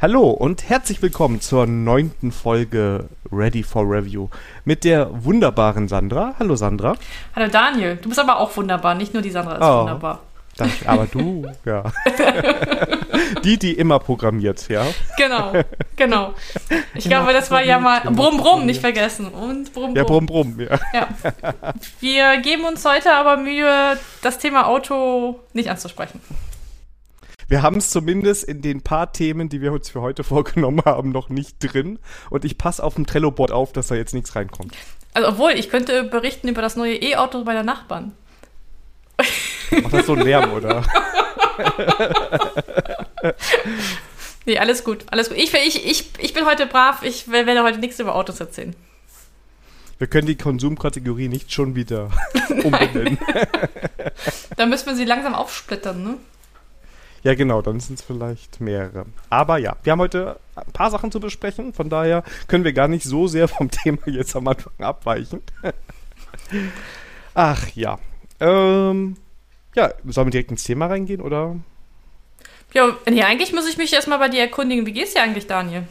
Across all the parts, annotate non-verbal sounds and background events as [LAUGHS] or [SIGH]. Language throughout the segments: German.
Hallo und herzlich willkommen zur neunten Folge Ready for Review mit der wunderbaren Sandra. Hallo Sandra. Hallo Daniel. Du bist aber auch wunderbar, nicht nur die Sandra ist Oh. wunderbar. Danke, aber du, [LAUGHS] ja. die, die immer programmiert, ja. Genau, genau. Ich Immer glaube, das war ja mal Brumm Brumm, nicht vergessen. Und Brumm Ja, Brumm. brumm, brumm, ja. Ja. Wir geben uns heute aber Mühe, das Thema Auto nicht anzusprechen. Wir haben es zumindest in den paar Themen, die wir uns für heute [LAUGHS] vorgenommen haben, noch nicht drin. Und ich passe auf dem Trello-Board auf, dass da jetzt nichts reinkommt. Also, obwohl, ich könnte berichten über das neue E-Auto meiner Nachbarn. Macht das so einen Lärm, oder? [LAUGHS] Nee, alles gut, alles gut. Ich, ich, ich, ich bin heute brav, ich werde heute nichts über Autos erzählen. Wir können die Konsumkategorie nicht schon wieder [LAUGHS] umbenennen. Da müssen wir sie langsam aufsplittern, ne? Ja, genau, dann sind es vielleicht mehrere. Aber ja, wir haben heute ein paar Sachen zu besprechen, von daher können wir gar nicht so sehr vom [LAUGHS] Thema jetzt am Anfang abweichen. Ach ja. Ähm, ja, sollen wir direkt ins Thema reingehen oder? Ja, nee, eigentlich muss ich mich erstmal bei dir erkundigen. Wie geht's dir eigentlich, Daniel?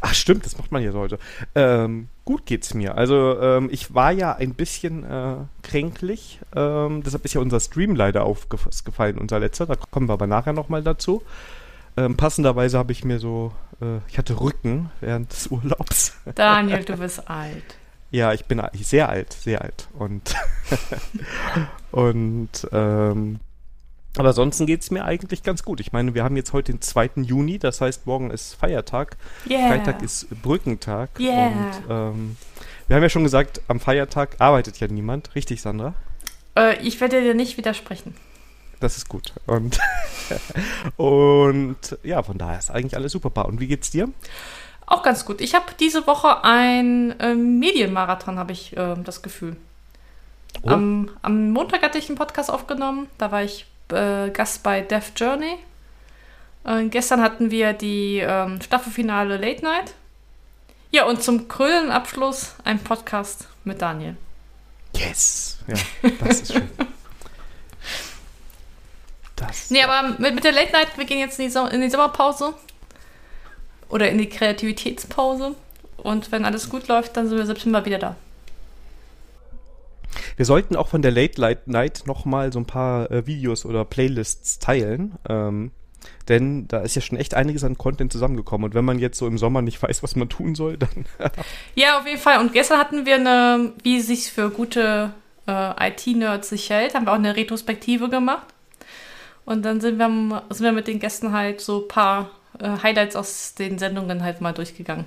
Ach stimmt, das macht man jetzt heute. Ähm, gut geht's mir. Also ähm, ich war ja ein bisschen äh, kränklich. Ähm, deshalb ist ja unser Stream leider aufgefallen, unser letzter. Da kommen wir aber nachher nochmal dazu. Ähm, passenderweise habe ich mir so, äh, ich hatte Rücken während des [LAUGHS] Urlaubs. Daniel, du bist alt. Ja, ich bin sehr alt, sehr alt. Und, [LAUGHS] und ähm, aber ansonsten geht's mir eigentlich ganz gut. Ich meine, wir haben jetzt heute den 2. Juni, das heißt, morgen ist Feiertag. Yeah. Freitag ist Brückentag. Yeah. Und ähm, wir haben ja schon gesagt, am Feiertag arbeitet ja niemand. Richtig, Sandra? Äh, ich werde dir nicht widersprechen. Das ist gut. Und, [LAUGHS] und ja, von daher ist eigentlich alles super. Und wie geht's dir? Auch ganz gut. Ich habe diese Woche ein ähm, Medienmarathon, habe ich ähm, das Gefühl. Oh. Am, am Montag hatte ich einen Podcast aufgenommen. Da war ich äh, Gast bei Death Journey. Äh, gestern hatten wir die ähm, Staffelfinale Late Night. Ja, und zum krönenden Abschluss ein Podcast mit Daniel. Yes. Ja, das ist schön. Das. Nee, aber mit, mit der Late Night, wir gehen jetzt in die, Som in die Sommerpause. Oder in die Kreativitätspause. Und wenn alles gut läuft, dann sind wir September wieder da. Wir sollten auch von der Late Light Night nochmal so ein paar äh, Videos oder Playlists teilen. Ähm, denn da ist ja schon echt einiges an Content zusammengekommen. Und wenn man jetzt so im Sommer nicht [LAUGHS] weiß, was man tun soll, dann. [LAUGHS] Ja, auf jeden Fall. Und gestern hatten wir eine, wie es sich für gute äh, IT-Nerds sich hält, haben wir auch eine Retrospektive gemacht. Und dann sind wir, sind wir mit den Gästen halt so ein paar äh, Highlights aus den Sendungen halt mal durchgegangen.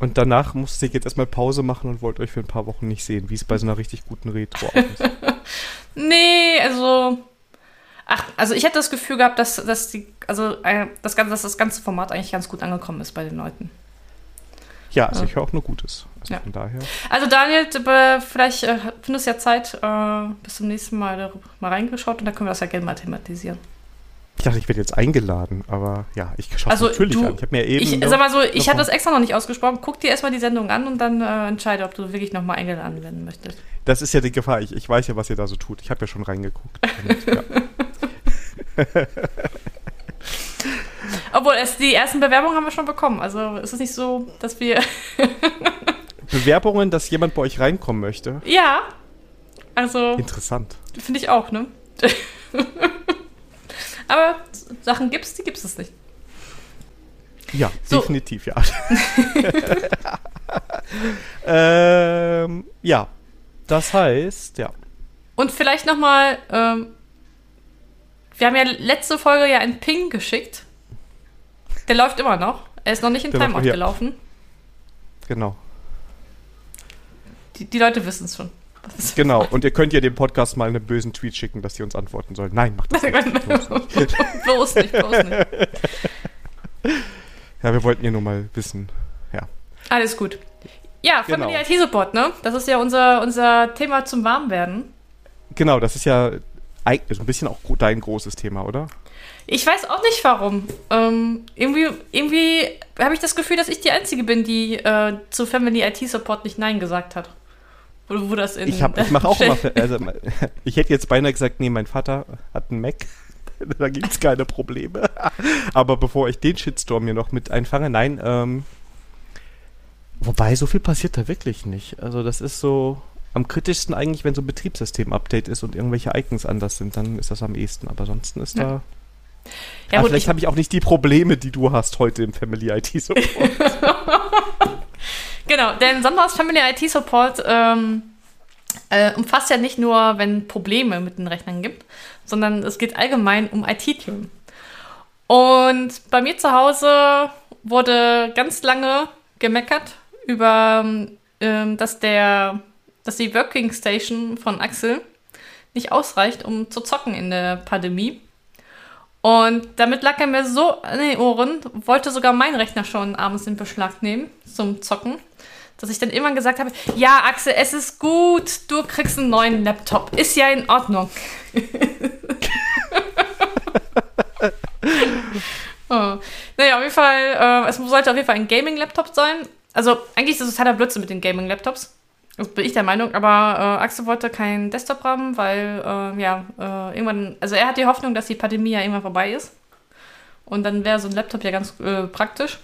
Und danach musste ich jetzt erstmal Pause machen und wollte euch für ein paar Wochen nicht sehen, wie es bei so einer richtig guten Retro [LAUGHS] auch ist. Nee, also. Ach, also ich hätte das Gefühl gehabt, dass, dass die, also äh, das ganze, dass das ganze Format eigentlich ganz gut angekommen ist bei den Leuten. Ja, also ich höre auch nur Gutes. Also Ja. von daher. Also Daniel, vielleicht äh, findest du ja Zeit, äh, bis zum nächsten Mal mal reingeschaut und dann können wir das ja gerne mal thematisieren. Ich dachte, ich werde jetzt eingeladen, aber ja, ich schaue Also, natürlich du- an. Ich habe mir eben. Ich sag mal so, ich habe das extra noch nicht ausgesprochen. Guck dir erstmal die Sendung an und dann äh, entscheide, ob du wirklich nochmal eingeladen werden möchtest. das ist ja die Gefahr. Ich, ich weiß ja, was ihr da so tut. Ich habe ja schon reingeguckt. Und, [LAUGHS] ja. Obwohl, es, die ersten Bewerbungen haben wir schon bekommen. Also es ist nicht so, dass wir. [LAUGHS] Bewerbungen, dass jemand bei euch reinkommen möchte. ja. Also, Interessant. finde ich auch, ne? [LAUGHS] Aber Sachen gibt's, die gibt's es nicht. Ja, So. definitiv, ja. [LAUGHS] ähm, ja, das heißt, ja. Und vielleicht nochmal, ähm, wir haben ja letzte Folge ja einen Ping geschickt. Der läuft immer noch. Er ist noch nicht in Der Timeout ja. gelaufen. Genau. Die, die Leute wissen es schon. Genau. Und ihr könnt ja dem Podcast mal einen bösen Tweet schicken, dass sie uns antworten sollen. Nein, macht das nicht. [LAUGHS] bloß nicht, bloß nicht. [LAUGHS] Ja, wir wollten ja nur mal wissen. Ja. Alles gut. Ja, Family Genau. IT Support, ne? Das ist ja unser, unser Thema zum Warmwerden. Genau, das ist ja ein bisschen auch dein großes Thema, oder? Ich weiß auch nicht warum. Ähm, irgendwie irgendwie habe ich das Gefühl, dass ich die Einzige bin, die äh, zu Family IT Support nicht Nein gesagt hat. Wo, wo das in Ich, hab- ich mache auch immer. Also, [LAUGHS] ich hätte jetzt beinahe gesagt, nee, mein Vater hat einen Mac. [LAUGHS] da gibt es keine Probleme. [LAUGHS] Aber bevor ich den Shitstorm hier noch mit einfange, nein, ähm, wobei so viel passiert da wirklich nicht. Also das ist so am kritischsten eigentlich, wenn so ein Betriebssystem-Update ist und irgendwelche Icons anders sind, dann ist das am ehesten. Aber ansonsten ist ja. da. Ja, ah, vielleicht habe ich auch nicht die Probleme, die du hast heute im Family IT Support. Genau, denn Sonders Family IT Support ähm, äh, umfasst ja nicht nur, wenn Probleme mit den Rechnern gibt, sondern es geht allgemein um IT-Themen. Und bei mir zu Hause wurde ganz lange gemeckert über, ähm, dass der, dass die Working Station von Axel nicht ausreicht, um zu zocken in der Pandemie. Und damit lag er mir so an den Ohren, wollte sogar mein Rechner schon abends in Beschlag nehmen zum Zocken, dass ich dann irgendwann gesagt habe, ja Axel, es ist gut, du kriegst einen neuen Laptop, ist ja in Ordnung. [LAUGHS] oh. Naja, auf jeden Fall, äh, es sollte auf jeden Fall ein Gaming-Laptop sein. Also eigentlich ist es totaler Blödsinn mit den Gaming-Laptops. Das bin ich der Meinung, aber äh, Axel wollte keinen Desktop haben, weil, äh, ja, äh, irgendwann, also er hat die Hoffnung, dass die Pandemie ja irgendwann vorbei ist. Und dann wäre so ein Laptop ja ganz äh, praktisch.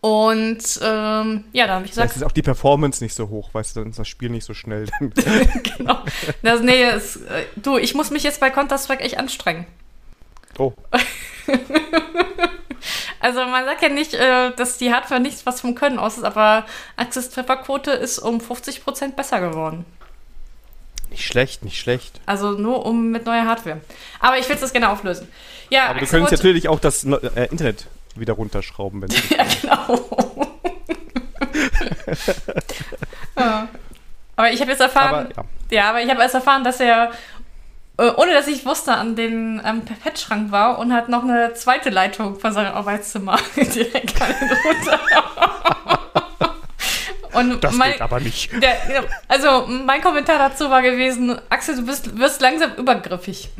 Und ähm, ja, da habe ich gesagt. Das ist auch die Performance nicht so hoch, weißt du, dann ist das Spiel nicht so schnell. [LAUGHS] [LAUGHS] genau. Das, nee, es, äh, du, ich muss mich jetzt bei Counter-Strike echt anstrengen. Oh. [LAUGHS] Also man sagt ja nicht, äh, dass die Hardware nichts was vom Können aus ist, aber Access-Trefferquote ist um 50% besser geworden. Nicht schlecht, nicht schlecht. Also nur um mit neuer Hardware. Aber ich will das gerne auflösen. Ja, aber du könntest natürlich auch das äh, Internet wieder runterschrauben, wenn [LAUGHS] Ja, genau. [LAUGHS] ja. Aber ich habe jetzt erfahren, aber, ja. ja. aber ich habe erst erfahren, dass er äh, ohne dass ich wusste, an den ähm, Fettschrank war und hat noch eine zweite Leitung von seinem Arbeitszimmer [LAUGHS] direkt runter. Und das mein, geht aber nicht. Der, also mein Kommentar dazu war gewesen, Axel, du bist, wirst langsam übergriffig.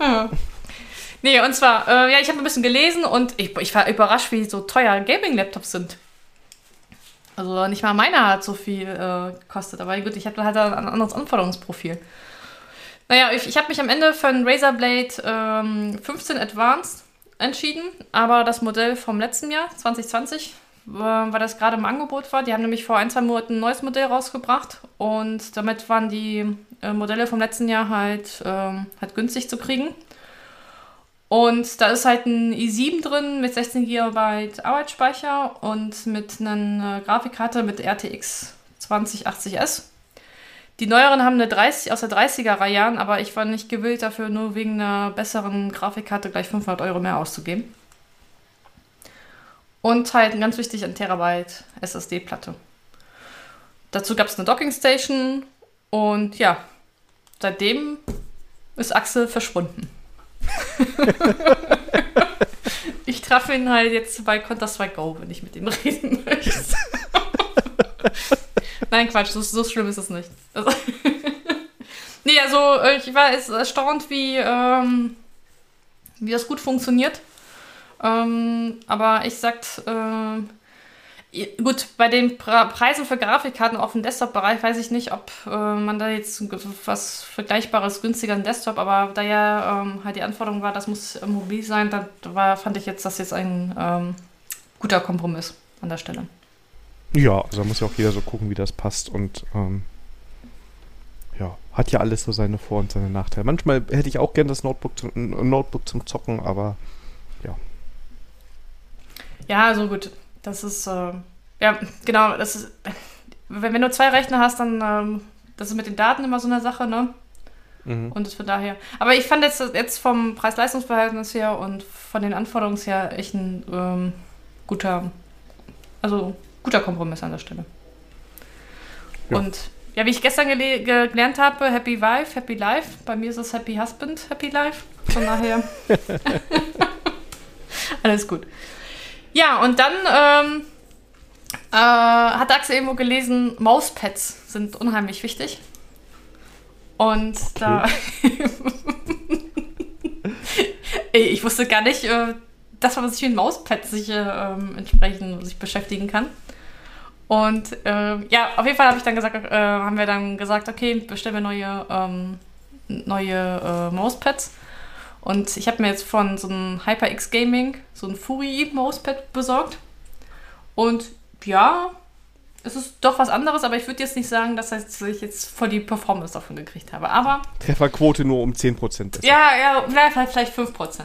Ja. Nee, und zwar, äh, ja, ich habe ein bisschen gelesen und ich, ich war überrascht, wie so teuer Gaming-Laptops sind. Also nicht mal meiner hat so viel äh, gekostet, aber gut, ich habe halt ein anderes Anforderungsprofil. Naja, ich, ich habe mich am Ende für ein Razer Blade ähm, 15 Advanced entschieden, aber das Modell vom letzten Jahr, 2020, äh, weil das gerade im Angebot war. Die haben nämlich vor ein, zwei Monaten ein neues Modell rausgebracht und damit waren die äh, Modelle vom letzten Jahr halt, äh, halt günstig zu kriegen. Und da ist halt ein i7 drin mit 16 GB Arbeitsspeicher und mit einer Grafikkarte mit RTX 2080S. Die neueren haben eine 30 aus der 30er-Reihe an, aber ich war nicht gewillt dafür, nur wegen einer besseren Grafikkarte gleich 500 Euro mehr auszugeben. Und halt ganz wichtig, ein Terabyte SSD-Platte. Dazu gab es eine Dockingstation und ja, seitdem ist Axel verschwunden. [LAUGHS] ich treffe ihn halt jetzt bei Counter-Strike Go, wenn ich mit ihm reden möchte. [LAUGHS] Nein, Quatsch, so, so, schlimm ist es nicht. Also [LAUGHS] nee, also ich war erstaunt, wie, ähm, wie das gut funktioniert. Ähm, aber ich sagt, äh, Gut, bei den Preisen für Grafikkarten auf dem Desktop-Bereich weiß ich nicht, ob äh, man da jetzt was Vergleichbares günstiger im Desktop, aber da ja ähm, halt die Anforderung war, das muss äh, mobil sein, da war, fand ich jetzt das jetzt ein ähm, guter Kompromiss an der Stelle. Ja, also da muss ja auch jeder so gucken, wie das passt und ähm, ja, hat ja alles so seine Vor- und seine Nachteile. Manchmal hätte ich auch gern das Notebook zum, Notebook zum Zocken, aber ja. Ja, so gut. Das ist, äh, ja, genau, das ist, wenn, wenn du zwei Rechner hast, dann, ähm, das ist mit den Daten immer so eine Sache, ne? Mhm. Und das von daher. Aber ich fand jetzt, jetzt vom Preis-Leistungs-Verhältnis her und von den Anforderungen her echt ein ähm, guter, also guter Kompromiss an der Stelle. Ja. Und ja, wie ich gestern gele gelernt habe, Happy Wife, Happy Life. Bei mir ist es Happy Husband, Happy Life. Von daher. [LAUGHS] [LAUGHS] Alles gut. Ja, und dann ähm, äh, hat Axel irgendwo gelesen, Mauspads sind unheimlich wichtig. Und okay. [LAUGHS] da. ich wusste gar nicht, äh, dass man sich mit Mauspads sich äh, entsprechend sich beschäftigen kann. Und äh, ja, auf jeden Fall habe ich dann gesagt, äh, haben wir dann gesagt, okay, bestellen wir neue, ähm, neue äh, Mousepads. Und ich habe mir jetzt von so einem HyperX Gaming so ein Fury Mousepad besorgt. Und ja, es ist doch was anderes, aber ich würde jetzt nicht sagen, dass ich jetzt voll die Performance davon gekriegt habe. Aber. Trefferquote nur um 10% besser. Ja, ja, vielleicht, vielleicht 5%. [LAUGHS]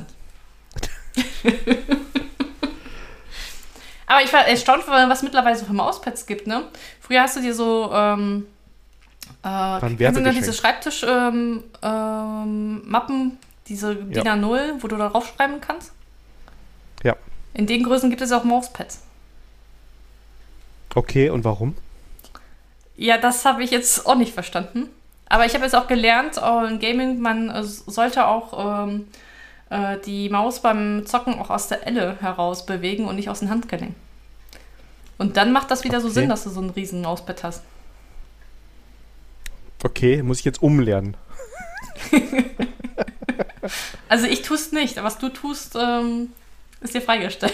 aber ich war erstaunt, was mittlerweile so für Mauspads gibt, ne? Früher hast du dir so, ähm, äh, sind diese Schreibtisch-Mappen, ähm, ähm, diese DIN A0, wo du da draufschreiben kannst? Ja. In den Größen gibt es auch Mauspads. Okay, und warum? Ja, das habe ich jetzt auch nicht verstanden. Aber ich habe jetzt auch gelernt, auch in Gaming, man äh, sollte auch ähm, äh, die Maus beim Zocken auch aus der Elle heraus bewegen und nicht aus den Handgelenk. Und dann macht das wieder okay. so Sinn, dass du so ein riesen Mauspad hast. Okay, muss ich jetzt umlernen. [LAUGHS] also ich tue es nicht, was du tust, ähm, ist dir freigestellt.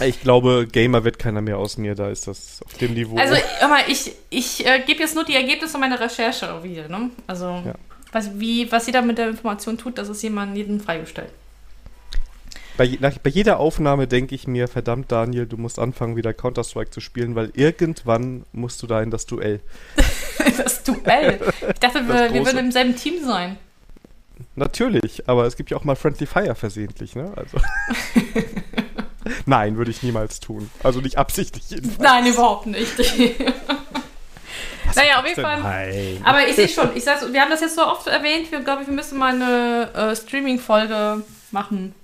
Ich glaube, Gamer wird keiner mehr aus mir, da ist das auf dem Niveau. Also, mal, ich, ich äh, gebe jetzt nur die Ergebnisse meiner Recherche wieder, ne? Also, ja. was, wie, was jeder mit der Information tut, das ist jemand jedem freigestellt. Bei, nach, bei jeder Aufnahme denke ich mir, verdammt Daniel, du musst anfangen, wieder Counter-Strike zu spielen, weil irgendwann musst du da in das Duell. [LAUGHS] das Duell? Ich dachte, wir, wir würden im selben Team sein. Natürlich, aber es gibt ja auch mal Friendly Fire versehentlich, ne? Also. [LAUGHS] Nein, würde ich niemals tun. Also nicht absichtlich jedenfalls. Nein, überhaupt nicht. [LAUGHS] naja, auf jeden Fall. Nein. Aber ich sehe schon, ich [LAUGHS] sag's, wir haben das jetzt so oft erwähnt, wir glaube, wir müssen mal eine äh, Streaming-Folge machen.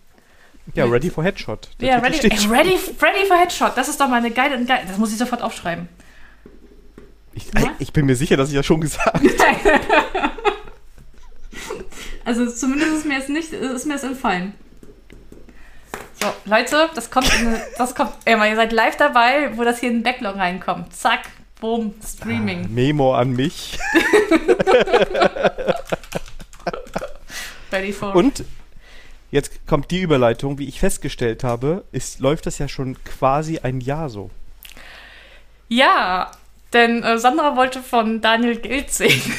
Ja, Mit, Ready for Headshot. ja, ready, ey, ready, ready for Headshot. Das ist doch mal eine geile, geile das muss ich sofort aufschreiben. Ich, ich bin mir sicher, dass ich das schon gesagt habe. Also zumindest ist mir jetzt nicht, ist mir jetzt entfallen. So, Leute, das kommt, in, das kommt, immer, ihr seid live dabei, wo das hier in den Backlog reinkommt. Zack, boom, Streaming. Ah, Memo an mich. [LAUGHS] Ready for. Und jetzt kommt die Überleitung, wie ich festgestellt habe, ist, läuft das ja schon quasi ein Jahr so. Ja, denn äh, Sandra wollte von Daniel Geld sehen. [LAUGHS]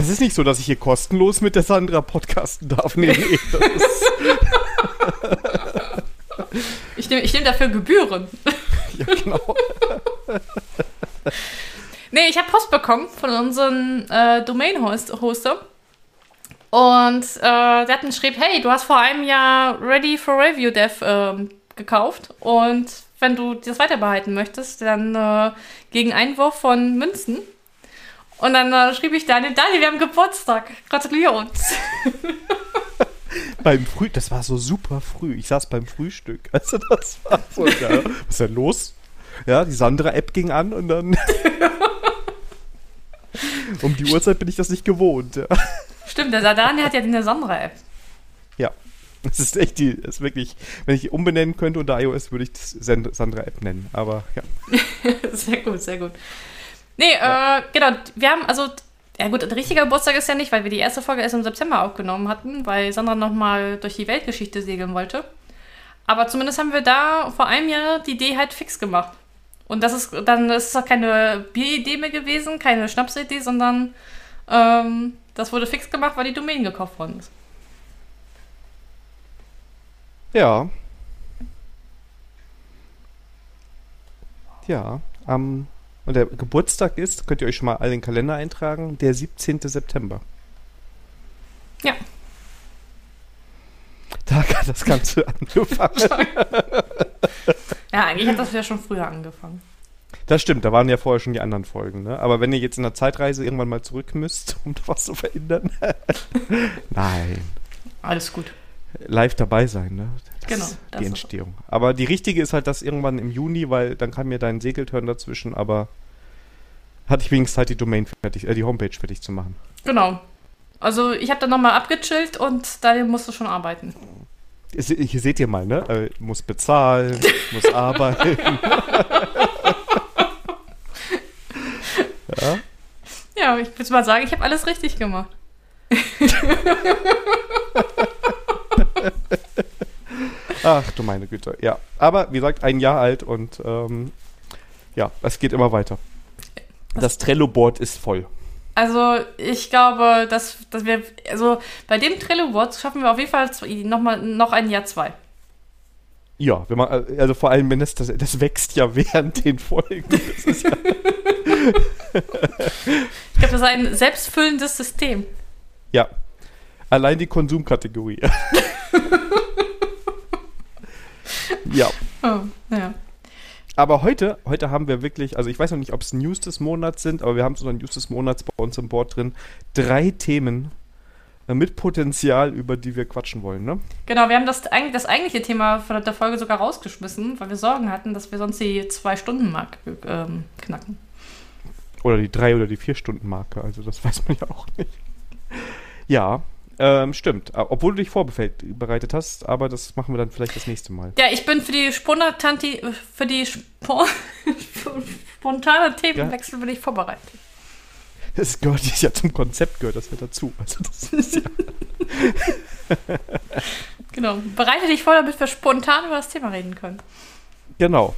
Das ist nicht so, dass ich hier kostenlos mit der Sandra podcasten darf. Nee, nee. [LAUGHS] ich nehme ich nehm dafür Gebühren. [LAUGHS] Ja, genau. [LAUGHS] nee, ich habe Post bekommen von unserem äh, Domain-Hoster. Und äh, der hat mir geschrieben, hey, du hast vor einem Jahr Ready for Review Dev ähm, gekauft. Und wenn du das weiter behalten möchtest, dann äh, gegen Einwurf von Münzen und dann äh, schrieb ich Daniel, Daniel, wir haben Geburtstag. Gratuliere uns. [LAUGHS] beim Früh, das war so super früh. Ich saß beim Frühstück. Also das war so geil. Was ist denn los? Ja, die Sandra-App ging an und dann. [LAUGHS] um die Uhrzeit bin ich das nicht gewohnt. Ja. Stimmt, der Daniel hat ja eine Sandra-App. Ja. Das ist echt die, das ist wirklich, wenn ich umbenennen könnte unter iOS, würde ich das Sandra-App nennen. Aber ja. [LAUGHS] sehr gut, sehr gut. Nee, ja. äh, genau, wir haben, also, ja gut, ein richtiger Geburtstag ist ja nicht, weil wir die erste Folge erst im September aufgenommen hatten, weil Sandra nochmal durch die Weltgeschichte segeln wollte. Aber zumindest haben wir da vor einem Jahr die Idee halt fix gemacht. Und das ist dann, das ist auch keine Bieridee mehr gewesen, keine Schnapsidee, sondern ähm, das wurde fix gemacht, weil die Domain gekauft worden ist. Ja. Ja, am und der Geburtstag ist, könnt ihr euch schon mal alle in den Kalender eintragen, der 17. September. Ja. Da hat das Ganze [LAUGHS] angefangen. [LAUGHS] ja, eigentlich hat das ja schon früher angefangen. Das stimmt, da waren ja vorher schon die anderen Folgen. Ne? Aber wenn ihr jetzt in der Zeitreise irgendwann mal zurück müsst, [LAUGHS] um da was zu verhindern. Nein. Alles gut. Live dabei sein, ne? Das genau. die Entstehung. Aber die richtige ist halt das irgendwann im Juni, weil dann kam mir dein Segelturn dazwischen, aber hatte ich wenigstens Zeit, die Domain fertig, äh, die Homepage fertig zu machen. Genau. Also ich habe dann nochmal abgechillt und Daniel musste schon arbeiten. Hier seht ihr mal, ne? Äh, muss bezahlen, [LAUGHS] muss arbeiten. ja? ja, ich würde mal sagen, ich habe alles richtig gemacht. [LAUGHS] Ach du meine Güte, ja. Aber wie gesagt, ein Jahr alt und ähm, ja, es geht immer weiter. Das Trello-Board ist voll. Also ich glaube, dass, dass wir, also bei dem Trello-Board schaffen wir auf jeden Fall noch, mal, noch ein Jahr zwei. Ja, wenn man, also vor allem, wenn das, das, das wächst ja während den Folgen. Das ja ich glaube, das ist ein selbstfüllendes System. Ja. Allein die Konsumkategorie. [LAUGHS] [LAUGHS] ja. Oh, ja. Aber heute, heute haben wir wirklich, also ich weiß noch nicht, ob es News des Monats sind, aber wir haben so ein News des Monats bei uns im Board drin. Drei Themen äh, mit Potenzial, über die wir quatschen wollen, ne? Genau, wir haben das, das eigentliche Thema von der Folge sogar rausgeschmissen, weil wir Sorgen hatten, dass wir sonst die Zwei-Stunden-Mark ähm, knacken. Oder die drei oder die vier Stunden Marke. Also das [LAUGHS] weiß man ja auch nicht. Ja, ähm, stimmt. Obwohl du dich vorbereitet hast, aber das machen wir dann vielleicht das nächste Mal. Ja, ich bin für die Spontanti für die Spo [LAUGHS] spontane Themenwechsel ja. bin ich vorbereitet. Das gehört ja zum Konzept, gehört das ja dazu. Also das ist ja [LAUGHS] genau. Bereite dich vor, damit wir spontan über das Thema reden können. Genau.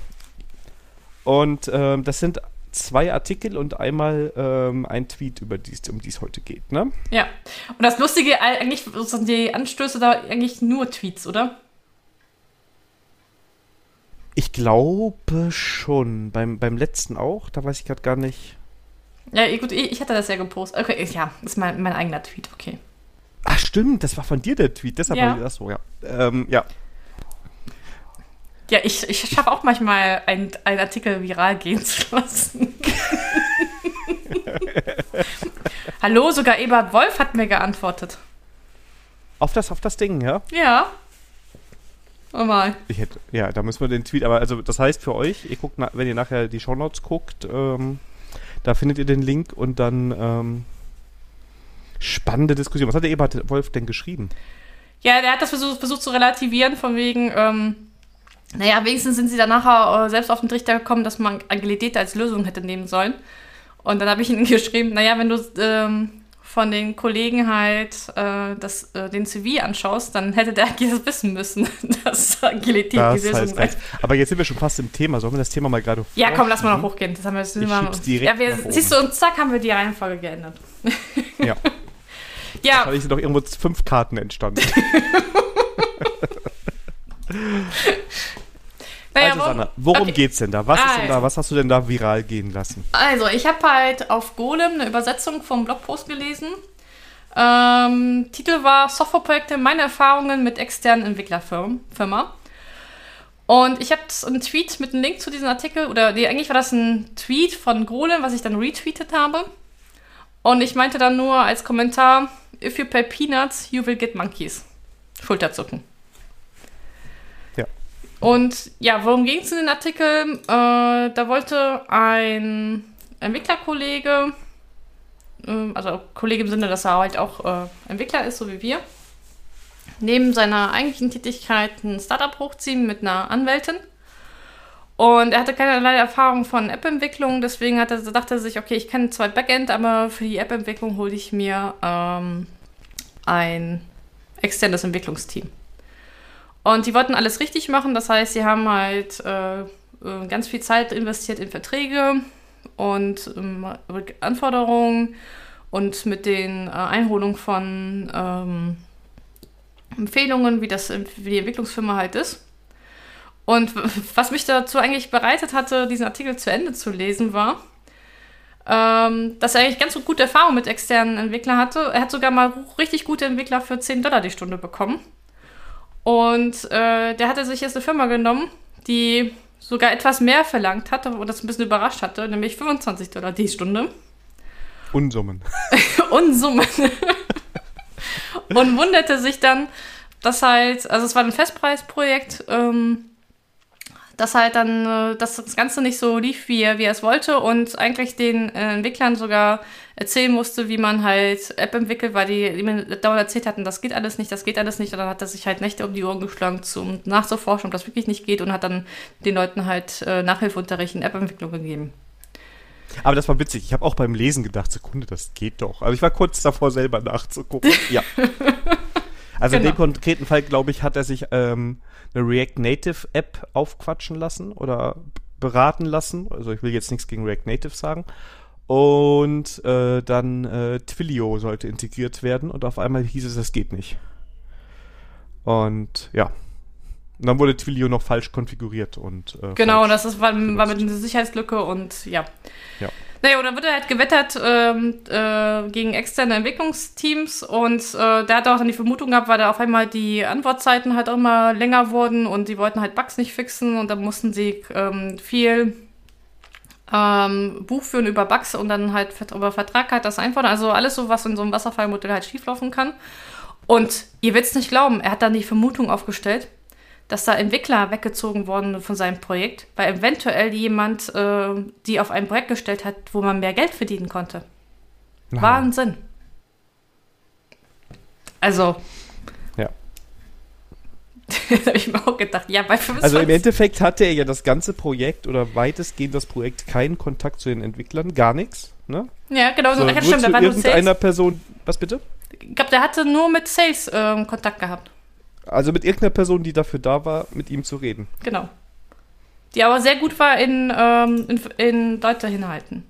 Und ähm, das sind zwei Artikel und einmal ähm, ein Tweet, über dies, um die es heute geht, ne? Ja. Und das Lustige, eigentlich sind die Anstöße da eigentlich nur Tweets, oder? Ich glaube schon. Beim, beim letzten auch, da weiß ich gerade gar nicht. Ja, gut, ich hatte das ja gepostet. Okay, ja, das ist mein, mein eigener Tweet, okay. Ach, stimmt, das war von dir der Tweet. Deshalb ja. war das so, ja. Ähm, ja. Ja, ich, ich schaffe auch manchmal einen Artikel viral gehen zu lassen. [LAUGHS] Hallo, sogar Ebert Wolf hat mir geantwortet. Auf das, auf das Ding, ja? Ja. Oh mal. Ich hätte, ja, da müssen wir den Tweet, aber also das heißt für euch, ihr guckt, wenn ihr nachher die Shownotes guckt, ähm, da findet ihr den Link und dann ähm, spannende Diskussion. Was hat der Ebert Wolf denn geschrieben? Ja, der hat das versucht, versucht zu relativieren, von wegen, ähm, naja, wenigstens sind sie dann nachher äh, selbst auf den Trichter gekommen, dass man Agilität als Lösung hätte nehmen sollen. Und dann habe ich [LAUGHS] ihnen geschrieben, naja, wenn du ähm, von den Kollegen halt äh, das, äh, den CV anschaust, dann hätte der das wissen müssen, [LAUGHS] dass Agilität das die Lösung heißt, Aber jetzt sind wir schon fast im Thema. Sollen wir das Thema mal gerade Ja, komm, lass mal noch hochgehen. Das haben wir jetzt ich mal, direkt ja, wir, Siehst du, und zack, haben wir die Reihenfolge geändert. [LAUGHS] Ja. ja. Wahrscheinlich sind doch irgendwo fünf Karten entstanden. Naja, also Sanna, worum okay. geht's denn da? Was also. ist denn da? Also. Was hast du denn da viral gehen lassen? Also, ich habe halt auf Golem eine Übersetzung vom Blogpost gelesen. Ähm, Titel war Softwareprojekte, meine Erfahrungen mit externen Entwicklerfirma. Und ich habe einen Tweet mit einem Link zu diesem Artikel, oder nee, eigentlich war das ein Tweet von Golem, was ich dann retweetet habe. Und ich meinte dann nur als Kommentar, if you pay peanuts, you will get monkeys. Schulterzucken. Und ja, worum ging es in den Artikel? Äh, da wollte ein Entwicklerkollege, äh, also Kollege im Sinne, dass er halt auch äh, Entwickler ist, so wie wir, neben seiner eigentlichen Tätigkeit ein Startup hochziehen mit einer Anwältin. Und er hatte keinerlei Erfahrung von App-Entwicklung, deswegen hat er, dachte er sich, okay, ich kann zwar Backend, aber für die App-Entwicklung hole ich mir ähm, ein externes Entwicklungsteam. Und die wollten alles richtig machen, das heißt, sie haben halt äh, äh ganz viel Zeit investiert in Verträge und ähm, Anforderungen und mit den äh, Einholungen von ähm, Empfehlungen, wie das wie die Entwicklungsfirma halt ist. Und was mich dazu eigentlich bereitet hatte, diesen Artikel zu Ende zu lesen, war, ähm, dass er eigentlich ganz gute Erfahrungen mit externen Entwicklern hatte. Er hat sogar mal richtig gute Entwickler für 10 Dollar die Stunde bekommen. Und äh, der hatte sich jetzt eine Firma genommen, die sogar etwas mehr verlangt hatte und das ein bisschen überrascht hatte, nämlich 25 Dollar die Stunde. Unsummen. [LAUGHS] Unsummen. und wunderte sich dann, dass halt, also es war ein Festpreisprojekt, ähm, dass halt dann äh, dass das Ganze nicht so lief, wie er, wie er es wollte und eigentlich den äh, Entwicklern sogar erzählen musste, wie man halt App entwickelt, weil die, die mir dauernd erzählt hatten, das geht alles nicht, das geht alles nicht. Und dann hat er sich halt Nächte um die Ohren geschlagen, um nachzuforschen, ob das wirklich nicht geht und hat dann den Leuten halt äh, Nachhilfeunterricht in App-Entwicklung gegeben. Aber das war witzig. Ich habe auch beim Lesen gedacht, Sekunde, das geht doch. Also ich war kurz davor, selber nachzugucken. [LAUGHS] ja. [LAUGHS] Also in Genau. dem konkreten Fall, glaube ich, hat er sich ähm, eine React Native App aufquatschen lassen oder beraten lassen. Also ich will jetzt nichts gegen React Native sagen. Und äh, dann äh, Twilio sollte integriert werden und auf einmal hieß es, das geht nicht. Und ja. Und dann wurde Twilio noch falsch konfiguriert und äh, Genau, das ist, war, war mit einer Sicherheitslücke und ja. Ja. Naja, und dann wird er halt gewettert ähm, äh, gegen externe Entwicklungsteams und äh, der hat auch dann die Vermutung gehabt, weil da auf einmal die Antwortzeiten halt auch immer länger wurden und die wollten halt Bugs nicht fixen und dann mussten sie ähm, viel ähm, Buch führen über Bugs und dann halt über Vertrag halt das einfordern. Also alles so, was in so einem Wasserfallmodell halt schieflaufen kann. Und ihr wird's nicht glauben, er hat dann die Vermutung aufgestellt, dass da Entwickler weggezogen wurden von seinem Projekt, weil eventuell jemand äh, die auf ein Projekt gestellt hat, wo man mehr Geld verdienen konnte. Na, Wahnsinn. Also. Ja. [LAUGHS] da habe ich mir auch gedacht, ja, bei 25. Also im Endeffekt hatte er ja das ganze Projekt oder weitestgehend das Projekt keinen Kontakt zu den Entwicklern, gar nichts. Ne? ja, genau, so, ja, stimmt, der war nur irgendeiner Sales. Person. Was bitte? Ich glaube, der hatte nur mit Sales ähm, Kontakt gehabt. Also mit irgendeiner Person, die dafür da war, mit ihm zu reden. Genau. Die aber sehr gut war in, ähm, in, in Leute hinhalten.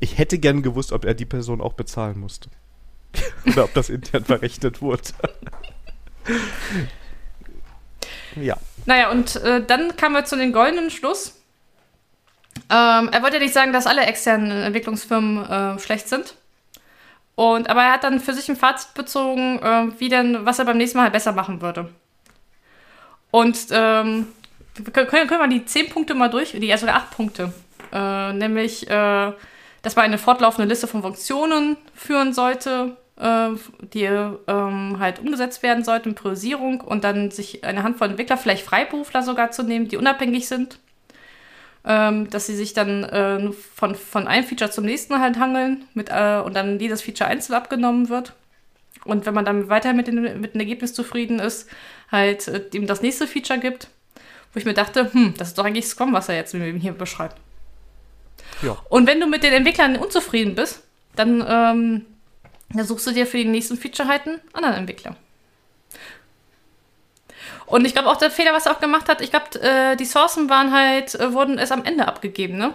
Ich hätte gern gewusst, ob er die Person auch bezahlen musste. [LAUGHS] Oder ob das intern verrechnet wurde. [LAUGHS] ja. Naja, und äh, dann kamen wir zu den goldenen Schluss. Ähm, er wollte ja nicht sagen, dass alle externen Entwicklungsfirmen äh, schlecht sind. Und, aber er hat dann für sich ein Fazit bezogen, äh, wie denn, was er beim nächsten Mal halt besser machen würde. Und ähm, können, können wir die zehn Punkte mal durch, die also acht Punkte. Äh, nämlich, äh, dass man eine fortlaufende Liste von Funktionen führen sollte, äh, die ähm, halt umgesetzt werden sollten, Priorisierung und dann sich eine Handvoll Entwickler, vielleicht Freiberufler sogar zu nehmen, die unabhängig sind. Ähm, dass sie sich dann äh, von, von einem Feature zum nächsten halt hangeln mit, äh, und dann jedes Feature einzeln abgenommen wird. Und wenn man dann weiter mit, den, mit dem Ergebnis zufrieden ist, halt äh, ihm das nächste Feature gibt. Wo ich mir dachte, hm, das ist doch eigentlich Scrum, was er jetzt hier beschreibt. Ja. Und wenn du mit den Entwicklern unzufrieden bist, dann, ähm, dann suchst du dir für die nächsten Feature halt einen anderen Entwickler. Und ich glaube auch der Fehler, was er auch gemacht hat, ich glaube, äh, die Sourcen waren halt, äh, wurden erst am Ende abgegeben, ne?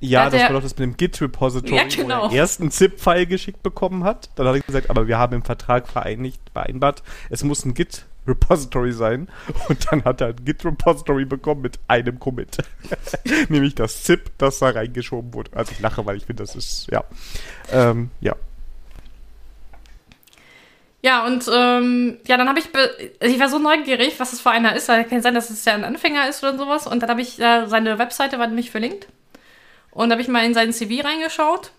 Ja, Ja, das war doch das mit dem Git-Repository, Ja, genau. wo er erst einen ZIP-File geschickt bekommen hat. Dann hat er gesagt, aber wir haben im Vertrag vereinigt, vereinbart, es muss ein Git-Repository sein. Und dann hat er ein Git-Repository bekommen mit einem Commit. [LAUGHS] Nämlich das ZIP, das da reingeschoben wurde. Also ich lache, weil ich finde, das ist, ja. Ähm, ja. Ja, und ähm, ja, dann habe ich, also ich war so neugierig, was das für einer ist, weil kann sein, dass es ja ein Anfänger ist oder sowas. Und dann habe ich, äh, seine Webseite war nämlich verlinkt. Und da habe ich mal in seinen CV reingeschaut.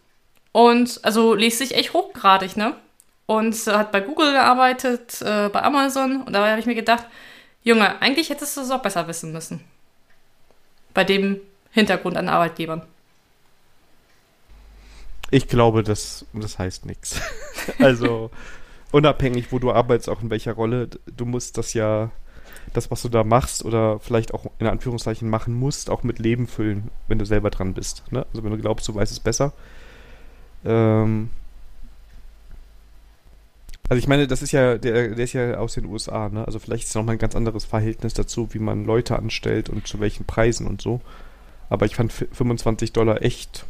Und also liest sich echt hochgradig, ne? Und äh, hat bei Google gearbeitet, äh, bei Amazon. Und da habe ich mir gedacht, Junge, eigentlich hättest du es auch besser wissen müssen. Bei dem Hintergrund an Arbeitgebern. Ich glaube, das, das heißt nichts. [LAUGHS] Also, unabhängig, wo du arbeitest, auch in welcher Rolle, du musst das ja, das, was du da machst oder vielleicht auch in Anführungszeichen machen musst, auch mit Leben füllen, wenn du selber dran bist. Ne? Also, wenn du glaubst, du weißt es besser. Ähm, also, ich meine, das ist ja, der, der ist ja aus den USA, ne? Also, vielleicht ist nochmal ein ganz anderes Verhältnis dazu, wie man Leute anstellt und zu welchen Preisen und so. Aber ich fand fi- 25 Dollar echt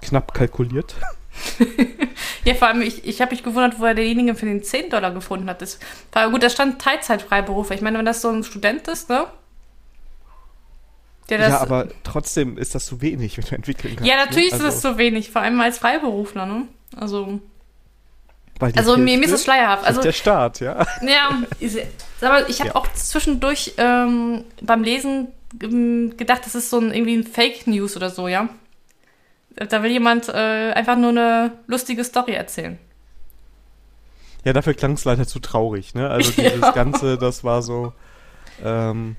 knapp kalkuliert. [LAUGHS] Ja, vor allem, ich, ich habe mich gewundert, wo er denjenigen für den 10 Dollar gefunden hat. Das war gut, da stand Teilzeitfreiberuf. Ich meine, wenn das so ein Student ist, ne? Das, ja, aber trotzdem ist das zu wenig, wenn du entwickeln kannst. ja, natürlich ne? ist das so wenig, vor allem als Freiberufler, ne? Also, also mir, mir ist es schleierhaft. Also, der Staat, ja. ja, ist- aber ich habe Ja. auch zwischendurch ähm, beim Lesen ähm, gedacht, das ist so ein, irgendwie ein Fake News oder so, ja? Da will jemand äh, einfach nur eine lustige Story erzählen. Ja, dafür klang es leider zu traurig, ne? Also [LAUGHS] dieses Ja. Ganze, das war so. Ähm,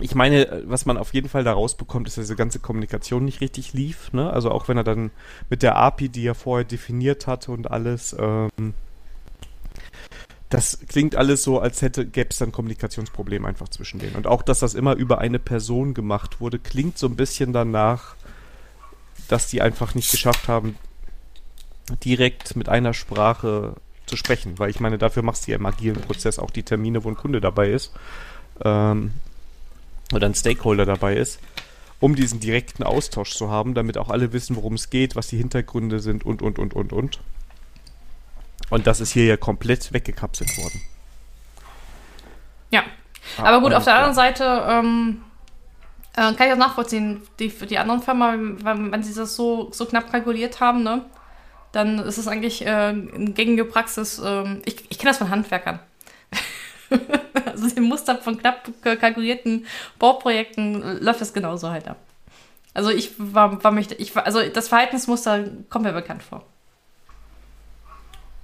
ich meine, was man auf jeden Fall da rausbekommt, ist, dass diese ganze Kommunikation nicht richtig lief, ne? Also auch wenn er dann mit der API, die er vorher definiert hatte und alles, ähm, das klingt alles so, als hätte gäbe es dann ein Kommunikationsproblem einfach zwischen denen. Und auch, dass das immer über eine Person gemacht wurde, klingt so ein bisschen danach, dass die einfach nicht geschafft haben, direkt mit einer Sprache zu sprechen, weil ich meine, dafür machst du ja im agilen Prozess auch die Termine, wo ein Kunde dabei ist ähm, oder ein Stakeholder dabei ist, um diesen direkten Austausch zu haben, damit auch alle wissen, worum es geht, was die Hintergründe sind und, und, und, und, und. Und das ist hier ja komplett weggekapselt worden. Ja. Ah, Aber gut, auf der anderen Seite ähm, äh, kann ich auch nachvollziehen, die, für die anderen Firmen, wenn, wenn sie das so, so knapp kalkuliert haben, ne, dann ist es eigentlich äh, eine gängige Praxis. Äh, ich ich kenne das von Handwerkern. [LAUGHS] also im Muster von knapp kalkulierten Bauprojekten läuft das genauso halt ab. Also ich war, war mich, ich war, also das Verhaltensmuster kommt mir bekannt vor.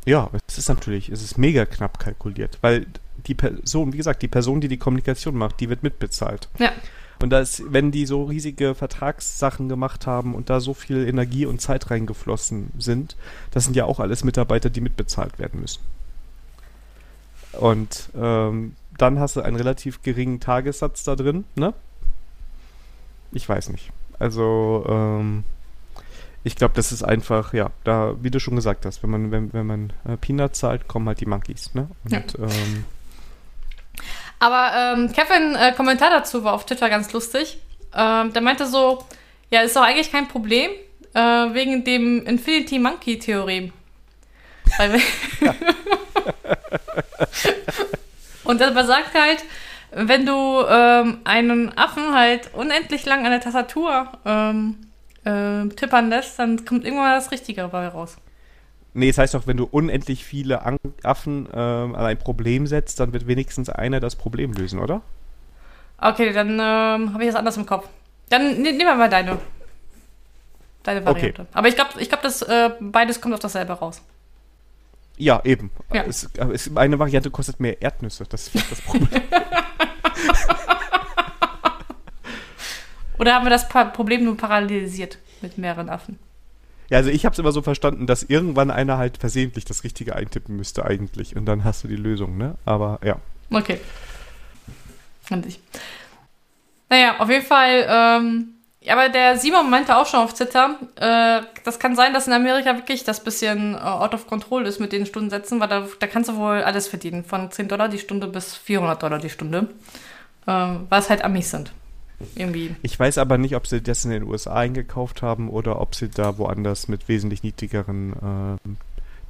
Ja, es ist natürlich, es ist mega knapp kalkuliert, weil die Person, wie gesagt, die Person, die die Kommunikation macht, die wird mitbezahlt. Ja. Und das, wenn die so riesige Vertragssachen gemacht haben und da so viel Energie und Zeit reingeflossen sind, das sind ja auch alles Mitarbeiter, die mitbezahlt werden müssen. Und ähm, dann hast du einen relativ geringen Tagessatz da drin, ne? Ich weiß nicht. Also, ähm, ich glaube, das ist einfach, ja, da, wie du schon gesagt hast, wenn man, wenn, wenn man äh, Peanut zahlt, kommen halt die Monkeys, ne? Und, ja. ähm, aber ähm, Kevin, äh, Kommentar dazu war auf Twitter ganz lustig. Ähm, der meinte so, ja, ist doch eigentlich kein Problem, äh, wegen dem Infinity Monkey Theorem. [LAUGHS] Und das besagt halt, wenn du ähm, einen Affen halt unendlich lang an der Tastatur ähm, äh, tippern lässt, dann kommt irgendwann das Richtige dabei raus. Nee, das heißt doch, wenn du unendlich viele Affen ähm, an ein Problem setzt, dann wird wenigstens einer das Problem lösen, oder? Okay, dann ähm, habe ich das anders im Kopf. Dann ne, nehmen wir mal deine, deine Variante. Okay. Aber ich glaube, ich glaub, dass äh, beides kommt auf dasselbe raus. Ja, eben. Ja. Es, es, eine Variante kostet mehr Erdnüsse. Das ist das Problem. [LAUGHS] Oder haben wir das Problem nur parallelisiert mit mehreren Affen? Ja, also ich habe es immer so verstanden, dass irgendwann einer halt versehentlich das Richtige eintippen müsste eigentlich und dann hast du die Lösung, ne? Aber ja. Okay. An sich. Naja, auf jeden Fall, ähm, aber der Simon meinte auch schon auf Twitter, äh, das kann sein, dass in Amerika wirklich das bisschen äh, out of control ist mit den Stundensätzen, weil da, da kannst du wohl alles verdienen, von 10 Dollar die Stunde bis 400 Dollar die Stunde, äh, weil es halt Amis sind. Irgendwie. Ich weiß aber nicht, ob sie das in den USA eingekauft haben oder ob sie da woanders mit wesentlich niedrigeren äh,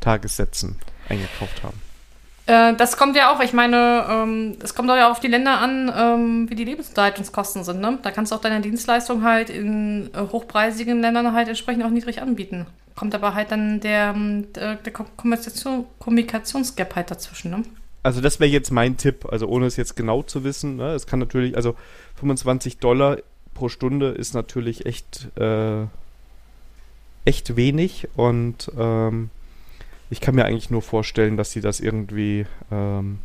Tagessätzen eingekauft haben. Äh, das kommt ja auch, ich meine, ähm, es kommt auch ja auf die Länder an, ähm, wie die Lebenshaltungskosten sind. Ne? Da kannst du auch deine Dienstleistung halt in äh, hochpreisigen Ländern halt entsprechend auch niedrig anbieten. Kommt aber halt dann der, ähm, der, der Kommunikation, Kommunikationsgap halt dazwischen. Ne? Also das wäre jetzt mein Tipp, also ohne es jetzt genau zu wissen. Ne? Es kann natürlich, also 25 Dollar pro Stunde ist natürlich echt, äh, echt wenig und ähm, ich kann mir eigentlich nur vorstellen, dass sie das irgendwie, ähm,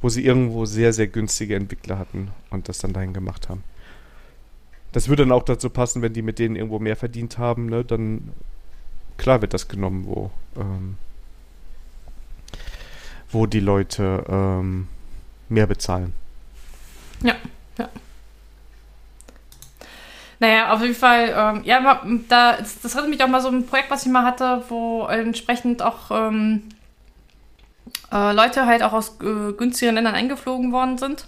wo sie irgendwo sehr, sehr günstige Entwickler hatten und das dann dahin gemacht haben. Das würde dann auch dazu passen, wenn die mit denen irgendwo mehr verdient haben, ne, dann klar wird das genommen, wo, ähm, wo die Leute ähm, mehr bezahlen. Ja, ja. Naja, auf jeden Fall, ähm, ja, da, das, das mich auch mal so ein Projekt, was ich mal hatte, wo entsprechend auch ähm, äh, Leute halt auch aus äh, günstigeren Ländern eingeflogen worden sind.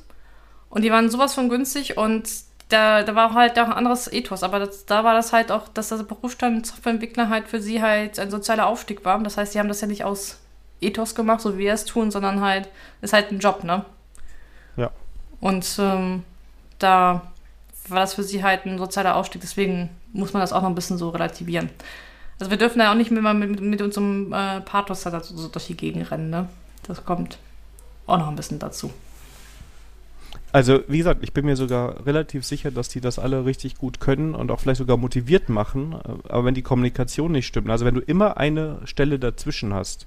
Und die waren sowas von günstig und da, da war halt auch ein anderes Ethos. Aber das, da war das halt auch, dass das Berufsstand Softwareentwickler halt für sie halt ein sozialer Aufstieg war. Das heißt, sie haben das ja nicht aus Ethos gemacht, so wie wir es tun, sondern halt, ist halt ein Job, ne? Ja. Und ähm, da war das für sie halt ein sozialer Aufstieg. Deswegen muss man das auch noch ein bisschen so relativieren. Also wir dürfen da auch nicht mehr mit, mit unserem äh, Pathos da so durch die Gegend rennen. Ne? Das kommt auch noch ein bisschen dazu. Also, wie gesagt, ich bin mir sogar relativ sicher, dass die das alle richtig gut können und auch vielleicht sogar motiviert machen. Aber wenn die Kommunikation nicht stimmt, also wenn du immer eine Stelle dazwischen hast,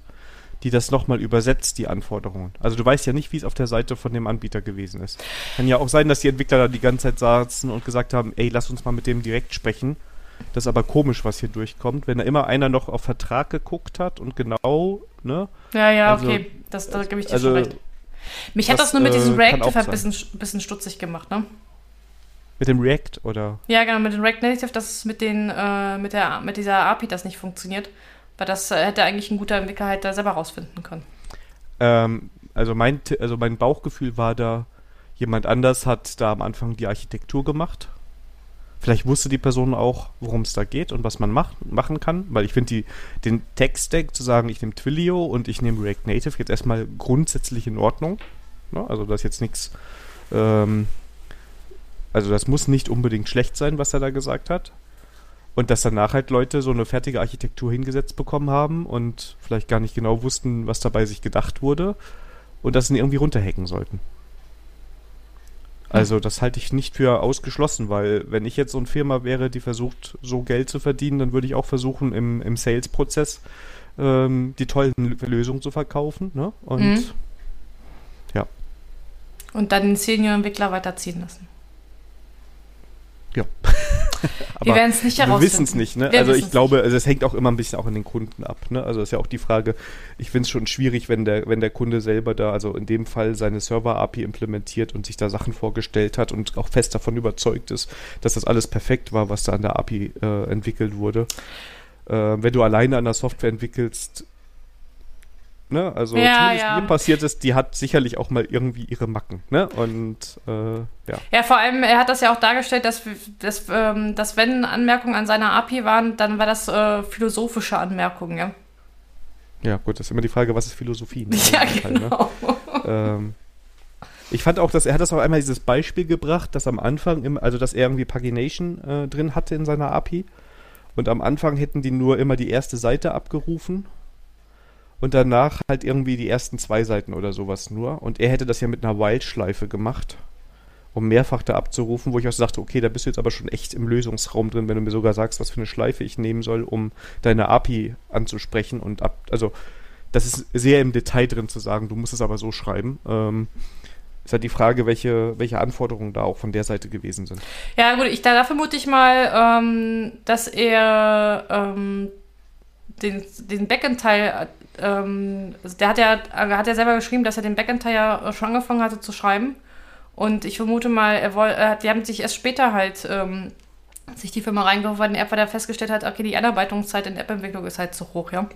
die das nochmal übersetzt, die Anforderungen. Also du weißt ja nicht, wie es auf der Seite von dem Anbieter gewesen ist. Kann ja auch sein, dass die Entwickler da die ganze Zeit saßen und gesagt haben, ey, lass uns mal mit dem direkt sprechen. Das ist aber komisch, was hier durchkommt. Wenn da immer einer noch auf Vertrag geguckt hat und genau, ne? Ja, ja, also, okay. Das, da gebe ich dir also, schon recht. Mich hat das, das nur mit diesem äh, Reactive ein bisschen, bisschen stutzig gemacht, ne? Mit dem React, oder? Ja, genau, mit dem React Native, dass mit, den, äh, mit, der, mit dieser API das nicht funktioniert Weil das äh, hätte eigentlich ein guter Entwickler halt da selber rausfinden können. Ähm, also, mein, also mein Bauchgefühl war da, jemand anders hat da am Anfang die Architektur gemacht. Vielleicht wusste die Person auch, worum es da geht und was man macht, machen kann, weil ich finde den Tech-Stack zu sagen, ich nehme Twilio und ich nehme React Native jetzt erstmal grundsätzlich in Ordnung. Ne? Also das ist jetzt nichts, ähm, also das muss nicht unbedingt schlecht sein, was er da gesagt hat. Und dass danach halt Leute so eine fertige Architektur hingesetzt bekommen haben und vielleicht gar nicht genau wussten, was dabei sich gedacht wurde und das irgendwie runterhacken sollten. Also das halte ich nicht für ausgeschlossen, weil wenn ich jetzt so eine Firma wäre, die versucht, so Geld zu verdienen, dann würde ich auch versuchen, im, im Sales-Prozess ähm, die tollen Lösungen zu verkaufen. Ne? Und mhm. ja. Und dann den Senior-Entwickler weiterziehen lassen. [LAUGHS] Wir werden es nicht herausfinden. Wir wissen es nicht, ne? Wir also ich glaube, also es hängt auch immer ein bisschen auch an den Kunden ab, ne? Also ist ja auch die Frage, ich finde es schon schwierig, wenn der, wenn der Kunde selber da, also in dem Fall seine Server-API implementiert und sich da Sachen vorgestellt hat und auch fest davon überzeugt ist, dass das alles perfekt war, was da an der API äh, entwickelt wurde. Äh, wenn du alleine an der Software entwickelst, Ne? Also ja, zumindest ja. mir passiert ist, die hat sicherlich auch mal irgendwie ihre Macken. Ne? Und äh, ja. Ja, vor allem, er hat das ja auch dargestellt, dass, dass, ähm, dass wenn Anmerkungen an seiner API waren, dann war das äh, philosophische Anmerkungen, ja. Ja, gut, das ist immer die Frage, was ist Philosophie? Ne? [LAUGHS] Ja, Fall, ne? genau. Ne? ähm, ich fand auch, dass er hat das auch einmal dieses Beispiel gebracht, dass am Anfang, im, also dass er irgendwie Pagination äh, drin hatte in seiner API und am Anfang hätten die nur immer die erste Seite abgerufen und danach halt irgendwie die ersten zwei Seiten oder sowas nur. Und er hätte das ja mit einer Wildschleife gemacht, um mehrfach da abzurufen, wo ich auch sagte, okay, da bist du jetzt aber schon echt im Lösungsraum drin, wenn du mir sogar sagst, was für eine Schleife ich nehmen soll, um deine API anzusprechen und ab, also das ist sehr im Detail drin zu sagen, du musst es aber so schreiben. Ähm, ist halt die Frage, welche, welche Anforderungen da auch von der Seite gewesen sind. Ja, gut, ich, da, da vermute ich mal, ähm, dass er ähm, den, den Backend-Teil ähm, also der hat ja, hat ja selber geschrieben, dass er den Backend-Teil ja schon angefangen hatte zu schreiben. Und ich vermute mal, er wollte, äh, die haben sich erst später halt ähm, sich die Firma reingeholt, weil App, weil er festgestellt hat, okay, die Einarbeitungszeit in App-Entwicklung ist halt zu hoch, ja.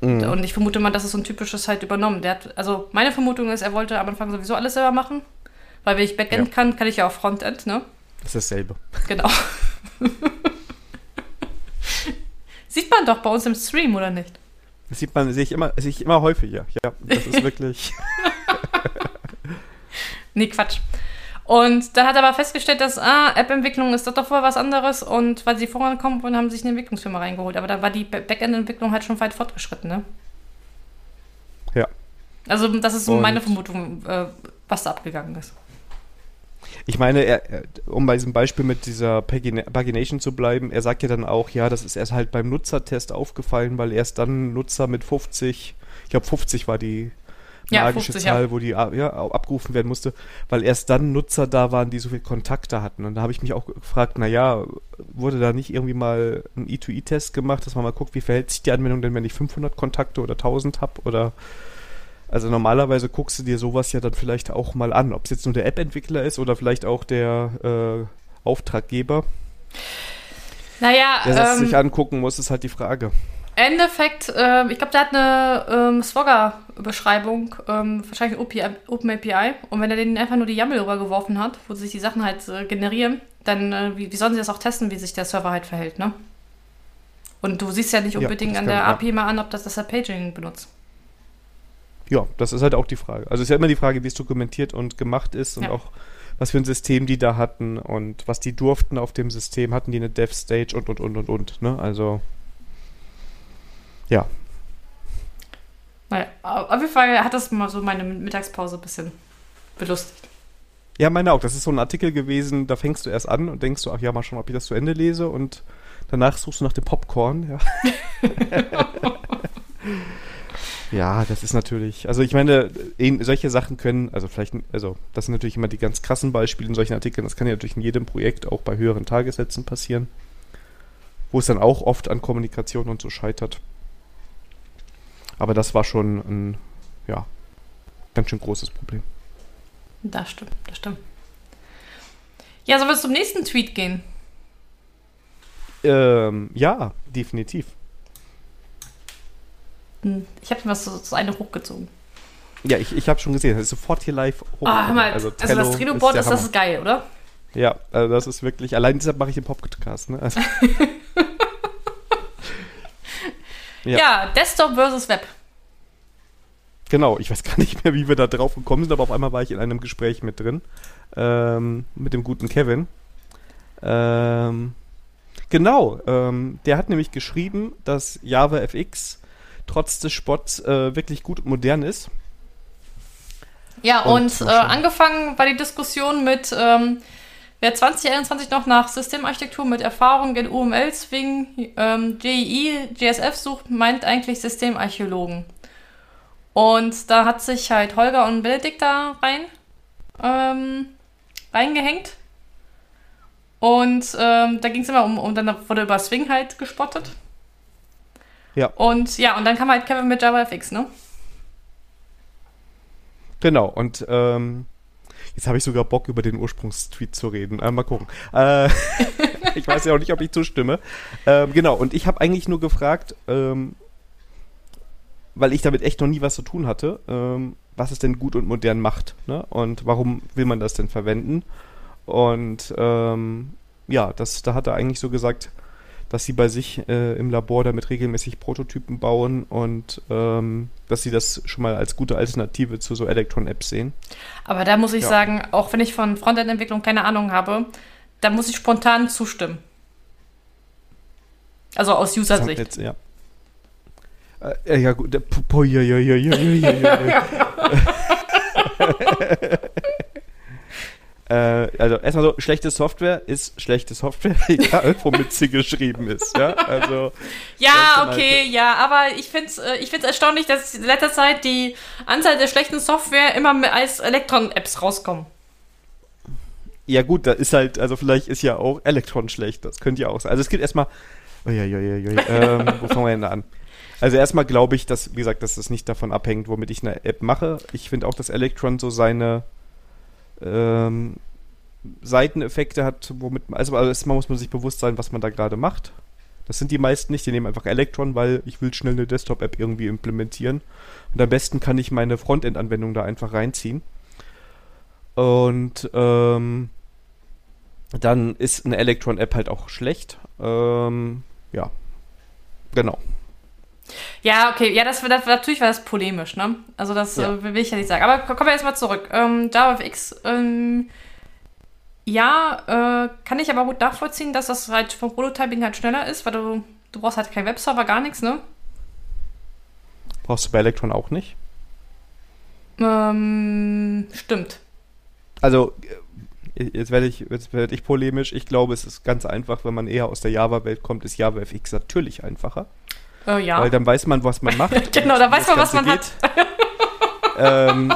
Mhm. Und ich vermute mal, das ist so ein typisches halt übernommen. Der hat, also meine Vermutung ist, er wollte am Anfang sowieso alles selber machen. Weil wenn ich Backend ja. kann, kann ich ja auch Frontend, ne? Das ist dasselbe. Genau. [LAUGHS] Sieht man doch bei uns im Stream, oder nicht? Das sieht man, sehe ich immer, sehe ich immer häufiger. Ja, das ist [LAUGHS] wirklich. [LAUGHS] nee, Quatsch. Und dann hat er aber festgestellt, dass ah, App-Entwicklung ist doch vorher was anderes und weil sie vorankommen wollen, haben sie sich eine Entwicklungsfirma reingeholt. Aber da war die Backend-Entwicklung halt schon weit fortgeschritten, ne? Ja. Also das ist so meine Vermutung, äh, was da abgegangen ist. Ich meine, er, um bei diesem Beispiel mit dieser Pagination zu bleiben, er sagt ja dann auch, ja, das ist erst halt beim Nutzertest aufgefallen, weil erst dann Nutzer mit 50, ich glaube 50 war die magische ja, 50, Zahl, ja. wo die ja, abgerufen werden musste, weil erst dann Nutzer da waren, die so viel Kontakte hatten. Und da habe ich mich auch gefragt, naja, wurde da nicht irgendwie mal ein E2E-Test gemacht, dass man mal guckt, wie verhält sich die Anwendung denn, wenn ich 500 Kontakte oder 1000 habe oder also normalerweise guckst du dir sowas ja dann vielleicht auch mal an, ob es jetzt nur der App-Entwickler ist oder vielleicht auch der äh, Auftraggeber. Naja, der das ähm, sich angucken muss, ist halt die Frage. Endeffekt, äh, ich glaube, der hat eine ähm, Swagger-Beschreibung, ähm, wahrscheinlich OpenAPI. Und wenn er denen einfach nur die YAML rübergeworfen hat, wo sich die Sachen halt äh, generieren, dann äh, wie, wie, sollen sie das auch testen, wie sich der Server halt verhält, ne? Und du siehst ja nicht unbedingt ja, an der API mal an, ob das das Paging benutzt. Ja, das ist halt auch die Frage. Also es ist ja immer die Frage, wie es dokumentiert und gemacht ist und ja. auch was für ein System die da hatten und was die durften auf dem System, hatten die eine Dev-Stage und und und und und. Ne? Also ja. Naja, auf jeden Fall hat das mal so meine Mittagspause ein bisschen belustigt. Ja, meine auch. Das ist so ein Artikel gewesen, da fängst du erst an und denkst du, ach ja, mal schauen, ob ich das zu Ende lese und danach suchst du nach dem Popcorn, ja. [LAUGHS] [LAUGHS] Ja, das ist natürlich, also ich meine, solche Sachen können, also vielleicht, also das sind natürlich immer die ganz krassen Beispiele in solchen Artikeln, das kann ja natürlich in jedem Projekt, auch bei höheren Tagessätzen passieren, wo es dann auch oft an Kommunikation und so scheitert. Aber das war schon ein, ja, ganz schön großes Problem. Das stimmt, das stimmt. Ja, sollen wir zum nächsten Tweet gehen? Ähm, ja, definitiv. Ich habe was so, so eine hochgezogen. Ja, ich, ich habe schon gesehen. Das ist sofort hier live hoch. Ah, hör mal, also, also das Trello-Board ist, ist, das ist geil, oder? Ja, also das ist wirklich, allein deshalb mache ich den Podcast, ne? Also. [LAUGHS] ja. ja, Desktop versus Web. Genau, ich weiß gar nicht mehr, wie wir da drauf gekommen sind, aber auf einmal war ich in einem Gespräch mit drin. Ähm, mit dem guten Kevin. Ähm, genau, ähm, der hat nämlich geschrieben, dass Java FX trotz des Spotts äh, wirklich gut und modern ist. Ja, und, und äh, angefangen war die Diskussion mit, ähm, wer 2021 noch nach Systemarchitektur mit Erfahrung in UML, Swing, ähm, JEE, GSF sucht, meint eigentlich Systemarchäologen. Und da hat sich halt Holger und Benedikt da rein ähm, reingehängt. Und ähm, da ging es immer um, und dann wurde über Swing halt gespottet. Ja. Und ja, und dann kam halt Kevin mit JavaFX, ne? Genau, und ähm, jetzt habe ich sogar Bock, über den Ursprungstweet zu reden. Äh, mal gucken. Äh, [LAUGHS] ich weiß ja auch nicht, ob ich zustimme. Ähm, genau, und ich habe eigentlich nur gefragt, ähm, weil ich damit echt noch nie was zu tun hatte, ähm, was es denn gut und modern macht. Ne? Und warum will man das denn verwenden? Und ähm, ja, das, da hat er eigentlich so gesagt, dass sie bei sich äh, im Labor damit regelmäßig Prototypen bauen und ähm, dass sie das schon mal als gute Alternative zu so Electron-Apps sehen. Aber da muss ich ja. sagen, auch wenn ich von Frontend-Entwicklung keine Ahnung habe, da muss ich spontan zustimmen. Also aus User-Sicht. Ja. Äh, ja, gut. Po, ja, ja, ja, ja, ja, ja, äh, also erstmal so, schlechte Software ist schlechte Software, [LAUGHS] egal womit sie geschrieben ist. Ja, also, ja okay, halt, ja, aber ich finde es äh, ich find's erstaunlich, dass in letzter Zeit die Anzahl der schlechten Software immer als Elektron-Apps rauskommen. Ja gut, da ist halt, also vielleicht ist ja auch Elektron schlecht, das könnte ja auch sein. Also es gibt erstmal, oh, ja, ja, ja, ja, ähm, wo fangen wir denn da an? Also erstmal glaube ich, dass, wie gesagt, dass das nicht davon abhängt, womit ich eine App mache. Ich finde auch, dass Electron so seine ähm, Seiteneffekte hat, womit also erstmal muss man sich bewusst sein, was man da gerade macht. Das sind die meisten nicht, die nehmen einfach Electron, weil ich will schnell eine Desktop-App irgendwie implementieren. Und am besten kann ich meine Frontend-Anwendung da einfach reinziehen. Und ähm, dann ist eine Electron-App halt auch schlecht. Ähm, ja, genau. Ja, okay, ja, das, das natürlich war das polemisch, ne? Also das ja. äh, will ich ja nicht sagen. Aber kommen wir erstmal zurück. Ähm, JavaFX, ähm, ja, äh, kann ich aber gut nachvollziehen, dass das halt vom Prototyping halt schneller ist, weil du, du brauchst halt keinen Webserver, gar nichts, ne? Brauchst du bei Electron auch nicht? Ähm, stimmt. Also, äh, jetzt werde ich, jetzt werde ich polemisch. Ich glaube, es ist ganz einfach, wenn man eher aus der Java-Welt kommt, ist JavaFX natürlich einfacher. Oh, ja. Weil dann weiß man, was man macht. [LAUGHS] genau, dann weiß man, was man geht. hat. ähm,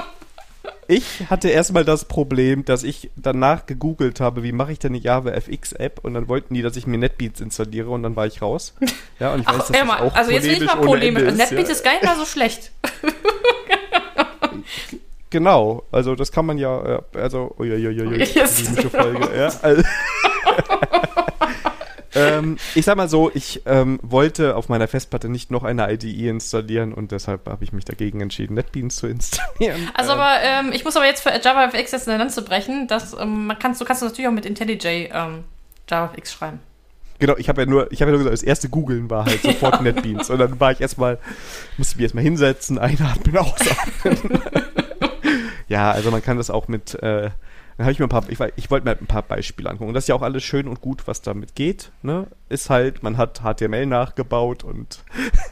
ich hatte erstmal das Problem, dass ich danach gegoogelt habe, wie mache ich denn eine Java FX App und dann wollten die, dass ich mir NetBeats installiere und dann war ich raus. Ja, und ich weiß, Ach, dass mal, auch Also jetzt bin ich mal polemisch. Ist, NetBeats ja. ist gar nicht mal so schlecht. [LAUGHS] genau, also das kann man ja, also, uiuiui, [LAUGHS] yes. Folge, ja. Also, ähm, ich sag mal so, ich ähm, wollte auf meiner Festplatte nicht noch eine IDE installieren und deshalb habe ich mich dagegen entschieden, NetBeans zu installieren. Also ähm, aber ähm, ich muss aber jetzt für JavaFX jetzt eine Lanze brechen, dass ähm, man kannst, du kannst natürlich auch mit IntelliJ ähm, JavaFX schreiben. Genau, ich habe ja nur, ich habe ja nur gesagt, das erste Googeln war halt sofort [LAUGHS] NetBeans. Und dann war ich erstmal, musste mich erstmal hinsetzen, einatmen, ausatmen. [LAUGHS] ja, also man kann das auch mit äh, dann habe ich mir ein paar, ich, ich wollte mir halt ein paar Beispiele angucken. Und das ist ja auch alles schön und gut, was damit geht. Ne? Ist halt, man hat HTML nachgebaut und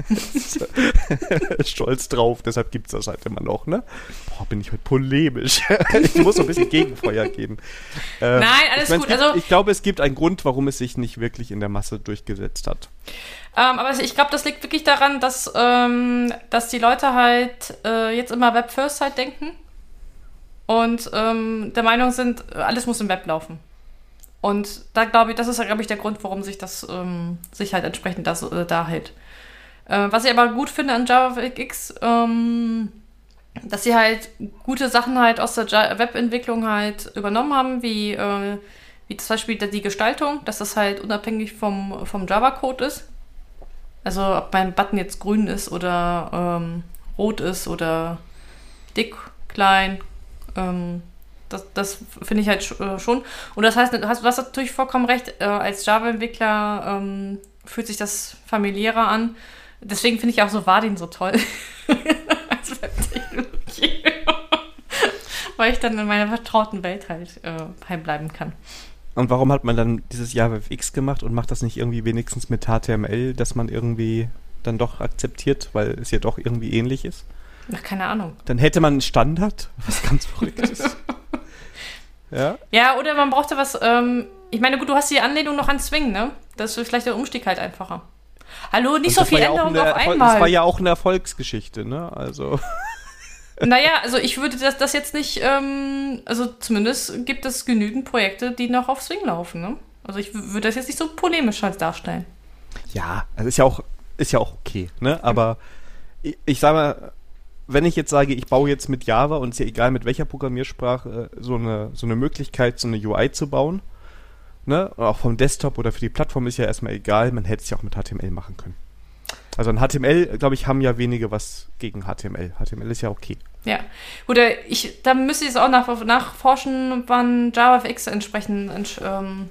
[LAUGHS] stolz drauf, deshalb gibt es das halt immer noch. Ne? Boah, bin ich heute polemisch. [LAUGHS] ich muss so ein bisschen Gegenfeuer geben. Ähm, Nein, alles ich gut. Gibt, also, ich glaube, es gibt einen Grund, warum es sich nicht wirklich in der Masse durchgesetzt hat. Ähm, aber ich glaube, das liegt wirklich daran, dass, ähm, dass die Leute halt äh, jetzt immer Web First halt denken und ähm, der Meinung sind, alles muss im Web laufen. Und da glaube ich, das ist, glaube ich, der Grund, warum sich das ähm, sich halt entsprechend das, äh, da hält. Äh, was ich aber gut finde an JavaFX, ähm, dass sie halt gute Sachen halt aus der Webentwicklung halt übernommen haben, wie, äh, wie zum Beispiel die Gestaltung, dass das halt unabhängig vom, vom Java-Code ist. Also ob mein Button jetzt grün ist oder ähm, rot ist oder dick, klein. Ähm, das, das finde ich halt äh, schon. Und das heißt, du hast, du hast natürlich vollkommen recht, äh, als Java-Entwickler ähm, fühlt sich das familiärer an. Deswegen finde ich auch so Vadin so toll. [LAUGHS] als Webtechnologie. [LAUGHS] Weil ich dann in meiner vertrauten Welt halt äh, heimbleiben kann. Und warum hat man dann dieses JavaFX gemacht und macht das nicht irgendwie wenigstens mit HTML, dass man irgendwie dann doch akzeptiert, weil es ja doch irgendwie ähnlich ist? Ach, keine Ahnung. Dann hätte man einen Standard, was ganz verrückt ist. [LAUGHS] Ja? Ja, oder man brauchte was, ähm, ich meine, gut, du hast die Anlehnung noch an Swing, ne? Das ist vielleicht der Umstieg halt einfacher. Hallo, nicht so viel Änderung ja auf einmal. Das war ja auch eine Erfolgsgeschichte, ne? Also. [LAUGHS] Naja, also ich würde das, das jetzt nicht, ähm, also zumindest gibt es genügend Projekte, die noch auf Swing laufen, ne? Also ich würde das jetzt nicht so polemisch halt darstellen. Ja, das ist ja auch, ist ja auch okay, ne? Aber ich, ich sage mal, wenn ich jetzt sage, ich baue jetzt mit Java und es ist ja egal mit welcher Programmiersprache so eine, so eine Möglichkeit, so eine UI zu bauen, ne, auch vom Desktop oder für die Plattform ist ja erstmal egal, man hätte es ja auch mit HTML machen können. Also an HTML, glaube ich, haben ja wenige was gegen HTML. HTML ist ja okay. Ja. Gut, ich, da müsste ich es auch nach, nachforschen, wann JavaFX entsprechend ähm,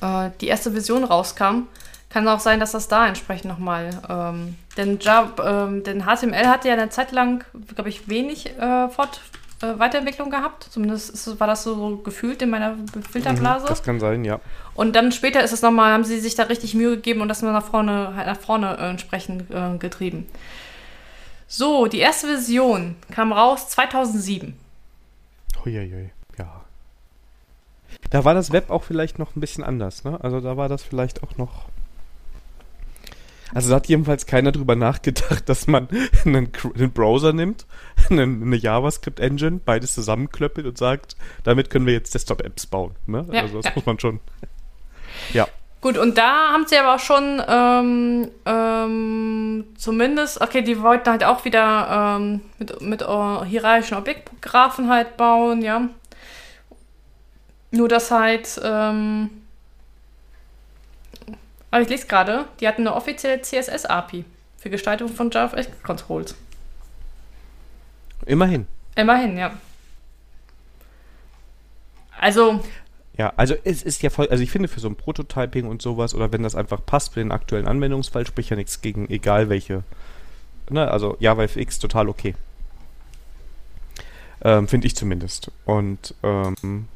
äh, die erste Version rauskam. Kann auch sein, dass das da entsprechend nochmal. Ähm, denn, ähm, denn HTML hatte ja eine Zeit lang, glaube ich, wenig äh, Fort, äh, Weiterentwicklung gehabt. Zumindest ist, war das so gefühlt in meiner Filterblase. Mhm, das kann sein, ja. Und dann später ist es nochmal, haben sie sich da richtig Mühe gegeben und das mal nach vorne, halt nach vorne äh, entsprechend äh, getrieben. So, die erste Version kam raus 2007. Uiuiui, ja. Da war das Web auch vielleicht noch ein bisschen anders, ne? Also da war das vielleicht auch noch also da hat jedenfalls keiner drüber nachgedacht, dass man [LAUGHS] einen, einen Browser nimmt, [LAUGHS] eine, eine JavaScript-Engine, beides zusammenklöppelt und sagt, damit können wir jetzt Desktop-Apps bauen. Ne? Ja, also das ja. muss man schon. Ja. Gut, und da haben sie aber auch schon ähm, ähm, zumindest, okay, die wollten halt auch wieder ähm, mit, mit uh, hierarchischen Objektgraphen halt bauen, ja. Nur dass halt ähm, aber ich lese gerade, die hatten eine offizielle CSS-API für Gestaltung von JavaScript-Controls. Immerhin. Immerhin, ja. Also. Ja, also es ist ja voll, also ich finde für so ein Prototyping und sowas, oder wenn das einfach passt für den aktuellen Anwendungsfall, spricht ja nichts gegen egal welche. Ne, also JavaFX total okay. Ähm, finde ich zumindest. Und ähm,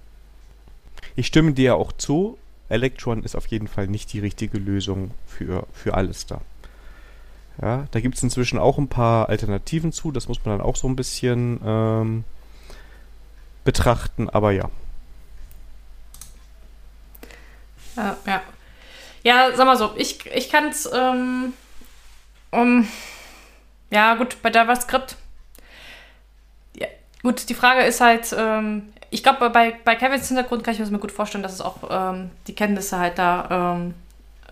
ich stimme dir auch zu, Electron ist auf jeden Fall nicht die richtige Lösung für, für alles da. Ja, da gibt es inzwischen auch ein paar Alternativen zu, das muss man dann auch so ein bisschen ähm, betrachten, aber ja. Ja, ja. Ja, sag mal so, ich, ich kann es, ähm, um, ja gut, bei JavaScript, ja, gut, die Frage ist halt, ähm, ich glaube, bei, bei Kevins Hintergrund kann ich mir gut vorstellen, dass es auch ähm, die Kenntnisse halt da, ähm,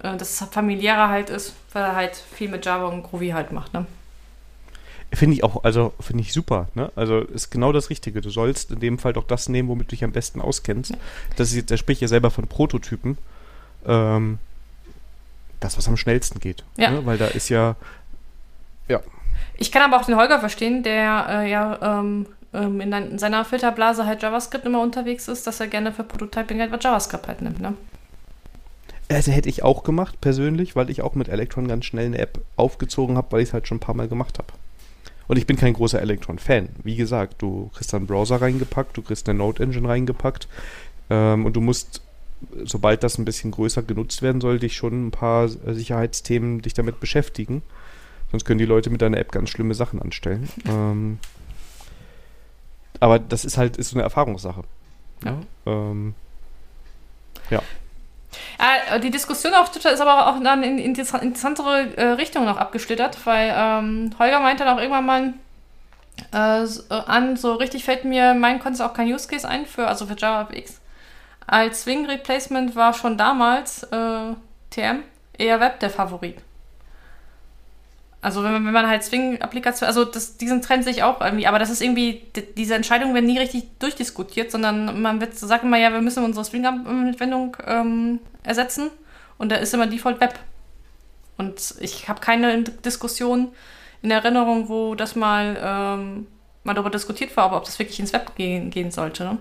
äh, dass es familiärer halt ist, weil er halt viel mit Java und Groovy halt macht, ne? Finde ich auch, also finde ich super, ne? Also ist genau das Richtige. Du sollst in dem Fall doch das nehmen, womit du dich am besten auskennst. Das ist der spricht ja selber von Prototypen. Ähm, das, was am schnellsten geht. Ja. Ne? Weil da ist ja, ja. Ich kann aber auch den Holger verstehen, der äh, ja ähm, ähm, in, in, seiner Filterblase halt JavaScript immer unterwegs ist, dass er gerne für Prototyping halt JavaScript halt nimmt, ne? Also hätte ich auch gemacht, persönlich, weil ich auch mit Electron ganz schnell eine App aufgezogen habe, weil ich es halt schon ein paar Mal gemacht habe. Und ich bin kein großer Electron-Fan. Wie gesagt, du kriegst einen Browser reingepackt, du kriegst eine Node-Engine reingepackt ähm, und du musst, sobald das ein bisschen größer genutzt werden soll, dich schon ein paar Sicherheitsthemen dich damit beschäftigen. Sonst können die Leute mit deiner App ganz schlimme Sachen anstellen. [LAUGHS] Ähm, aber das ist halt ist so eine Erfahrungssache. Ja. Ähm, ja. Äh, die Diskussion auf Twitter ist aber auch dann in, in interessantere äh, Richtung noch abgeschlittert, weil ähm, Holger meinte dann auch irgendwann mal äh, so, äh, an, so richtig fällt mir mein Kontext auch kein Use Case ein, für, also für JavaFX. Als Swing Replacement war schon damals äh, TM eher Web der Favorit. Also wenn man, wenn man halt Swing-Applikationen, also das, diesen Trend sehe ich auch irgendwie, aber das ist irgendwie, diese Entscheidungen werden nie richtig durchdiskutiert, sondern man wird so sagt immer, ja, wir müssen unsere Swing-Anwendung ähm, ersetzen und da ist immer Default Web. Und ich habe keine Diskussion in Erinnerung, wo das mal, ähm, mal darüber diskutiert war, ob das wirklich ins Web gehen, gehen sollte. Ne?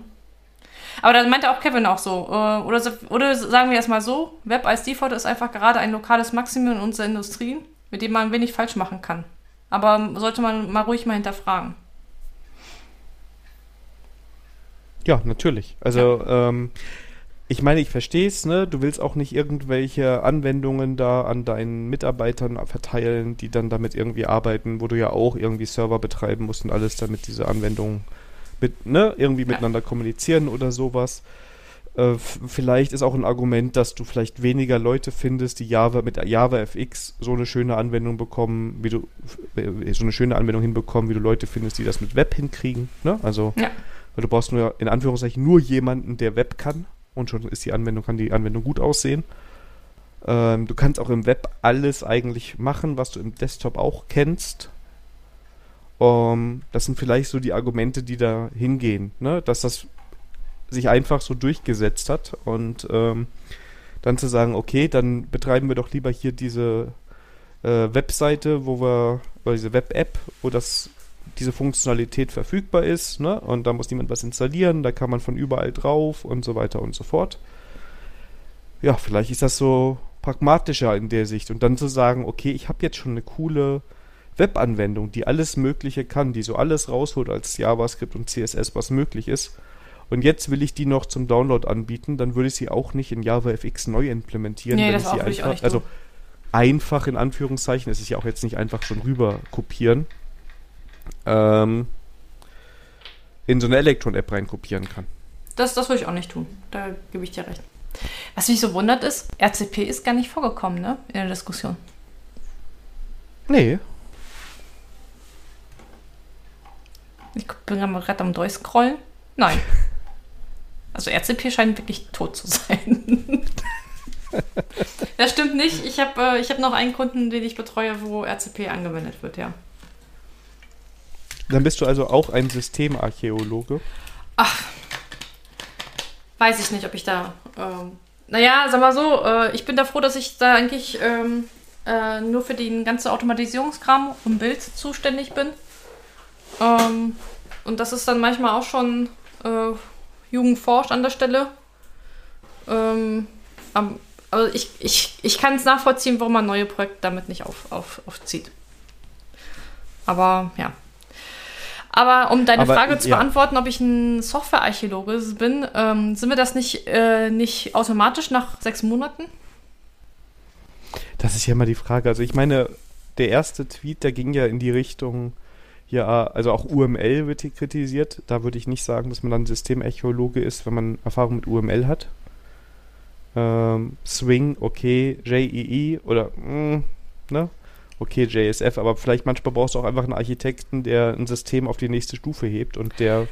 Aber da meinte auch Kevin auch so. Äh, oder, oder sagen wir erstmal so, Web als Default ist einfach gerade ein lokales Maximum in unserer Industrie, mit dem man wenig falsch machen kann. Aber sollte man mal ruhig mal hinterfragen. Ja, natürlich. Also, ja. Ähm, ich meine, ich verstehe es, ne? Du willst auch nicht irgendwelche Anwendungen da an deinen Mitarbeitern verteilen, die dann damit irgendwie arbeiten, wo du ja auch irgendwie Server betreiben musst und alles, damit diese Anwendungen mit, ne, irgendwie ja. miteinander kommunizieren oder sowas. Äh, vielleicht ist auch ein Argument, dass du vielleicht weniger Leute findest, die Java mit Java FX so eine schöne Anwendung bekommen, wie du äh, so eine schöne Anwendung hinbekommen, wie du Leute findest, die das mit Web hinkriegen. Ne? Also, ja. weil du brauchst nur in Anführungszeichen nur jemanden, der Web kann und schon ist die Anwendung kann die Anwendung gut aussehen. Ähm, du kannst auch im Web alles eigentlich machen, was du im Desktop auch kennst. Um, ähm, das sind vielleicht so die Argumente, die da hingehen, ne? dass das sich einfach so durchgesetzt hat und ähm, dann zu sagen, okay, dann betreiben wir doch lieber hier diese äh, Webseite, wo wir, oder diese Web-App, wo das, diese Funktionalität verfügbar ist, ne? Und da muss niemand was installieren, da kann man von überall drauf und so weiter und so fort. Ja, vielleicht ist das so pragmatischer in der Sicht und dann zu sagen, okay, ich habe jetzt schon eine coole Webanwendung, die alles Mögliche kann, die so alles rausholt als JavaScript und CSS, was möglich ist. Und jetzt will ich die noch zum Download anbieten, dann würde ich sie auch nicht in JavaFX neu implementieren. Nee, das ich sie einfach, ich also einfach in Anführungszeichen, es ist ja auch jetzt nicht einfach ein rüber kopieren, ähm, in so eine Electron-App reinkopieren kann. Das, das würde ich auch nicht tun. Da gebe ich dir recht. Was mich so wundert ist, RCP ist gar nicht vorgekommen, ne? In der Diskussion. Nee. Ich bin gerade am Durchscrollen. Nein. [LAUGHS] Also RCP scheint wirklich tot zu sein. [LAUGHS] das stimmt nicht. Ich habe äh, hab noch einen Kunden, den ich betreue, wo RCP angewendet wird, ja. Dann bist du also auch ein Systemarchäologe? Ach, weiß ich nicht, ob ich da. Ähm, naja, sag mal so, äh, ich bin da froh, dass ich da eigentlich ähm, äh, nur für den ganzen Automatisierungskram und Bild zuständig bin. Ähm, und das ist dann manchmal auch schon äh, Jugend forscht an der Stelle. Ähm, also ich, ich, ich kann es nachvollziehen, warum man neue Projekte damit nicht auf, auf, aufzieht. Aber ja. Aber um deine Aber, Frage zu ja. beantworten, ob ich ein Softwarearchäologe bin, ähm, sind wir das nicht, äh, nicht automatisch nach sechs Monaten? Das ist ja immer die Frage. Also ich meine, der erste Tweet, der ging ja in die Richtung, ja, also auch UML wird hier kritisiert. Da würde ich nicht sagen, dass man dann Systemarchäologe ist, wenn man Erfahrung mit UML hat. Ähm, Swing, okay, JEE e oder, mh, mm, ne? Okay, JSF, aber vielleicht manchmal brauchst du auch einfach einen Architekten, der ein System auf die nächste Stufe hebt und der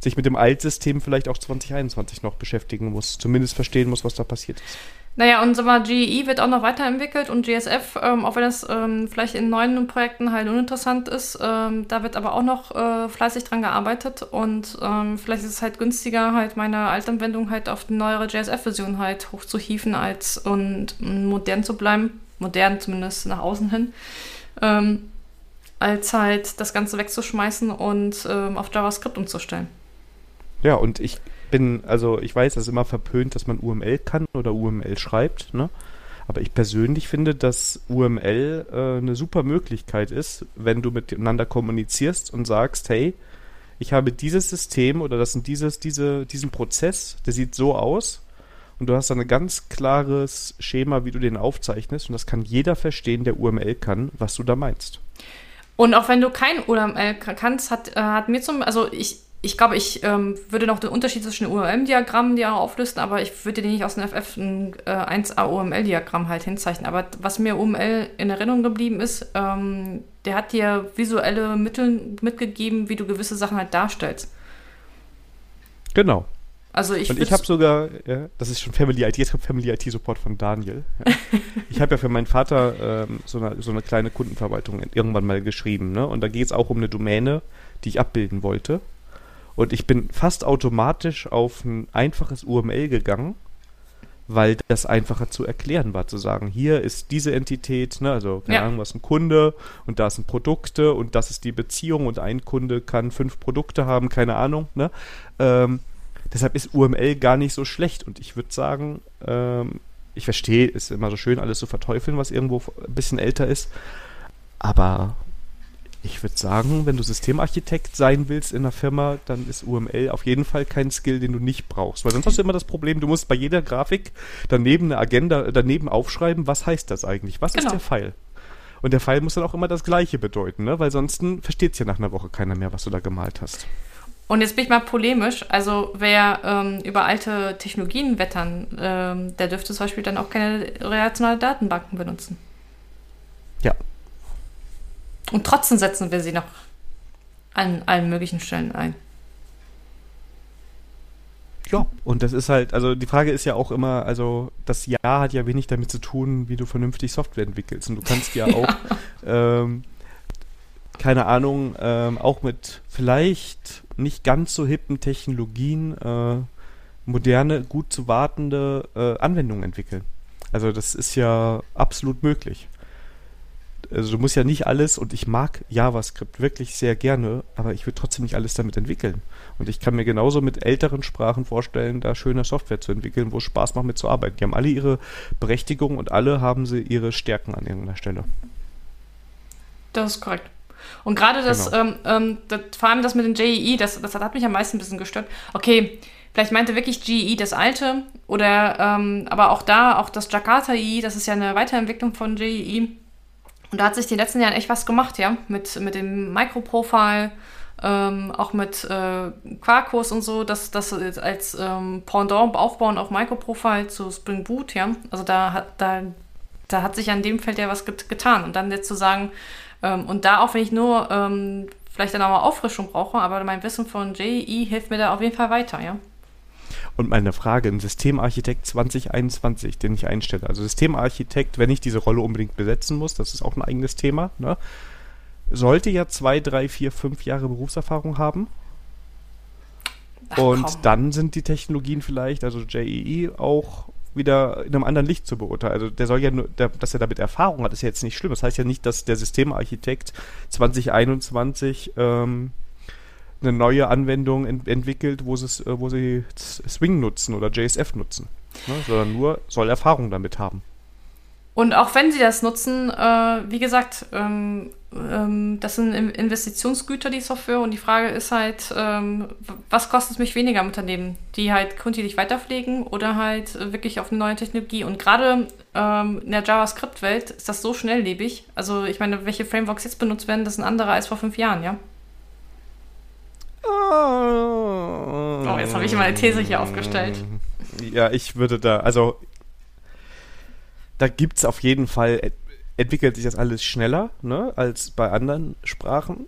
sich mit dem Altsystem vielleicht auch 2021 noch beschäftigen muss, zumindest verstehen muss, was da passiert ist. Naja, und sag mal, GE wird auch noch weiterentwickelt und GSF, ähm, auch wenn das ähm, vielleicht in neuen Projekten halt uninteressant ist, ähm, da wird aber auch noch äh, fleißig dran gearbeitet und ähm, vielleicht ist es halt günstiger, halt meine Altanwendung halt auf die neuere JSF-Version halt hochzuhieven als und modern zu bleiben, modern zumindest nach außen hin, ähm, als halt das Ganze wegzuschmeißen und ähm, auf JavaScript umzustellen. Ja, und ich bin, also ich weiß, es ist immer verpönt, dass man UML kann oder UML schreibt, ne? Aber ich persönlich finde, dass UML äh, eine super Möglichkeit ist, wenn du miteinander kommunizierst und sagst, hey, ich habe dieses System oder das sind dieses, diese, diesen Prozess, der sieht so aus und du hast dann ein ganz klares Schema, wie du den aufzeichnest und das kann jeder verstehen, der UML kann, was du da meinst. Und auch wenn du kein UML kannst, hat, äh, hat mir zum, also ich, ich glaube, ich ähm, würde noch den Unterschied zwischen UML-Diagrammen ja auflisten, aber ich würde dir nicht aus dem FF ein äh, 1A UML-Diagramm halt hinzeichnen. Aber was mir UML in Erinnerung geblieben ist, ähm, der hat dir visuelle Mittel mitgegeben, wie du gewisse Sachen halt darstellst. Genau. Also ich Und ich habe sogar, ja, das ist schon Family IT, jetzt kommt Family IT Support von Daniel. Ja. [LAUGHS] ich habe ja für meinen Vater ähm, so, eine, so eine kleine Kundenverwaltung irgendwann mal geschrieben. Ne? Und da geht es auch um eine Domäne, die ich abbilden wollte. Und ich bin fast automatisch auf ein einfaches UML gegangen, weil das einfacher zu erklären war, zu sagen, hier ist diese Entität, ne, also keine Ja. Ahnung, was ein Kunde und da sind Produkte und das ist die Beziehung und ein Kunde kann fünf Produkte haben, keine Ahnung, ne? Ähm, deshalb ist UML gar nicht so schlecht und ich würde sagen, ähm, ich verstehe, ist immer so schön, alles zu verteufeln, was irgendwo ein bisschen älter ist, aber ich würde sagen, wenn du Systemarchitekt sein willst in einer Firma, dann ist UML auf jeden Fall kein Skill, den du nicht brauchst. Weil sonst hast du immer das Problem, du musst bei jeder Grafik daneben eine Agenda, daneben aufschreiben, was heißt das eigentlich? Was ist Genau. der Pfeil? Und der Pfeil muss dann auch immer das Gleiche bedeuten, ne? weil sonst versteht es ja nach einer Woche keiner mehr, was du da gemalt hast. Und jetzt bin ich mal polemisch. Also wer ähm, über alte Technologien wettern, ähm, der dürfte zum Beispiel dann auch keine relationale Datenbanken benutzen. Ja. Und trotzdem setzen wir sie noch an allen möglichen Stellen ein. Ja, und das ist halt, also die Frage ist ja auch immer, also das Jahr hat ja wenig damit zu tun, wie du vernünftig Software entwickelst. Und du kannst ja [LAUGHS] auch, ähm, keine Ahnung, ähm, auch mit vielleicht nicht ganz so hippen Technologien äh, moderne, gut zu wartende äh, Anwendungen entwickeln. Also das ist ja absolut möglich. Also du musst ja nicht alles, und ich mag JavaScript wirklich sehr gerne, aber ich würde trotzdem nicht alles damit entwickeln. Und ich kann mir genauso mit älteren Sprachen vorstellen, da schöne Software zu entwickeln, wo es Spaß macht mitzuarbeiten. Die haben alle ihre Berechtigung und alle haben sie ihre Stärken an irgendeiner Stelle. Das ist korrekt. Und gerade das, Genau. ähm, ähm, das, vor allem das mit dem JEE, das, das hat mich am meisten ein bisschen gestört. Okay, vielleicht meinte wirklich GEE das alte, oder ähm, aber auch da, auch das Jakarta EE, das ist ja eine Weiterentwicklung von JEE. Und da hat sich den letzten Jahren echt was gemacht, ja, mit, mit dem Microprofile, ähm, auch mit äh, Quarkus und so, das, das als ähm, Pendant aufbauen auf Microprofile zu Spring Boot, ja. Also da hat, da, da hat sich an dem Feld ja was get getan. Und dann jetzt zu sagen, ähm, und da auch wenn ich nur ähm, vielleicht dann auch mal Auffrischung brauche, aber mein Wissen von JEE hilft mir da auf jeden Fall weiter, ja. Und meine Frage, ein Systemarchitekt 2021, den ich einstelle. Also Systemarchitekt, wenn ich diese Rolle unbedingt besetzen muss, das ist auch ein eigenes Thema, ne? sollte ja zwei, drei, vier, fünf Jahre Berufserfahrung haben. Ach, Und komm. dann sind die Technologien vielleicht, also JEE, auch wieder in einem anderen Licht zu beurteilen. Also der soll ja nur, der, dass er damit Erfahrung hat, ist ja jetzt nicht schlimm. Das heißt ja nicht, dass der Systemarchitekt 2021 ähm, eine neue Anwendung ent entwickelt, wo, sie, äh, wo sie Swing nutzen oder JSF nutzen. Ne? Sondern nur soll Erfahrung damit haben. Und auch wenn sie das nutzen, äh, wie gesagt, ähm, ähm, das sind In- Investitionsgüter, die Software. Und die Frage ist halt, ähm, was kostet es mich weniger im Unternehmen? Die halt kontinuierlich weiterpflegen oder halt wirklich auf eine neue Technologie? Und gerade ähm, in der JavaScript-Welt ist das so schnelllebig. Also ich meine, welche Frameworks jetzt benutzt werden, das sind andere als vor fünf Jahren, ja? Oh, jetzt habe ich meine These hier aufgestellt. Ja, ich würde da, also da gibt es auf jeden Fall, ent- entwickelt sich das alles schneller, ne, als bei anderen Sprachen.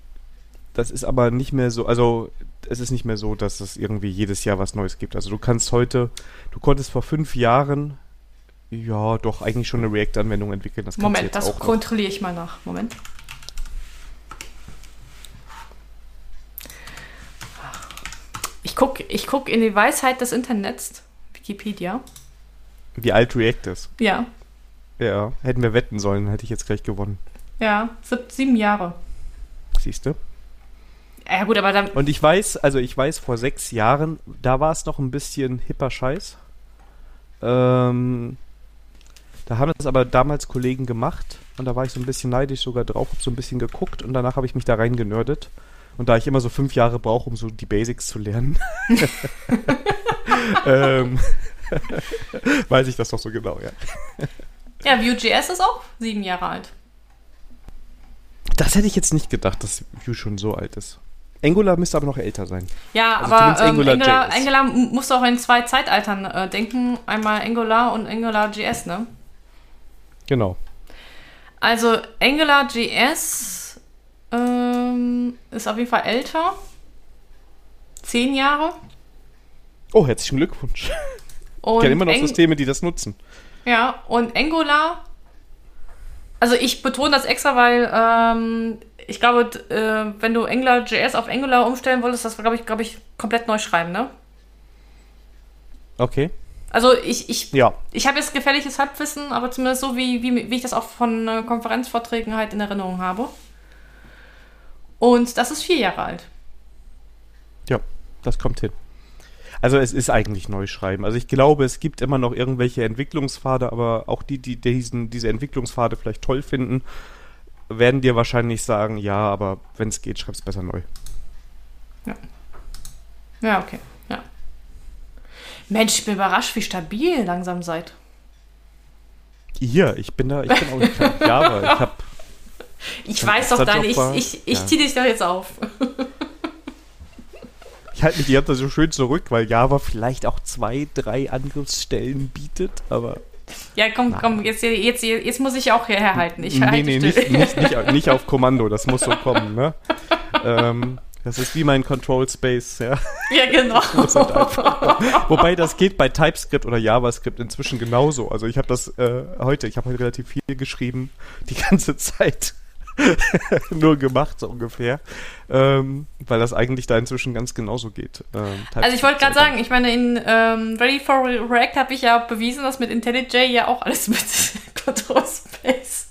Das ist aber nicht mehr so, also es ist nicht mehr so, dass es irgendwie jedes Jahr was Neues gibt. Also du kannst heute, du konntest vor fünf Jahren, ja, doch eigentlich schon eine React-Anwendung entwickeln. Das Moment, das kontrolliere ich mal nach. Moment. Gucke ich guck in die Weisheit des Internets, Wikipedia. Wie alt React ist. Ja, Ja, hätten wir wetten sollen, hätte ich jetzt gleich gewonnen. ja, sieb, sieben Jahre. Siehst du? Ja gut, aber dann, Und ich weiß, also ich weiß, vor sechs Jahren, da war es noch ein bisschen hipper Scheiß. Ähm, da haben das aber damals Kollegen gemacht und da war ich so ein bisschen neidisch sogar drauf, hab so ein bisschen geguckt und danach habe ich mich da reingenördet. Und da ich immer so fünf Jahre brauche, um so die Basics zu lernen, [LAUGHS] ähm, [LAUGHS] weiß ich das doch so genau, ja. ja, Vue.js ist auch sieben Jahre alt. Das hätte ich jetzt nicht gedacht, dass Vue schon so alt ist. Angular müsste aber noch älter sein. Ja, Also aber ähm, Angular Angular. Angular musst du auch in zwei Zeitaltern äh, denken. Einmal Angular und AngularJS, ne? Genau. Also AngularJS ähm, ist auf jeden Fall älter. Zehn Jahre. Oh, herzlichen Glückwunsch. Und Ich kenne immer noch Ang- Systeme, die das nutzen. Ja, und Angular. Also ich betone das extra, weil ähm, ich glaube, äh, wenn du AngularJS auf Angular umstellen wolltest, das glaube ich, glaube ich, komplett neu schreiben, ne? Okay. Also ich, ich, Ja. ich habe jetzt gefährliches Halbwissen, aber zumindest so, wie, wie, wie ich das auch von äh, Konferenzvorträgen halt in Erinnerung habe. Und das ist vier Jahre alt. Ja, das kommt hin. Also es ist eigentlich Neuschreiben. Also ich glaube, es gibt immer noch irgendwelche Entwicklungspfade, aber auch die, die diesen, diese Entwicklungspfade vielleicht toll finden, werden dir wahrscheinlich sagen, ja, aber wenn es geht, schreib's besser neu. Ja, okay. Ja. Mensch, ich bin überrascht, wie stabil ihr langsam seid. Hier, ich bin da, ich bin auch nicht Java. Ich [LAUGHS] habe Ich weiß doch deine, ich, ich, ich ja. zieh dich doch jetzt auf. [LAUGHS] Ich halte mich die ganze Zeit so schön zurück, weil Java vielleicht auch zwei, drei Angriffsstellen bietet, aber. Ja, komm, Nein. komm, jetzt, jetzt, jetzt muss ich auch herhalten. Ich nee, nee, nicht, nicht, nicht, [LAUGHS] nicht auf Kommando, das muss so kommen, ne? ähm, das ist wie mein Control Space, ja. Ja, genau. [LAUGHS] muss halt Wobei das geht bei TypeScript oder JavaScript inzwischen genauso. Also ich habe das äh, heute, ich habe heute relativ viel geschrieben, die ganze Zeit. [LAUGHS] Nur gemacht, so ungefähr. Ähm, weil das eigentlich da inzwischen ganz genauso geht. Ähm, Also ich wollte gerade sagen, ich meine, in ähm, Ready for React habe ich ja bewiesen, dass mit IntelliJ ja auch alles [LAUGHS] mit Control Space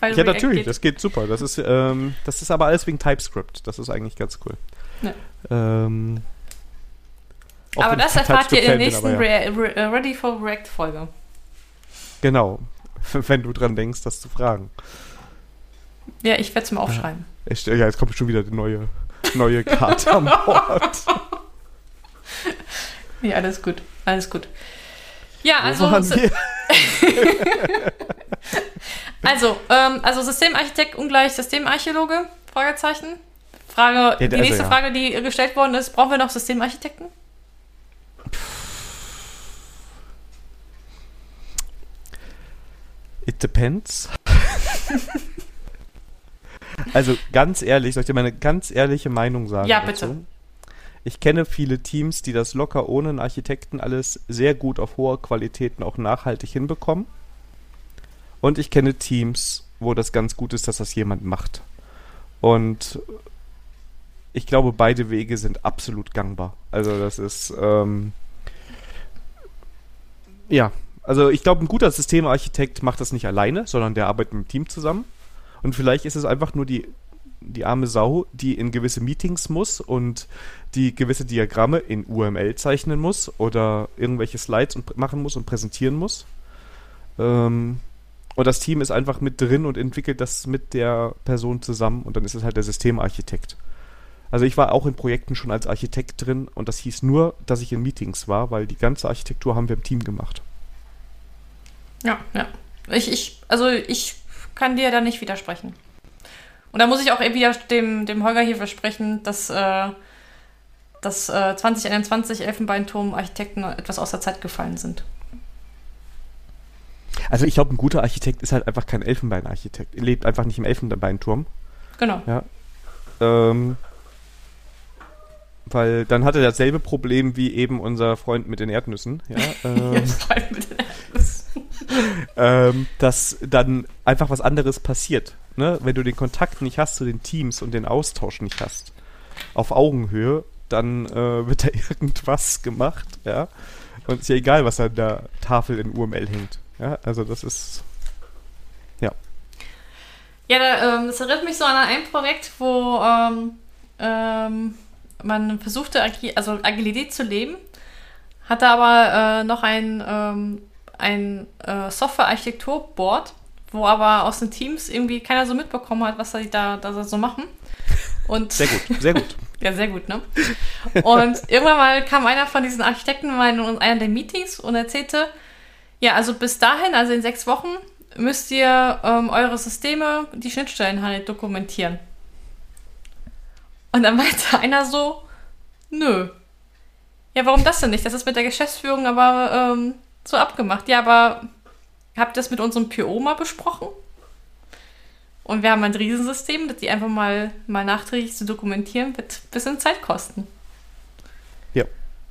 Ja, React natürlich, geht. das geht super. Das ist, ähm, das ist aber alles wegen TypeScript. Das ist eigentlich ganz cool. Ja. Ähm, Aber das erfahrt ihr in der nächsten aber ja. Re Re Ready for React Folge. Genau. [LAUGHS] Wenn du dran denkst, das zu fragen. Ja, ich werde es mir aufschreiben. Ich, ja, jetzt kommt schon wieder die neue, neue Karte am [LAUGHS] Bord. Ja, alles gut, alles gut. Ja, also, [LAUGHS] also, ähm, also Systemarchitekt ungleich Systemarchäologe? Fragezeichen. Frage, Ja, die also nächste ja. Frage, die gestellt worden ist, brauchen wir noch Systemarchitekten? It depends. [LAUGHS] also ganz ehrlich, soll ich dir meine ganz ehrliche Meinung sagen? Ja, dazu? bitte. Ich kenne viele Teams, die das locker ohne einen Architekten alles sehr gut auf hoher Qualität und auch nachhaltig hinbekommen. Und ich kenne Teams, wo das ganz gut ist, dass das jemand macht. Und ich glaube, beide Wege sind absolut gangbar. Also das ist, ähm, ja, also ich glaube, ein guter Systemarchitekt macht das nicht alleine, sondern der arbeitet mit dem Team zusammen. Und vielleicht ist es einfach nur die, die arme Sau, die in gewisse Meetings muss und die gewisse Diagramme in UML zeichnen muss oder irgendwelche Slides und, machen muss und präsentieren muss. Ähm, und das Team ist einfach mit drin und entwickelt das mit der Person zusammen und dann ist es halt der Systemarchitekt. Also ich war auch in Projekten schon als Architekt drin und das hieß nur, dass ich in Meetings war, weil die ganze Architektur haben wir im Team gemacht. Ja, ja. Ich, ich, also ich kann dir da nicht widersprechen. Und da muss ich auch eben wieder dem, dem Holger hier versprechen, dass, äh, dass äh, 2021 Elfenbeinturm-Architekten etwas aus der Zeit gefallen sind. Also ich glaube, ein guter Architekt ist halt einfach kein Elfenbeinarchitekt. Er lebt einfach nicht im Elfenbeinturm. Genau. Ähm, weil dann hat er dasselbe Problem wie eben unser Freund mit den Erdnüssen. Ja, [LAUGHS] ähm, mit den Erdnüssen. [LAUGHS] ähm, dass dann einfach was anderes passiert. Ne? Wenn du den Kontakt nicht hast zu den Teams und den Austausch nicht hast, auf Augenhöhe, dann äh, wird da [LAUGHS] irgendwas gemacht, ja. Und ist ja egal, was an der Tafel in UML hängt. Ja, also das ist. Ja, da, ähm, das erinnert mich so an ein Projekt, wo ähm, ähm, man versuchte, also Agilität zu leben, hatte aber äh, noch ein, ähm, ein äh, Software-Architektur-Board, wo aber aus den Teams irgendwie keiner so mitbekommen hat, was sie da, da so machen. Und Sehr gut, sehr gut. [LAUGHS] ja, sehr gut, ne? Und irgendwann mal kam einer von diesen Architekten mal in einer der Meetings und erzählte, ja, also bis dahin, also in sechs Wochen, müsst ihr ähm, eure Systeme, die Schnittstellen halt dokumentieren. Und dann meinte einer so, nö. Ja, warum das denn nicht? Das ist mit der Geschäftsführung aber ähm, so abgemacht. Ja, aber habt ihr das mit unserem PO mal besprochen? Und wir haben ein Riesensystem, das die einfach mal, mal nachträglich zu dokumentieren, wird ein bisschen Zeit kosten.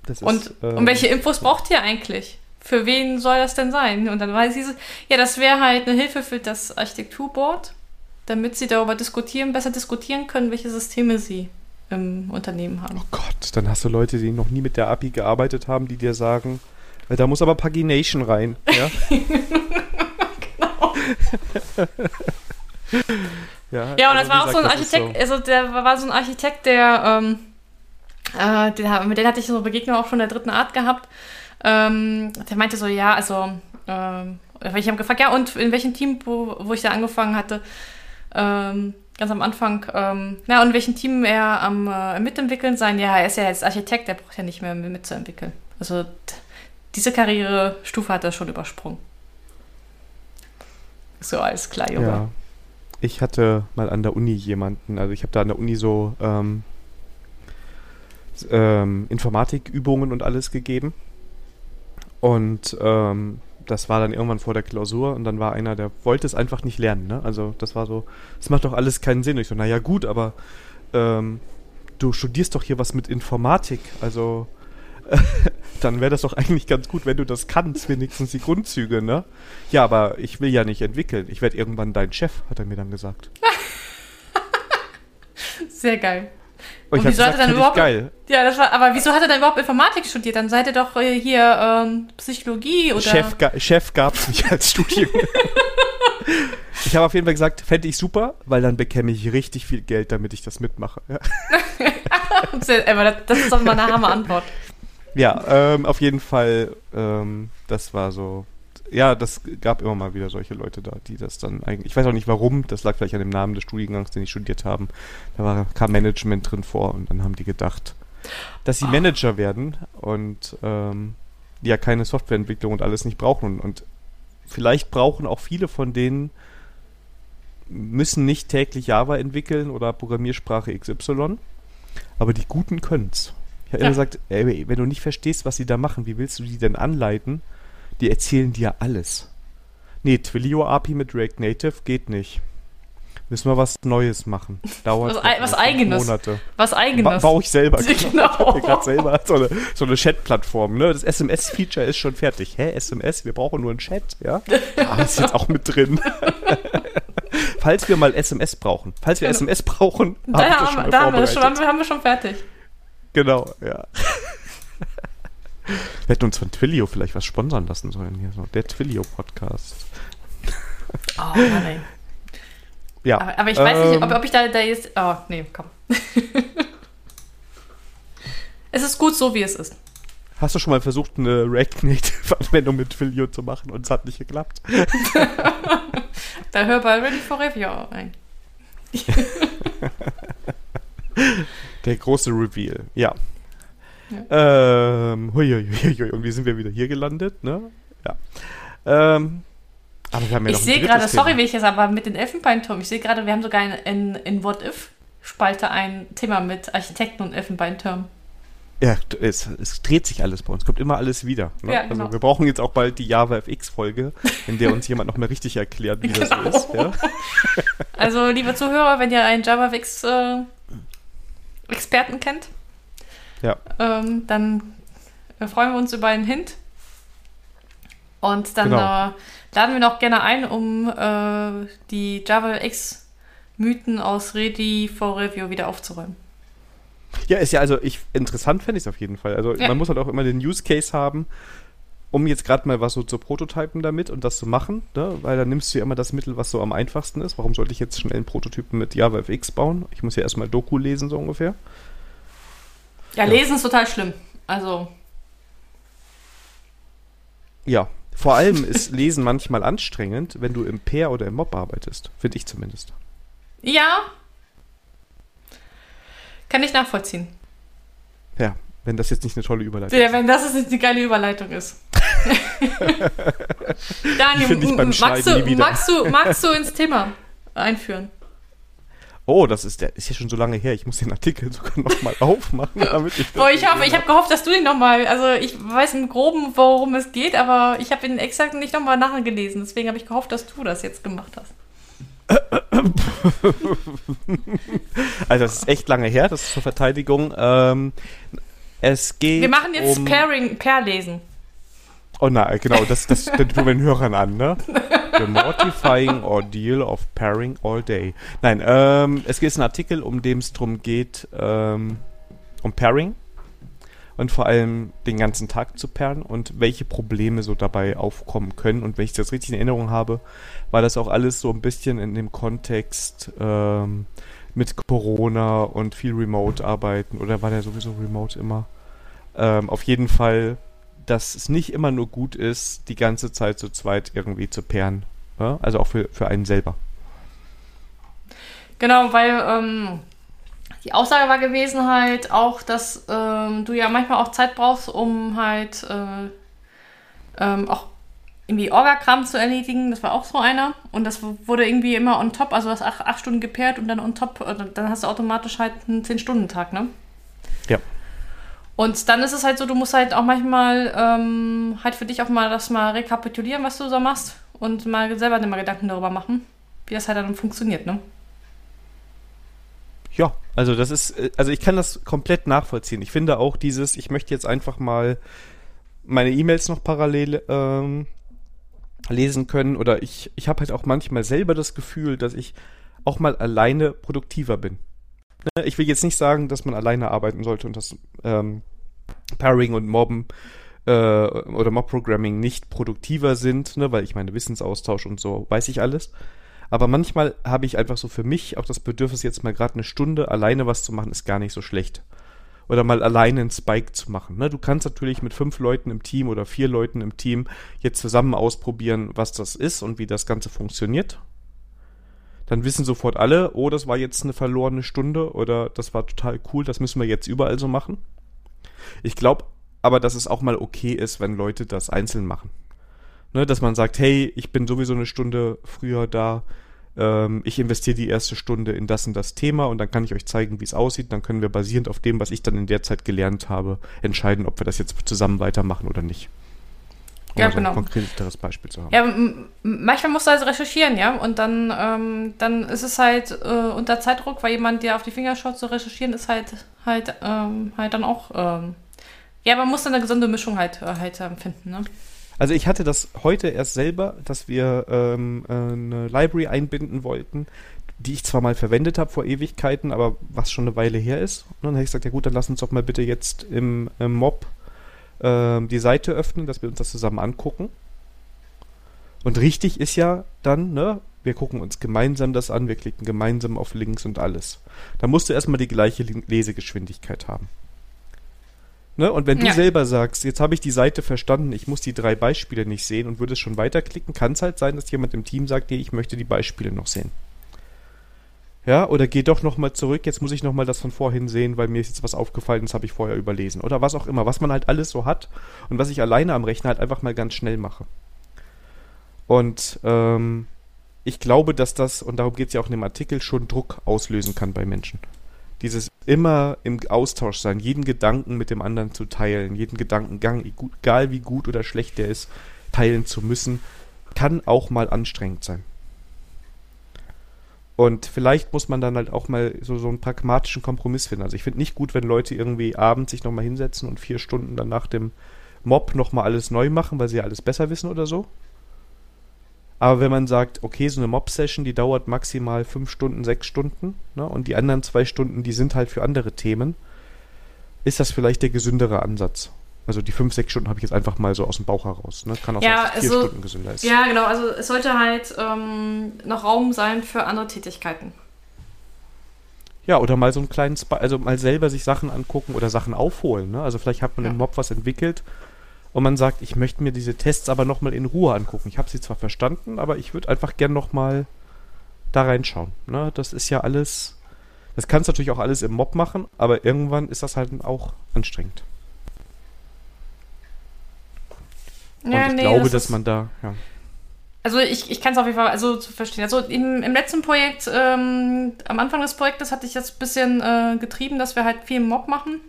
Das Und, ist, ähm, und welche Infos braucht ihr eigentlich? Für wen soll das denn sein? Und dann weiß so, ja, das wäre halt eine Hilfe für das Architekturboard, damit sie darüber diskutieren, besser diskutieren können, welche Systeme sie im Unternehmen haben. Oh Gott, dann hast du Leute, die noch nie mit der API gearbeitet haben, die dir sagen, Da muss aber Pagination rein. [LAUGHS] Ja? genau. ja, ja, und also das war auch so ein Architekt, so. also der war so ein Architekt, der, ähm, äh, den, mit dem hatte ich so Begegnung auch schon der dritten Art gehabt. Ähm, der meinte so, ja, also, ähm, ich habe gefragt, ja, und in welchem Team, wo, wo ich da angefangen hatte, ähm, ganz am Anfang, ähm, ja, und in welchem Team er am äh, Mitentwickeln sein, ja, er ist ja jetzt Architekt, der braucht ja nicht mehr mitzuentwickeln. Also diese Karrierestufe hat er schon übersprungen. So, alles klar, Junge. Ja. Ich hatte mal an der Uni jemanden, also ich habe da an der Uni so ähm, ähm, Informatikübungen und alles gegeben. Und ähm, das war dann irgendwann vor der Klausur und dann war einer, der wollte es einfach nicht lernen. Ne? Also das war so, es macht doch alles keinen Sinn. Und ich so, naja gut, aber ähm, du studierst doch hier was mit Informatik. Also [LAUGHS] dann wäre das doch eigentlich ganz gut, wenn du das kannst, wenigstens die Grundzüge, ne? Ja, aber ich will ja nicht entwickeln. Ich werde irgendwann dein Chef, hat er mir dann gesagt. [LAUGHS] Sehr geil. Und, und wieso gesagt, hat er dann überhaupt. Geil. Ja, das war, aber wieso hat er dann überhaupt Informatik studiert? Dann seid ihr doch äh, hier ähm, Psychologie oder. Chef, Chef gab es nicht als [LAUGHS] Studium. ich habe auf jeden Fall gesagt, fände ich super, weil dann bekäme ich richtig viel Geld, damit ich das mitmache. Ja. das ist doch mal eine Hammer-Antwort. Ja, ähm, auf jeden Fall, ähm, das war so. Ja, das gab immer mal wieder solche Leute da, die das dann eigentlich. Ich weiß auch nicht warum, das lag vielleicht an dem Namen des Studiengangs, den ich studiert haben. Da war, kam Management drin vor und dann haben die gedacht, dass sie oh. Manager werden und ähm, ja keine Softwareentwicklung und alles nicht brauchen. Und, und vielleicht brauchen auch viele von denen müssen nicht täglich Java entwickeln oder Programmiersprache XY, aber die Guten können's. Ich habe ja. immer gesagt, ey, wenn du nicht verstehst, was sie da machen, wie willst du die denn anleiten? Die erzählen dir alles. Nee, Twilio API mit React Native geht nicht. Müssen wir was Neues machen. [LAUGHS] Dauert was, was eigenes. Monate. Was eigenes. Ba baue ich selber. [LAUGHS] Genau. Ich gerade selber so eine, so eine Chat-Plattform. Ne? Das SMS-Feature ist schon fertig. Hä, SMS? Wir brauchen nur einen Chat, ja? [LAUGHS] Ah, ist jetzt auch mit drin. falls wir mal SMS brauchen. Falls wir SMS brauchen, da haben, da haben, wir schon, haben wir schon fertig. Genau, ja. [LAUGHS] Wir hätten uns von Twilio vielleicht was sponsern lassen sollen hier. So. Der Twilio-Podcast. Oh, nein. Ja. Aber, aber ich weiß ähm, nicht, ob, ob, ich da, da jetzt. Oh, nee, komm. [LAUGHS] es ist gut so, wie es ist. Hast du schon mal versucht, eine React Native-Anwendung mit Twilio zu machen und es hat nicht geklappt? [LAUGHS] da hör bei Ready for Review ein. Der große Reveal, ja. ja. Ähm, hui, hui, hui, und wie sind wir wieder hier gelandet, ne? Ja. Ähm, aber wir haben ja ich sehe gerade, sorry, wie ich jetzt aber mit den Elfenbeinturm, ich sehe gerade, wir haben sogar in, in, in What If Spalte ein Thema mit Architekten und Elfenbeinturm. Ja, es, es, dreht sich alles bei uns, kommt immer alles wieder. Ne? Ja, also genau. Also wir brauchen jetzt auch bald die Java FX-Folge, in der uns jemand noch mal richtig erklärt, wie [LAUGHS] genau. das so ist. Ja? Also, liebe Zuhörer, wenn ihr einen Java FX äh, Experten kennt, ja. ähm, dann äh, freuen wir uns über einen Hint. Und dann genau. äh, laden wir noch gerne ein, um äh, die Java X Mythen aus Ready for Review wieder aufzuräumen. Ja, ist ja also ich interessant fände ich es auf jeden Fall. Also ja. man muss halt auch immer den Use Case haben, um jetzt gerade mal was so zu prototypen damit und das zu machen, ne? weil dann nimmst du ja immer das Mittel, was so am einfachsten ist. Warum sollte ich jetzt schnell einen Prototypen mit JavaFX bauen? Ich muss ja erstmal Doku lesen, so ungefähr. Ja, ja. lesen ist total schlimm. Also. Ja, vor allem ist Lesen [LAUGHS] manchmal anstrengend, wenn du im Pair oder im Mob arbeitest. Finde ich zumindest. Ja. Kann ich nachvollziehen. Ja, wenn das jetzt nicht eine tolle Überleitung ist. Ja, wenn das jetzt eine geile Überleitung ist. [LAUGHS] Daniel, magst du, magst, du, magst du ins Thema einführen? Oh, das ist der ist ja schon so lange her. Ich muss den Artikel sogar nochmal aufmachen, damit ich. Boah, ich habe ich hab gehofft, dass du ihn nochmal. Also ich weiß im Groben, worum es geht, aber ich habe ihn exakt nicht nochmal nachgelesen. Deswegen habe ich gehofft, dass du das jetzt gemacht hast. [LAUGHS] also das ist echt lange her, das ist zur Verteidigung. Ähm, es geht. Wir machen jetzt um Pairing, Pair-Lesen. Oh nein, genau, das, das, das tun wir den Hörern an, ne? The mortifying ordeal of pairing all day. Nein, ähm, es geht ein Artikel, um dem es darum geht, ähm, um Pairing. und vor allem den ganzen Tag zu perlen und welche Probleme so dabei aufkommen können. Und wenn ich das richtig in Erinnerung habe, war das auch alles so ein bisschen in dem Kontext ähm, mit Corona und viel Remote-Arbeiten oder war der sowieso Remote immer? Ähm, auf jeden Fall, dass es nicht immer nur gut ist, die ganze Zeit zu zweit irgendwie zu perren. Ja? Also auch für, für einen selber. Genau, weil ähm, die Aussage war gewesen halt auch, dass ähm, du ja manchmal auch Zeit brauchst, um halt äh, ähm, auch irgendwie Orgakram zu erledigen. Das war auch so einer. Und das wurde irgendwie immer on top, also du hast acht, acht Stunden gepaart und dann on top, äh, dann hast du automatisch halt einen 10-Stunden-Tag, ne? Ja. Und dann ist es halt so, du musst halt auch manchmal ähm, halt für dich auch mal das mal rekapitulieren, was du so machst und mal selber mal Gedanken darüber machen, wie das halt dann funktioniert, ne? Ja, also das ist, äh, also ich kann das komplett nachvollziehen. Ich finde auch dieses, ich möchte jetzt einfach mal meine E-Mails noch parallel ähm, lesen können oder ich, ich habe halt auch manchmal selber das Gefühl, dass ich auch mal alleine produktiver bin. Ne? Ich will jetzt nicht sagen, dass man alleine arbeiten sollte und das ähm, Pairing und Mobben äh, oder Mob-Programming nicht produktiver sind, ne? weil ich meine Wissensaustausch und so weiß ich alles. Aber manchmal habe ich einfach so für mich auch das Bedürfnis, jetzt mal gerade eine Stunde alleine was zu machen, ist gar nicht so schlecht. Oder mal alleine einen Spike zu machen. Ne? Du kannst natürlich mit fünf Leuten im Team oder vier Leuten im Team jetzt zusammen ausprobieren, was das ist und wie das Ganze funktioniert. Dann wissen sofort alle, oh, das war jetzt eine verlorene Stunde oder das war total cool, das müssen wir jetzt überall so machen. Ich glaube aber, dass es auch mal okay ist, wenn Leute das einzeln machen. Ne, dass man sagt, hey, ich bin sowieso eine Stunde früher da, ähm, ich investiere die erste Stunde in das und das Thema und dann kann ich euch zeigen, wie es aussieht. Dann können wir basierend auf dem, was ich dann in der Zeit gelernt habe, entscheiden, ob wir das jetzt zusammen weitermachen oder nicht. Um ja, so genau. ein konkreteres Beispiel zu haben. Ja, manchmal musst du also recherchieren, ja, und dann, ähm, dann ist es halt äh, unter Zeitdruck, weil jemand dir auf die Finger schaut, zu recherchieren, ist halt halt ähm, halt dann auch ähm, ja, man muss dann eine gesunde Mischung halt, äh, halt finden, ne? Also ich hatte das heute erst selber, dass wir ähm, äh, eine Library einbinden wollten, die ich zwar mal verwendet habe vor Ewigkeiten, aber was schon eine Weile her ist. Und dann habe ich gesagt, ja gut, dann lass uns doch mal bitte jetzt im, im Mob äh, die Seite öffnen, dass wir uns das zusammen angucken. Und richtig ist ja dann, ne, wir gucken uns gemeinsam das an, wir klicken gemeinsam auf Links und alles. Da musst du erstmal die gleiche Lesegeschwindigkeit haben. Ne? Und wenn du ja. selber sagst, jetzt habe ich die Seite verstanden, ich muss die drei Beispiele nicht sehen und würde es schon weiterklicken, kann es halt sein, dass jemand im Team sagt, nee, ich möchte die Beispiele noch sehen. Ja, oder geh doch nochmal zurück, jetzt muss ich nochmal das von vorhin sehen, weil mir ist jetzt was aufgefallen, das habe ich vorher überlesen. Oder was auch immer, was man halt alles so hat und was ich alleine am Rechner halt einfach mal ganz schnell mache. Und ähm, ich glaube, dass das, und darum geht es ja auch in dem Artikel, schon Druck auslösen kann bei Menschen dieses immer im Austausch sein, jeden Gedanken mit dem anderen zu teilen, jeden Gedankengang, egal wie gut oder schlecht der ist, teilen zu müssen, kann auch mal anstrengend sein. Und vielleicht muss man dann halt auch mal so, so einen pragmatischen Kompromiss finden. Also ich finde nicht gut, wenn Leute irgendwie abends sich nochmal hinsetzen und vier Stunden dann nach dem Mob nochmal alles neu machen, weil sie ja alles besser wissen oder so. Aber wenn man sagt, okay, so eine Mob-Session, die dauert maximal fünf Stunden, sechs Stunden, ne, und die anderen zwei Stunden, die sind halt für andere Themen, ist das vielleicht der gesündere Ansatz. Also die fünf, sechs Stunden habe ich jetzt einfach mal so aus dem Bauch heraus. Ne? Kann auch ja, sein, dass vier also, Stunden gesünder ist. Ja, genau. Also es sollte halt ähm, noch Raum sein für andere Tätigkeiten. Ja, oder mal so einen kleinen, Sp also mal selber sich Sachen angucken oder Sachen aufholen. Ne? Also vielleicht hat man ja. im Mob was entwickelt und man sagt, ich möchte mir diese Tests aber nochmal in Ruhe angucken. Ich habe sie zwar verstanden, aber ich würde einfach gern nochmal da reinschauen. Ne? Das ist ja alles, das kannst du natürlich auch alles im Mob machen, aber irgendwann ist das halt auch anstrengend. Und ja, ich nee, glaube, das dass man da, ja. Also ich, ich kann es auf jeden Fall also zu verstehen. Also im, im letzten Projekt, ähm, am Anfang des Projektes hatte ich das ein bisschen äh, getrieben, dass wir halt viel Mob machen.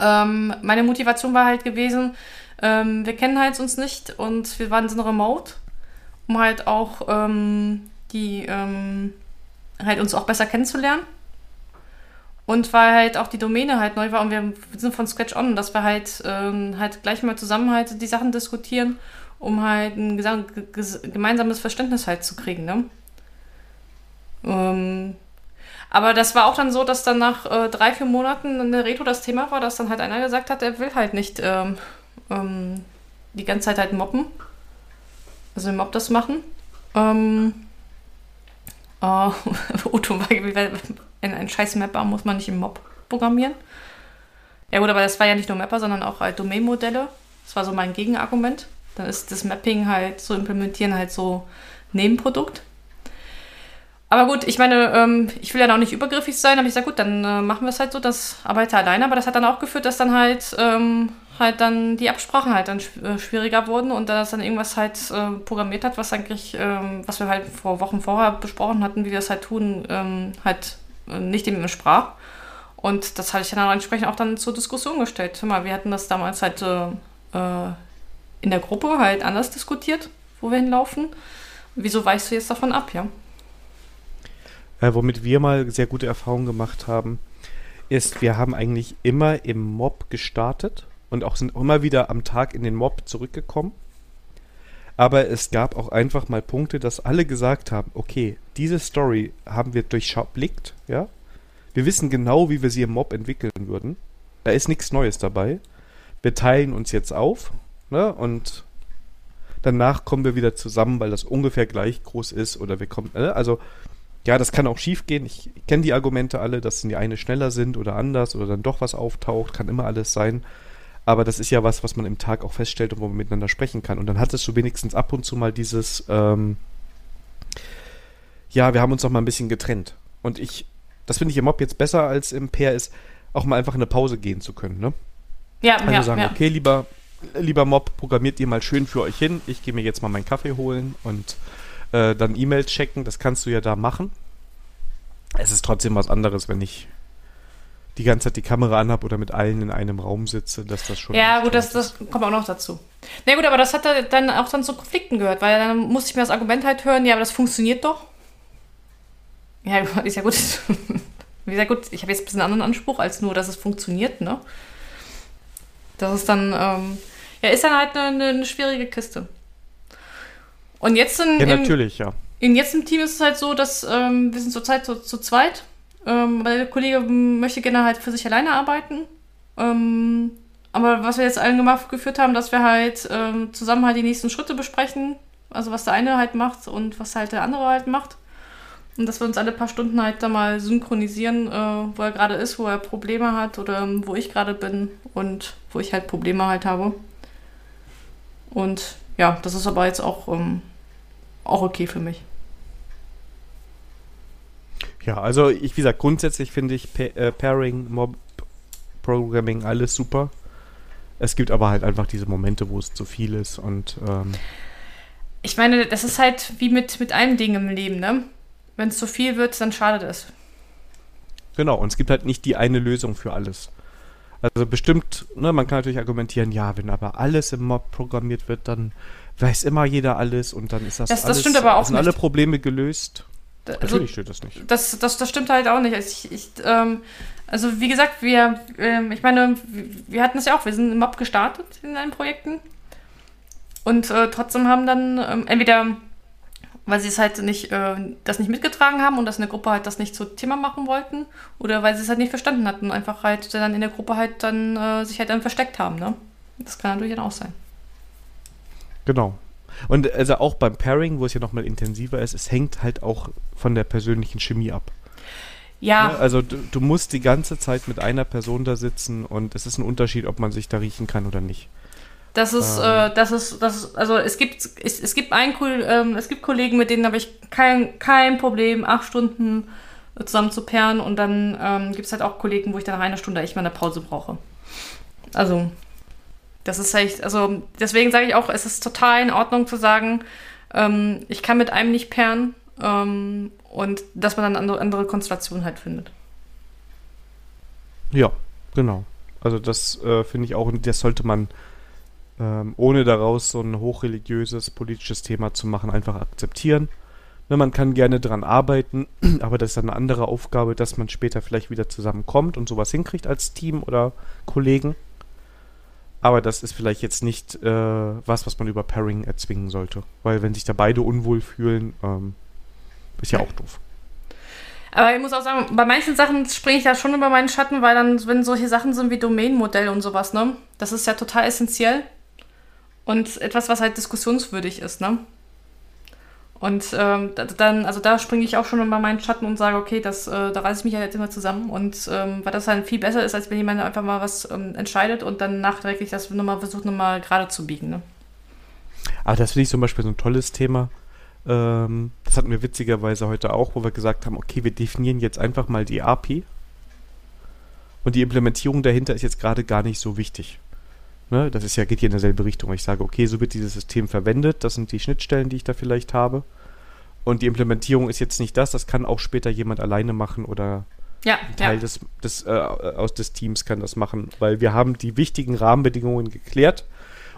Ähm, meine Motivation war halt gewesen, ähm, wir kennen halt uns nicht und wir waren so remote, um halt auch ähm, die ähm, halt uns auch besser kennenzulernen. Und weil halt auch die Domäne halt neu war und wir sind von Scratch on, dass wir halt, ähm, halt gleich mal zusammen halt die Sachen diskutieren, um halt ein gemeinsames Verständnis halt zu kriegen, ne? Ähm, Aber das war auch dann so, dass dann nach äh, drei, vier Monaten in der Reto das Thema war, dass dann halt einer gesagt hat, er will halt nicht ähm, ähm, die ganze Zeit halt mobben. Also Mob das machen. Ähm, [LAUGHS] äh, Otto, in ein scheiß Mapper muss man nicht im Mob programmieren. Ja gut, aber das war ja nicht nur Mapper, sondern auch halt Domain-Modelle. Das war so mein Gegenargument. Dann ist das Mapping halt zu implementieren halt so Nebenprodukt. Aber gut, ich meine, ähm, ich will ja auch nicht übergriffig sein, aber ich sage, gut, dann äh, machen wir es halt so, das arbeite alleine. Aber das hat dann auch geführt, dass dann halt, ähm, halt dann die Absprachen halt dann äh, schwieriger wurden und dass dann irgendwas halt äh, programmiert hat, was eigentlich, ähm, was wir halt vor Wochen vorher besprochen hatten, wie wir das halt tun, ähm, halt nicht dem entsprach. Und das habe ich dann entsprechend auch dann zur Diskussion gestellt. Hör mal, wir hatten das damals halt äh, äh, in der Gruppe halt anders diskutiert, wo wir hinlaufen. Wieso weichst du jetzt davon ab, ja? Äh, womit wir mal sehr gute Erfahrungen gemacht haben, ist, wir haben eigentlich immer im Mob gestartet und auch sind immer wieder am Tag in den Mob zurückgekommen. Aber es gab auch einfach mal Punkte, dass alle gesagt haben, okay, diese Story haben wir durchblickt, ja. Wir wissen genau, wie wir sie im Mob entwickeln würden. Da ist nichts Neues dabei. Wir teilen uns jetzt auf, ne, und danach kommen wir wieder zusammen, weil das ungefähr gleich groß ist oder wir kommen, ne, also ja, das kann auch schief gehen. Ich kenne die Argumente alle, dass die eine schneller sind oder anders oder dann doch was auftaucht, kann immer alles sein. Aber das ist ja was, was man im Tag auch feststellt und wo man miteinander sprechen kann. Und dann hattest du wenigstens ab und zu mal dieses, ähm, ja, wir haben uns noch mal ein bisschen getrennt. Und ich, das finde ich im Mob jetzt besser als im Pair ist, auch mal einfach eine Pause gehen zu können, ne? Ja, also ja, sagen, ja. okay, lieber, lieber Mob, programmiert ihr mal schön für euch hin. Ich gehe mir jetzt mal meinen Kaffee holen und äh, dann E-Mail checken. Das kannst du ja da machen. Es ist trotzdem was anderes, wenn ich die ganze Zeit die Kamera anhab oder mit allen in einem Raum sitze, dass das schon. Ja, gut, das, das kommt auch noch dazu. Na gut, aber das hat dann auch dann zu Konflikten gehört, weil dann musste ich mir das Argument halt hören, ja, aber das funktioniert doch. Ja, [LAUGHS] ist ja gut. Wie gesagt, gut, ich habe jetzt ein bisschen einen anderen Anspruch, als nur, dass es funktioniert, ne? Das ist dann, ähm, ja, ist dann halt eine, eine schwierige Kiste. Und jetzt in, Ja, im, natürlich, ja. in jetzt im Team ist es halt so, dass ähm, wir sind zurzeit zu, zu zweit. Ähm, weil der Kollege möchte gerne halt für sich alleine arbeiten. Ähm, aber was wir jetzt allen gemacht geführt haben, dass wir halt ähm, zusammen halt die nächsten Schritte besprechen. Also was der eine halt macht und was halt der andere halt macht. Und dass wir uns alle paar Stunden halt da mal synchronisieren, äh, wo er gerade ist, wo er Probleme hat oder ähm, wo ich gerade bin und wo ich halt Probleme halt habe. Und ja, das ist aber jetzt auch, ähm, auch okay für mich. Ja, also ich, wie gesagt, grundsätzlich finde ich Pa- äh, Pairing, Mob, Programming, alles super. Es gibt aber halt einfach diese Momente, wo es zu viel ist und ähm, Ich meine, das ist halt wie mit, mit einem Ding im Leben, ne? Wenn es zu viel wird, dann schadet es. genau, und es gibt halt nicht die eine Lösung für alles. Also bestimmt, ne, man kann natürlich argumentieren, ja, wenn aber alles im Mob programmiert wird, dann weiß immer jeder alles und dann ist das, Das- das alles, stimmt aber auch sind alle nicht. Probleme gelöst. Da- Natürlich steht das nicht. Das, das, das stimmt halt auch nicht. Also, ich, ich, ähm, also wie gesagt, wir, ähm, ich meine, wir- wir hatten es ja auch, wir sind im Mob gestartet in allen Projekten. Und äh, trotzdem haben dann ähm, entweder, weil sie es halt nicht, äh, das nicht mitgetragen haben und das in der Gruppe halt das nicht zu Thema machen wollten, oder weil sie es halt nicht verstanden hatten, einfach halt dann in der Gruppe halt dann äh, sich halt dann versteckt haben, ne? Das kann natürlich dann auch sein. Genau. Und also auch beim Pairing, wo es ja nochmal intensiver ist, es hängt halt auch von der persönlichen Chemie ab. Ja, Ne? Also du, du musst die ganze Zeit mit einer Person da sitzen und es ist ein Unterschied, ob man sich da riechen kann oder nicht. Das ist, Ähm. äh, das ist, das ist, also es gibt, es, es gibt einen cool, ähm, es gibt Kollegen, mit denen habe ich kein, kein Problem, acht Stunden äh, zusammen zu pairen und dann ähm, gibt es halt auch Kollegen, wo ich dann nach einer Stunde echt mal eine Pause brauche. Also, das ist echt, also deswegen sage ich auch, es ist total in Ordnung zu sagen, ähm, ich kann mit einem nicht pairen ähm, und dass man dann andere, andere Konstellationen halt findet. Ja, genau. Also das äh, finde ich auch, und das sollte man, ähm, ohne daraus so ein hochreligiöses, politisches Thema zu machen, einfach akzeptieren. Ne, man kann gerne dran arbeiten, [CLEARS THROAT] aber das ist dann eine andere Aufgabe, dass man später vielleicht wieder zusammenkommt und sowas hinkriegt als Team oder Kollegen. Aber das ist vielleicht jetzt nicht äh, was, was man über Pairing erzwingen sollte. Weil wenn sich da beide unwohl fühlen, ähm, ist ja auch doof. Aber ich muss auch sagen, bei manchen Sachen springe ich da schon über meinen Schatten, weil dann, wenn solche Sachen sind wie Domain-Modell und sowas, ne, das ist ja total essentiell und etwas, was halt diskussionswürdig ist, ne? Und ähm, dann, also da springe ich auch schon über meinen Schatten und sage, okay, das, äh, da reiße ich mich ja jetzt immer zusammen. Und ähm, weil das halt viel besser ist, als wenn jemand einfach mal was ähm, entscheidet und dann nachträglich das nochmal versucht, nochmal gerade zu biegen. Ne? Aber das finde ich zum Beispiel so ein tolles Thema. Ähm, das hatten wir witzigerweise heute auch, wo wir gesagt haben, okay, wir definieren jetzt einfach mal die API. Und die Implementierung dahinter ist jetzt gerade gar nicht so wichtig. Ne? Das ist ja, geht hier in derselbe Richtung. Ich sage, okay, so wird dieses System verwendet, das sind die Schnittstellen, die ich da vielleicht habe. Und die Implementierung ist jetzt nicht das, das kann auch später jemand alleine machen oder ja, ein Teil ja. des, des, äh, aus des Teams kann das machen, weil wir haben die wichtigen Rahmenbedingungen geklärt.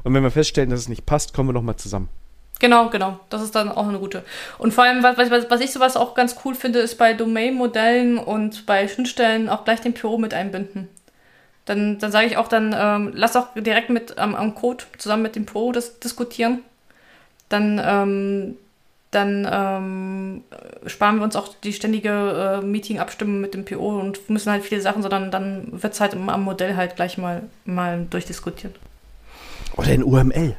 Und wenn wir feststellen, dass es nicht passt, kommen wir nochmal zusammen. Genau, genau. Das ist dann auch eine gute. Und vor allem, was, was, was ich sowas auch ganz cool finde, ist bei Domain-Modellen und bei Schnittstellen auch gleich den PO mit einbinden. Dann, dann sage ich auch dann, ähm, lass auch direkt mit ähm, am Code zusammen mit dem Pro das diskutieren. Dann, ähm, dann ähm, sparen wir uns auch die ständige äh, Meeting-Abstimmung mit dem PO und müssen halt viele Sachen, sondern dann wird es halt am Modell halt gleich mal, mal durchdiskutiert. Oder in UML.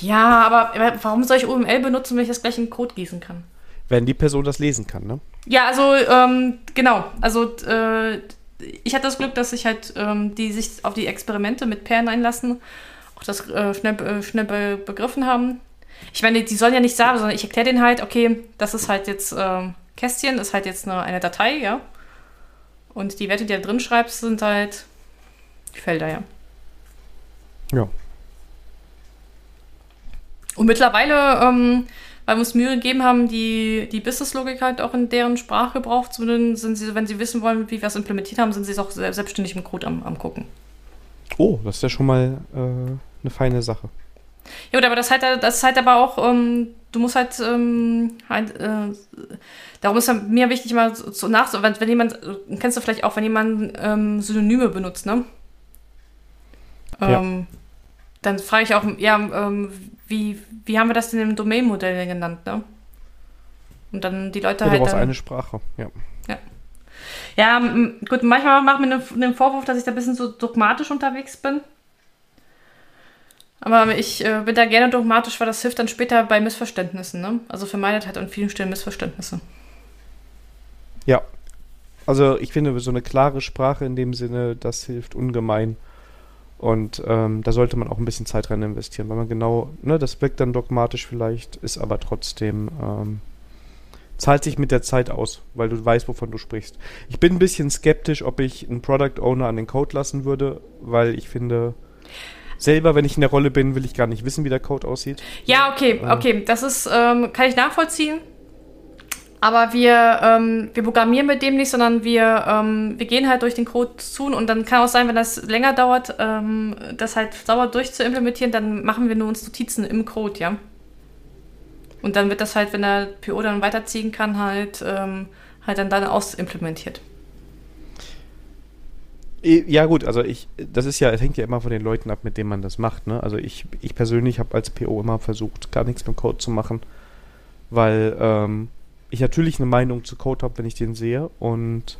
Ja, aber warum soll ich UML benutzen, wenn ich das gleich in Code gießen kann? Wenn die Person das lesen kann, ne? Ja, also ähm, genau. Also äh, ich hatte das Glück, dass ich halt ähm, die sich auf die Experimente mit Pairen einlassen, auch das äh, schnell, äh, schnell be begriffen haben. Ich meine, die sollen ja nicht sagen, sondern ich erkläre denen halt, okay, das ist halt jetzt äh, Kästchen, ist halt jetzt eine, eine Datei, ja. Und die Werte, die da drin schreibst, sind halt die Felder, ja. Ja. Und mittlerweile, ähm, weil wir uns Mühe gegeben haben, die, die Business-Logik halt auch in deren Sprachgebrauch zu benutzen, sind sie, wenn sie wissen wollen, wie wir es implementiert haben, sind sie auch selbstständig im Code am, am gucken. Oh, das ist ja schon mal äh, eine feine Sache. Ja, aber das, halt, das ist halt aber auch, ähm, du musst halt, ähm, halt äh, darum ist mir wichtig, mal so, so nach, wenn, wenn jemand, kennst du vielleicht auch, wenn jemand ähm, Synonyme benutzt, ne? Ja. Ähm, dann frage ich auch, ja, ähm, wie, wie haben wir das denn im Domain-Modell genannt, ne? Und dann die Leute Ja, halt. du brauchst Dann, eine Sprache, ja. ja, m- gut, manchmal macht mir den- den Vorwurf, dass ich da ein bisschen so dogmatisch unterwegs bin. Aber ich äh, bin da gerne dogmatisch, weil das hilft dann später bei Missverständnissen, ne? Also vermeidet halt an vielen Stellen Missverständnisse. Ja. Also ich finde, so eine klare Sprache in dem Sinne, das hilft ungemein. Und ähm, da sollte man auch ein bisschen Zeit rein investieren, weil man genau, ne, das wirkt dann dogmatisch vielleicht, ist aber trotzdem, ähm, zahlt sich mit der Zeit aus, weil du weißt, wovon du sprichst. Ich bin ein bisschen skeptisch, ob ich einen Product Owner an den Code lassen würde, weil ich finde, selber, wenn ich in der Rolle bin, will ich gar nicht wissen, wie der Code aussieht. Ja, okay, okay. Das ist, ähm, kann ich nachvollziehen. Aber wir, ähm, wir programmieren mit dem nicht, sondern wir, ähm, wir gehen halt durch den Code zu und dann kann auch sein, wenn das länger dauert, ähm, das halt sauber durchzuimplementieren, dann machen wir nur uns Notizen im Code, ja. Und dann wird das halt, wenn der PO dann weiterziehen kann, halt, ähm, halt dann dann ausimplementiert. Ja gut, also ich, das ist ja, es hängt ja immer von den Leuten ab, mit denen man das macht. Ne? Also ich, ich persönlich habe als PO immer versucht, gar nichts mit Code zu machen, weil ähm, ich natürlich eine Meinung zu Code habe, wenn ich den sehe und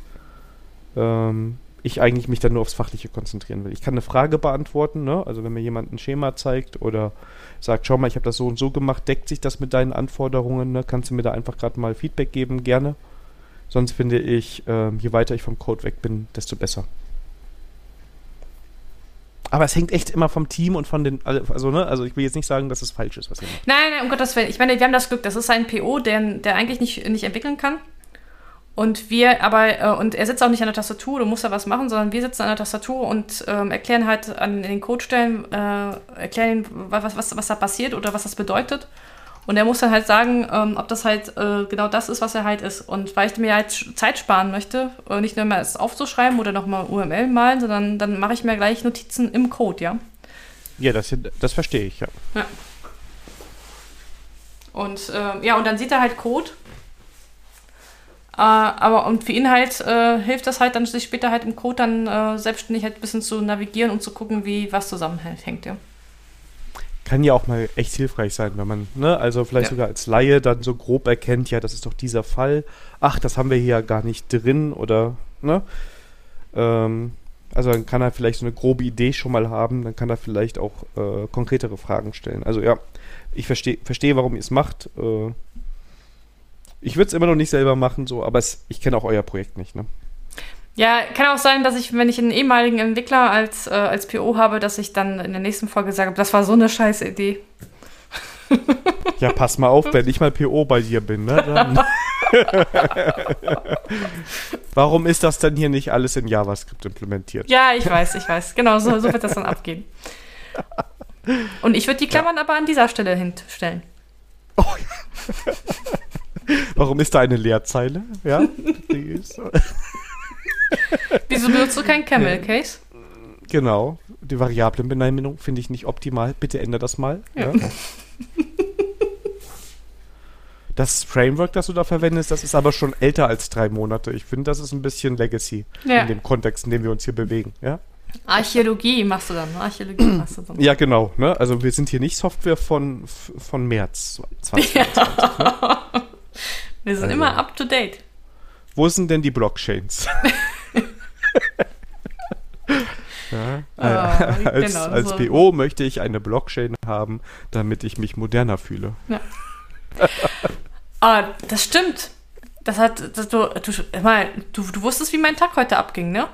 ähm, ich eigentlich mich dann nur aufs Fachliche konzentrieren will. Ich kann eine Frage beantworten, ne? also wenn mir jemand ein Schema zeigt oder sagt, schau mal, ich habe das so und so gemacht, deckt sich das mit deinen Anforderungen, ne? kannst du mir da einfach gerade mal Feedback geben, gerne. Sonst finde ich, ähm, je weiter ich vom Code weg bin, desto besser. Aber es hängt echt immer vom Team und von den, also ne, also ich will jetzt nicht sagen, dass es falsch ist, was ihr macht. Nein, nein, um Gottes Willen. Ich meine, wir haben das Glück, das ist ein PO, der, der eigentlich nicht, nicht entwickeln kann. Und wir aber, äh, und er sitzt auch nicht an der Tastatur, du musst da was machen, sondern wir sitzen an der Tastatur und ähm, erklären halt an den Codestellen, äh, erklären, was, was, was da passiert oder was das bedeutet. Und er muss dann halt sagen, ähm, ob das halt äh, genau das ist, was er halt ist. Und weil ich mir halt Zeit sparen möchte, äh, nicht nur mal es aufzuschreiben oder nochmal UML malen, sondern dann mache ich mir gleich Notizen im Code, ja. Ja, das, das verstehe ich, ja. Ja. Und äh, ja, und dann sieht er halt Code. Äh, aber und für ihn halt äh, hilft das halt dann, sich später halt im Code dann äh, selbstständig halt ein bisschen zu navigieren und zu gucken, wie was zusammenhängt, ja. Kann ja auch mal echt hilfreich sein, wenn man, ne, also vielleicht Ja. sogar als Laie dann so grob erkennt, ja, das ist doch dieser Fall. Ach, das haben wir hier ja gar nicht drin oder, ne? Ähm, also dann kann er vielleicht so eine grobe Idee schon mal haben, dann kann er vielleicht auch äh, konkretere Fragen stellen. Also ja, ich verstehe, verstehe, warum ihr es macht. Äh, ich würde es immer noch nicht selber machen, so, aber es, ich kenne auch euer Projekt nicht, ne? Ja, kann auch sein, dass ich, wenn ich einen ehemaligen Entwickler als, äh, als PO habe, dass ich dann in der nächsten Folge sage, das war so eine scheiß Idee. [LAUGHS] Ja, pass mal auf, wenn ich mal PO bei dir bin, ne? Dann [LAUGHS] Warum ist das denn hier nicht alles in JavaScript implementiert? Ja, ich weiß, ich weiß. Genau, so, so wird das dann abgehen. Und ich würde die Klammern aber an dieser Stelle hinstellen. [LAUGHS] Warum ist da eine Leerzeile? Ja? Die ist- [LAUGHS] Wieso benutzt du kein Camel Case? genau. Die Variablenbenennung finde ich nicht optimal. Bitte ändere das mal. Ja. Das Framework, das du da verwendest, das ist aber schon älter als drei Monate. Ich finde, das ist ein bisschen Legacy Ja. in dem Kontext, in dem wir uns hier bewegen. Ja, Archäologie machst du dann. Archäologie machst du dann. ja genau. Ne? Also wir sind hier nicht Software von, von März 2020. [LAUGHS] Wir sind Also- immer up to date. Wo sind denn die Blockchains? [LAUGHS] ja, Ah, äh, als, genau, als so. BO möchte ich eine Blockchain haben, damit ich mich moderner fühle. Ah, das stimmt. Das hat, das, du, du, mal, du, du wusstest, wie mein Tag heute abging, ne?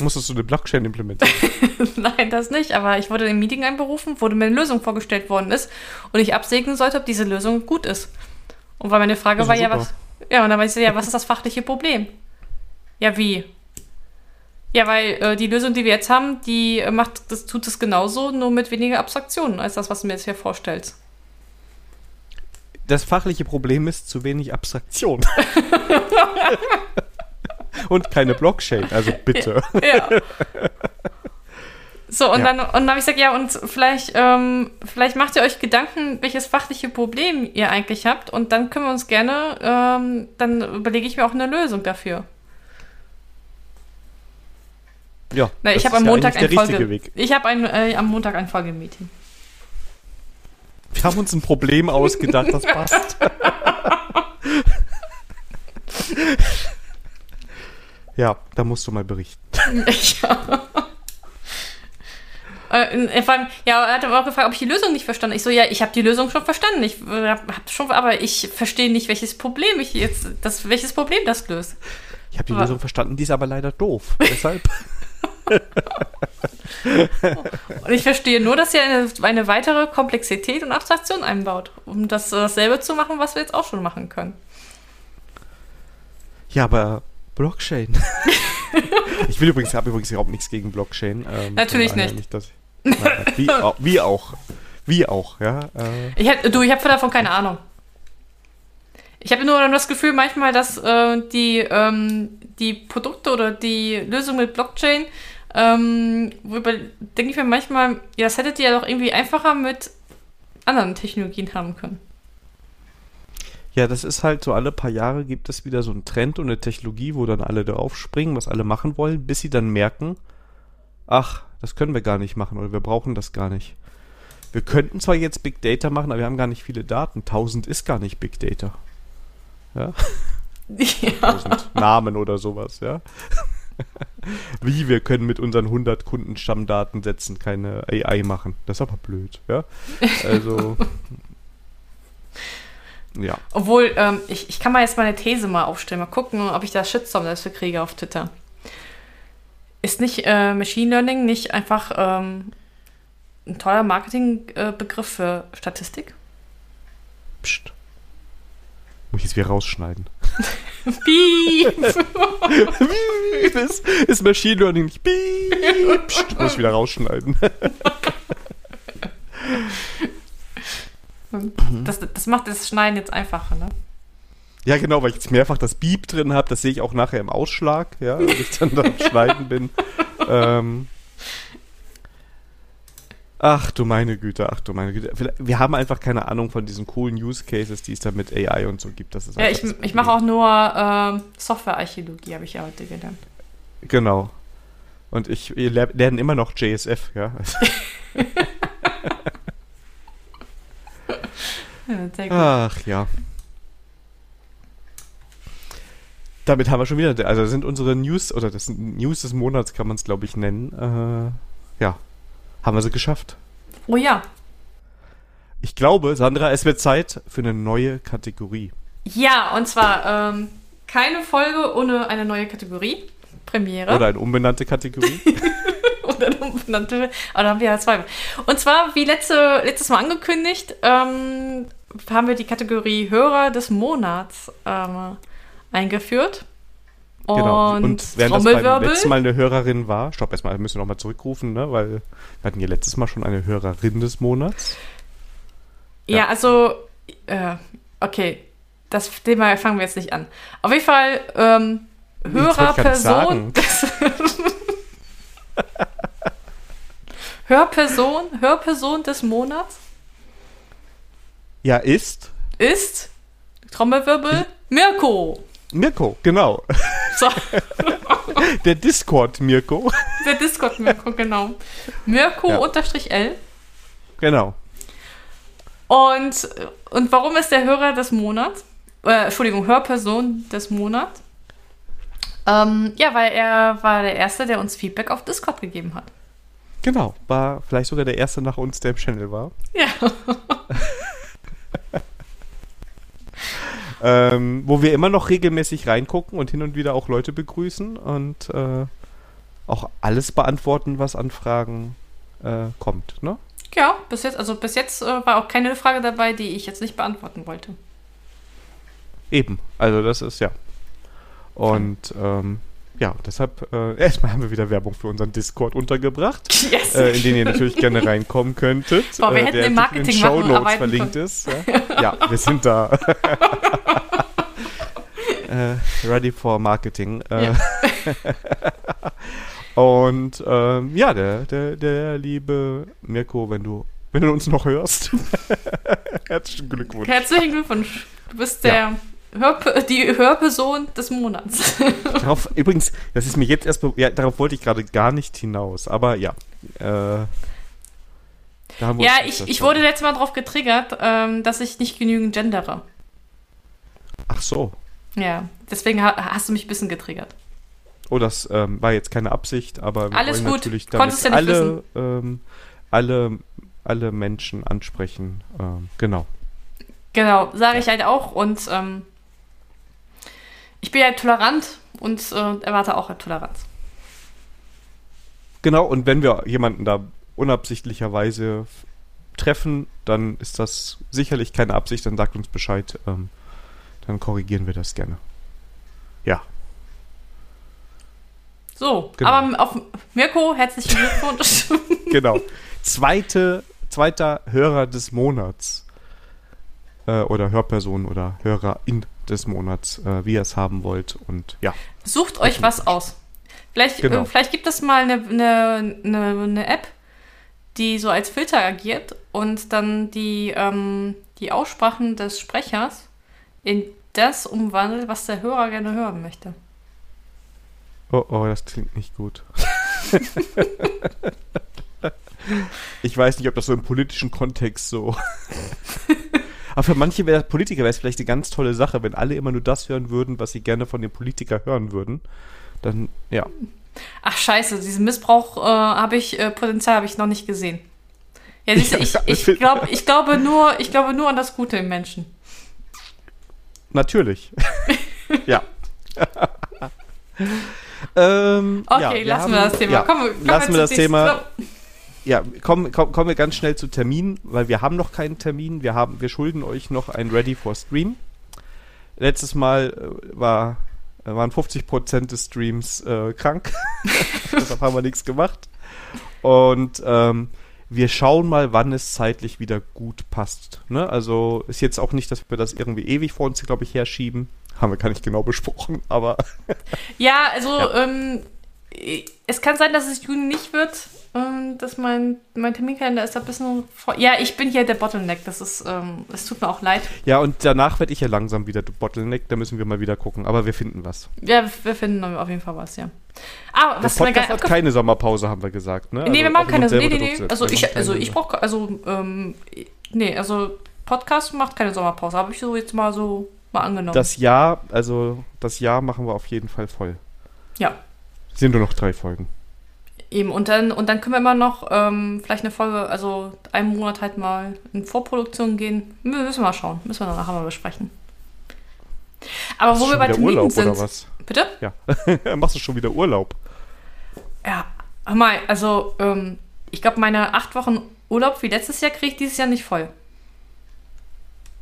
Musstest du eine Blockchain implementieren? [LAUGHS] Nein, das nicht. Aber ich wurde im Meeting einberufen, wo mir eine Lösung vorgestellt worden ist und ich absegnen sollte, ob diese Lösung gut ist. Und weil meine Frage war ist ja, super. was. Ja, und dann war ich so, ja, was ist das fachliche Problem? Ja, wie? Ja, weil äh, die Lösung, die wir jetzt haben, die äh, macht, das tut es genauso, nur mit weniger Abstraktionen als das, was du mir jetzt hier vorstellst. Das fachliche Problem ist zu wenig Abstraktion. [LAUGHS] Und keine Blockchain, also bitte. Ja. So, und Ja. dann, und dann habe ich gesagt, ja, und vielleicht, ähm, vielleicht macht ihr euch Gedanken, welches fachliche Problem ihr eigentlich habt, und dann können wir uns gerne, ähm, dann überlege ich mir auch eine Lösung dafür. Ja, Na, ich habe am ja Montag ein Folge, Weg. ich habe ein, äh, am Montag ein Folgemeeting. Wir haben uns ein Problem ausgedacht, das passt. [LAUGHS] ja, da musst du mal berichten. ja. [LAUGHS] Äh, vor allem, ja, er hat aber auch gefragt, ob ich die Lösung nicht verstanden. Ich so, ja, ich habe die Lösung schon verstanden. Ich äh, hab hab schon, aber ich verstehe nicht, welches Problem ich jetzt, das, welches Problem das löst. Ich habe die Wa- Lösung verstanden, die ist aber leider doof. [LAUGHS] Deshalb. [LAUGHS] Und ich verstehe nur, dass ihr eine, eine weitere Komplexität und Abstraktion einbaut, um das, dasselbe zu machen, was wir jetzt auch schon machen können. Ja, aber Blockchain. [LAUGHS] ich will übrigens, habe übrigens überhaupt nichts gegen Blockchain. Ähm, Natürlich daher nicht. dass nein, wie, wie auch. Wie auch, ja. Äh, Ich hab, du, ich habe davon keine Ahnung. Ich habe nur das Gefühl manchmal, dass äh, die, ähm, die Produkte oder die Lösung mit Blockchain, ähm, worüber denke ich mir manchmal, ja, das hättet ihr ja doch irgendwie einfacher mit anderen Technologien haben können. ja, das ist halt so, alle paar Jahre gibt es wieder so einen Trend und eine Technologie, wo dann alle drauf springen, was alle machen wollen, bis sie dann merken, ach, das können wir gar nicht machen oder wir brauchen das gar nicht. Wir könnten zwar jetzt Big Data machen, aber wir haben gar nicht viele Daten. 1000 ist gar nicht Big Data. Ja. ja. 1000 Namen oder sowas, ja. [LAUGHS] Wie, wir können mit unseren 100 Kundenstammdatensätzen keine AI machen. Das ist aber blöd, ja. Also, [LAUGHS] ja. Obwohl, ähm, ich, ich kann mal jetzt meine These mal aufstellen, mal gucken, ob ich da Shitstorm dafür kriege auf Twitter. Ist nicht äh, Machine Learning nicht einfach ähm, ein toller Marketingbegriff für Statistik? Psst. Muss ich jetzt wieder rausschneiden. [LAUGHS] Piep! ist, ist Machine Learning nicht. Piep. Psst, muss ich wieder rausschneiden. Das, das macht das Schneiden jetzt einfacher, ne? Ja, genau, weil ich jetzt mehrfach das Beep drin habe. Das sehe ich auch nachher im Ausschlag, ja, wenn ich dann da am Schneiden bin. [LAUGHS] Ähm. Ach du meine Güte, ach du meine Güte. Wir haben einfach keine Ahnung von diesen coolen Use Cases, die es da mit AI und so gibt. Das ist Ja, ich, das ich mache auch nur ähm, Softwarearchäologie, habe ich ja heute gelernt. Genau. Und ich wir ler- lernen immer noch JSF, ja. [LAUGHS] Ja. Ach ja. Damit haben wir schon wieder, also das sind unsere News, oder das sind News des Monats, kann man es glaube ich nennen. Äh, ja, haben wir sie geschafft. Oh ja. Ich glaube, Sandra, es wird Zeit für eine neue Kategorie. Ja, und zwar ähm, keine Folge ohne eine neue Kategorie. Premiere. Oder eine unbenannte Kategorie. [LAUGHS] Oder eine unbenannte. Aber da haben wir ja zwei. Und zwar, wie letzte, letztes Mal angekündigt, ähm, haben wir die Kategorie Hörer des Monats ähm, eingeführt. Und, genau. Und während das beim letzten Mal eine Hörerin war, stopp, erstmal müssen wir nochmal zurückrufen, ne? weil wir hatten ja letztes Mal schon eine Hörerin des Monats. Ja, Ja. also, äh, okay, das Thema fangen wir jetzt nicht an. Auf jeden Fall, ähm, Hörerperson. [LAUGHS] Hörperson, Hörperson des Monats Ja, ist ist Trommelwirbel Mirko. Mirko, genau. So, [LAUGHS] Der Discord Mirko. der Discord Mirko, genau. Mirko Ja. unterstrich L. Genau. Und, und warum ist der Hörer des Monats? Äh, Entschuldigung, Hörperson des Monats? Ähm, ja, weil er war der Erste, der uns Feedback auf Discord gegeben hat. Genau. War vielleicht sogar der erste nach uns, der im Channel war. Ja. [LAUGHS] Ähm, wo wir immer noch regelmäßig reingucken und hin und wieder auch Leute begrüßen und äh, auch alles beantworten, was an Fragen äh, kommt. Ne? Ja, bis jetzt, also bis jetzt äh, war auch keine Frage dabei, die ich jetzt nicht beantworten wollte. Eben. Also das ist ja. Und ähm, ja, deshalb äh, [LAUGHS] erstmal haben wir wieder Werbung für unseren Discord untergebracht, [LAUGHS] Yes! äh, in den ihr natürlich gerne reinkommen könntet. Boah, wir äh, hätten der im natürlich Marketing in den Shownotes arbeiten verlinkt ist. Ja. ja, wir sind da. [LAUGHS] äh, ready for Marketing. Äh, Ja. Und ähm, ja, der, der, der liebe Mirko, wenn du, wenn du uns noch hörst, herzlichen Glückwunsch. Herzlichen Glückwunsch. Du bist der Hörp die Hörperson des Monats. [LAUGHS] Darauf, übrigens, das ist mir jetzt erst, ja, darauf wollte ich gerade gar nicht hinaus, aber ja. Äh, ja, ich, ich wurde letztes Mal darauf getriggert, ähm, dass ich nicht genügend gendere. Ach so. Ja, deswegen ha hast du mich ein bisschen getriggert. Oh, das ähm, war jetzt keine Absicht, aber wir Alles wollen gut. natürlich damit ja alle, ähm, alle, alle Menschen ansprechen. Ähm, genau. Genau, sage ich halt auch. Und ähm, ich bin ja tolerant und äh, erwarte auch Toleranz. Genau, und wenn wir jemanden da unabsichtlicherweise treffen, dann ist das sicherlich keine Absicht, dann sagt uns Bescheid. Ähm, dann korrigieren wir das gerne. Ja, So, Genau. aber auf Mirko, herzlichen Glückwunsch. [LAUGHS] [LAUGHS] genau. Zweite, zweiter Hörer des Monats. Äh, oder Hörperson oder Hörerin des Monats, äh, wie ihr es haben wollt. Und ja, Sucht euch was aus. Vielleicht, Genau. äh, vielleicht gibt es mal eine, eine, eine, eine App, die so als Filter agiert und dann die, ähm, die Aussprachen des Sprechers in das umwandelt, was der Hörer gerne hören möchte. oh oh, das klingt nicht gut. [LAUGHS] ich weiß nicht, ob das so im politischen Kontext so. [LAUGHS] [LAUGHS] Aber für manche wär, Politiker wäre es vielleicht eine ganz tolle Sache, wenn alle immer nur das hören würden, was sie gerne von dem Politiker hören würden. Dann, ja. Ach scheiße, diesen Missbrauch äh, habe ich, äh, Potenzial habe ich noch nicht gesehen. Ja, siehst du, [LAUGHS] ich, ich, das- glaub, ich, glaube nur, ich glaube nur an das Gute im Menschen. Natürlich. [LAUGHS] ja. [LAUGHS] ähm, Okay, ja, wir lassen haben- wir das Thema. Ja, wir- kommen lassen wir das Thema. So. Ja, kommen, kommen, kommen wir ganz schnell zu Termin, weil wir haben noch keinen Termin. Wir, haben, wir schulden euch noch ein Ready for Stream. Letztes Mal äh, war, äh, waren 50% des Streams äh, krank. [LAUGHS] Deshalb haben wir nichts gemacht. Und ähm, wir schauen mal, wann es zeitlich wieder gut passt. Ne? Also ist jetzt auch nicht, dass wir das irgendwie ewig vor uns, glaube ich, herschieben. Haben wir gar nicht genau besprochen, aber Ja, also Ja. Ähm, es kann sein, dass es Juni nicht wird. Ähm, dass mein, mein Terminkalender ist da ein bisschen vor. Ja, ich bin hier der Bottleneck. Das ist, ähm, es tut mir auch leid. ja, und danach werde ich ja langsam wieder Bottleneck. Da müssen wir mal wieder gucken. Aber wir finden was. Ja, wir finden auf jeden Fall was, ja. Ah, Der was gar Podcast hat keine Sommerpause, haben wir gesagt. Ne? Nee, wir Also machen auch keine. Nee, nee, nee. Also Wir ich, machen also ich brauche, also, ähm, nee, also Podcast macht keine Sommerpause. Habe ich so jetzt mal so mal angenommen. Das Jahr, also das Jahr machen wir auf jeden Fall voll. ja, Sind nur noch drei Folgen. Eben. Und dann, und dann können wir immer noch ähm, vielleicht eine Folge, also einen Monat halt mal in Vorproduktion gehen. Wir müssen mal schauen. Müssen wir dann nachher mal besprechen. Aber Hast wo wir bei Terminen Urlaub sind. oder was? Bitte? Ja. [LAUGHS] Machst du schon wieder Urlaub? Ja, hör mal, also ähm, ich glaube, meine acht Wochen Urlaub wie letztes Jahr kriege ich dieses Jahr nicht voll.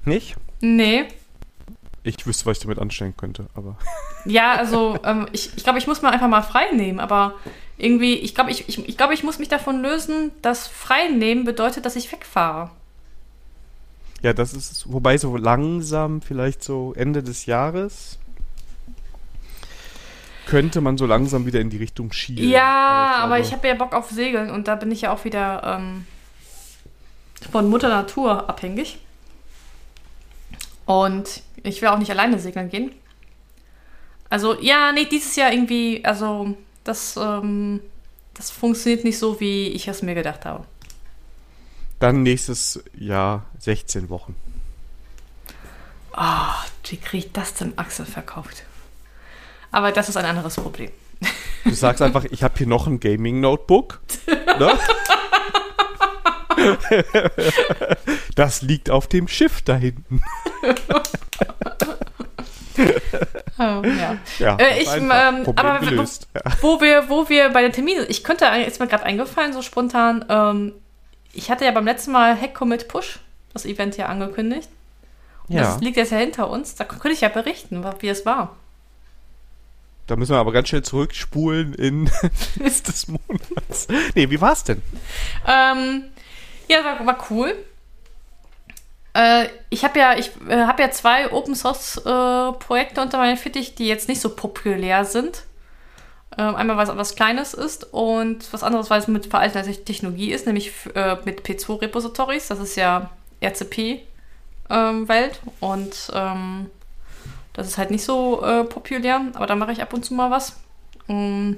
Nicht? Nee. Ich wüsste, was ich damit anstellen könnte, aber. Ja, also ähm, ich, ich glaube, ich muss mir einfach mal frei nehmen, aber irgendwie, ich glaube, ich, ich, ich, glaub, ich muss mich davon lösen, dass frei nehmen bedeutet, dass ich wegfahre. Ja, das ist. Wobei so langsam, vielleicht so Ende des Jahres, könnte man so langsam wieder in die Richtung schielen. Ja, aber glaube- ich habe ja Bock auf Segeln und da bin ich ja auch wieder ähm, von Mutter Natur abhängig. Und ich will auch nicht alleine segeln gehen. Also, ja, nee, dieses Jahr irgendwie, also, das, ähm, das funktioniert nicht so, wie ich es mir gedacht habe. Dann nächstes Jahr 16 Wochen. Oh, wie kriege ich das denn Axel verkauft? Aber das ist ein anderes Problem. Du sagst einfach, ich habe hier noch ein Gaming-Notebook. Ne? [LAUGHS] Das liegt auf dem Schiff da hinten. [LAUGHS] Oh, ja. [LAUGHS] Ja, Äh, ich, ähm, aber- gelöst. Wo wir, wo wir bei den Terminen, ich könnte, ist mir gerade eingefallen, so spontan, ähm, ich hatte ja beim letzten Mal Hack Commit Push, das Event ja angekündigt. Und Ja, Das liegt jetzt ja hinter uns. Da könnte ich ja berichten, wie es war. da müssen wir aber ganz schnell zurückspulen in [LAUGHS] des Monats. Nee, wie war's denn? Ähm, ja, war, war cool. Äh, ich habe ja, ich äh, habe ja zwei Open Source äh, Projekte unter meinem Fittich, die jetzt nicht so populär sind. Ähm, einmal, weil es was Kleines ist und was anderes, weil es mit veralteter Technologie ist, nämlich äh, mit P2 Repositories. Das ist ja RCP ähm, Welt und ähm, das ist halt nicht so äh, populär, aber da mache ich ab und zu mal was. Ähm,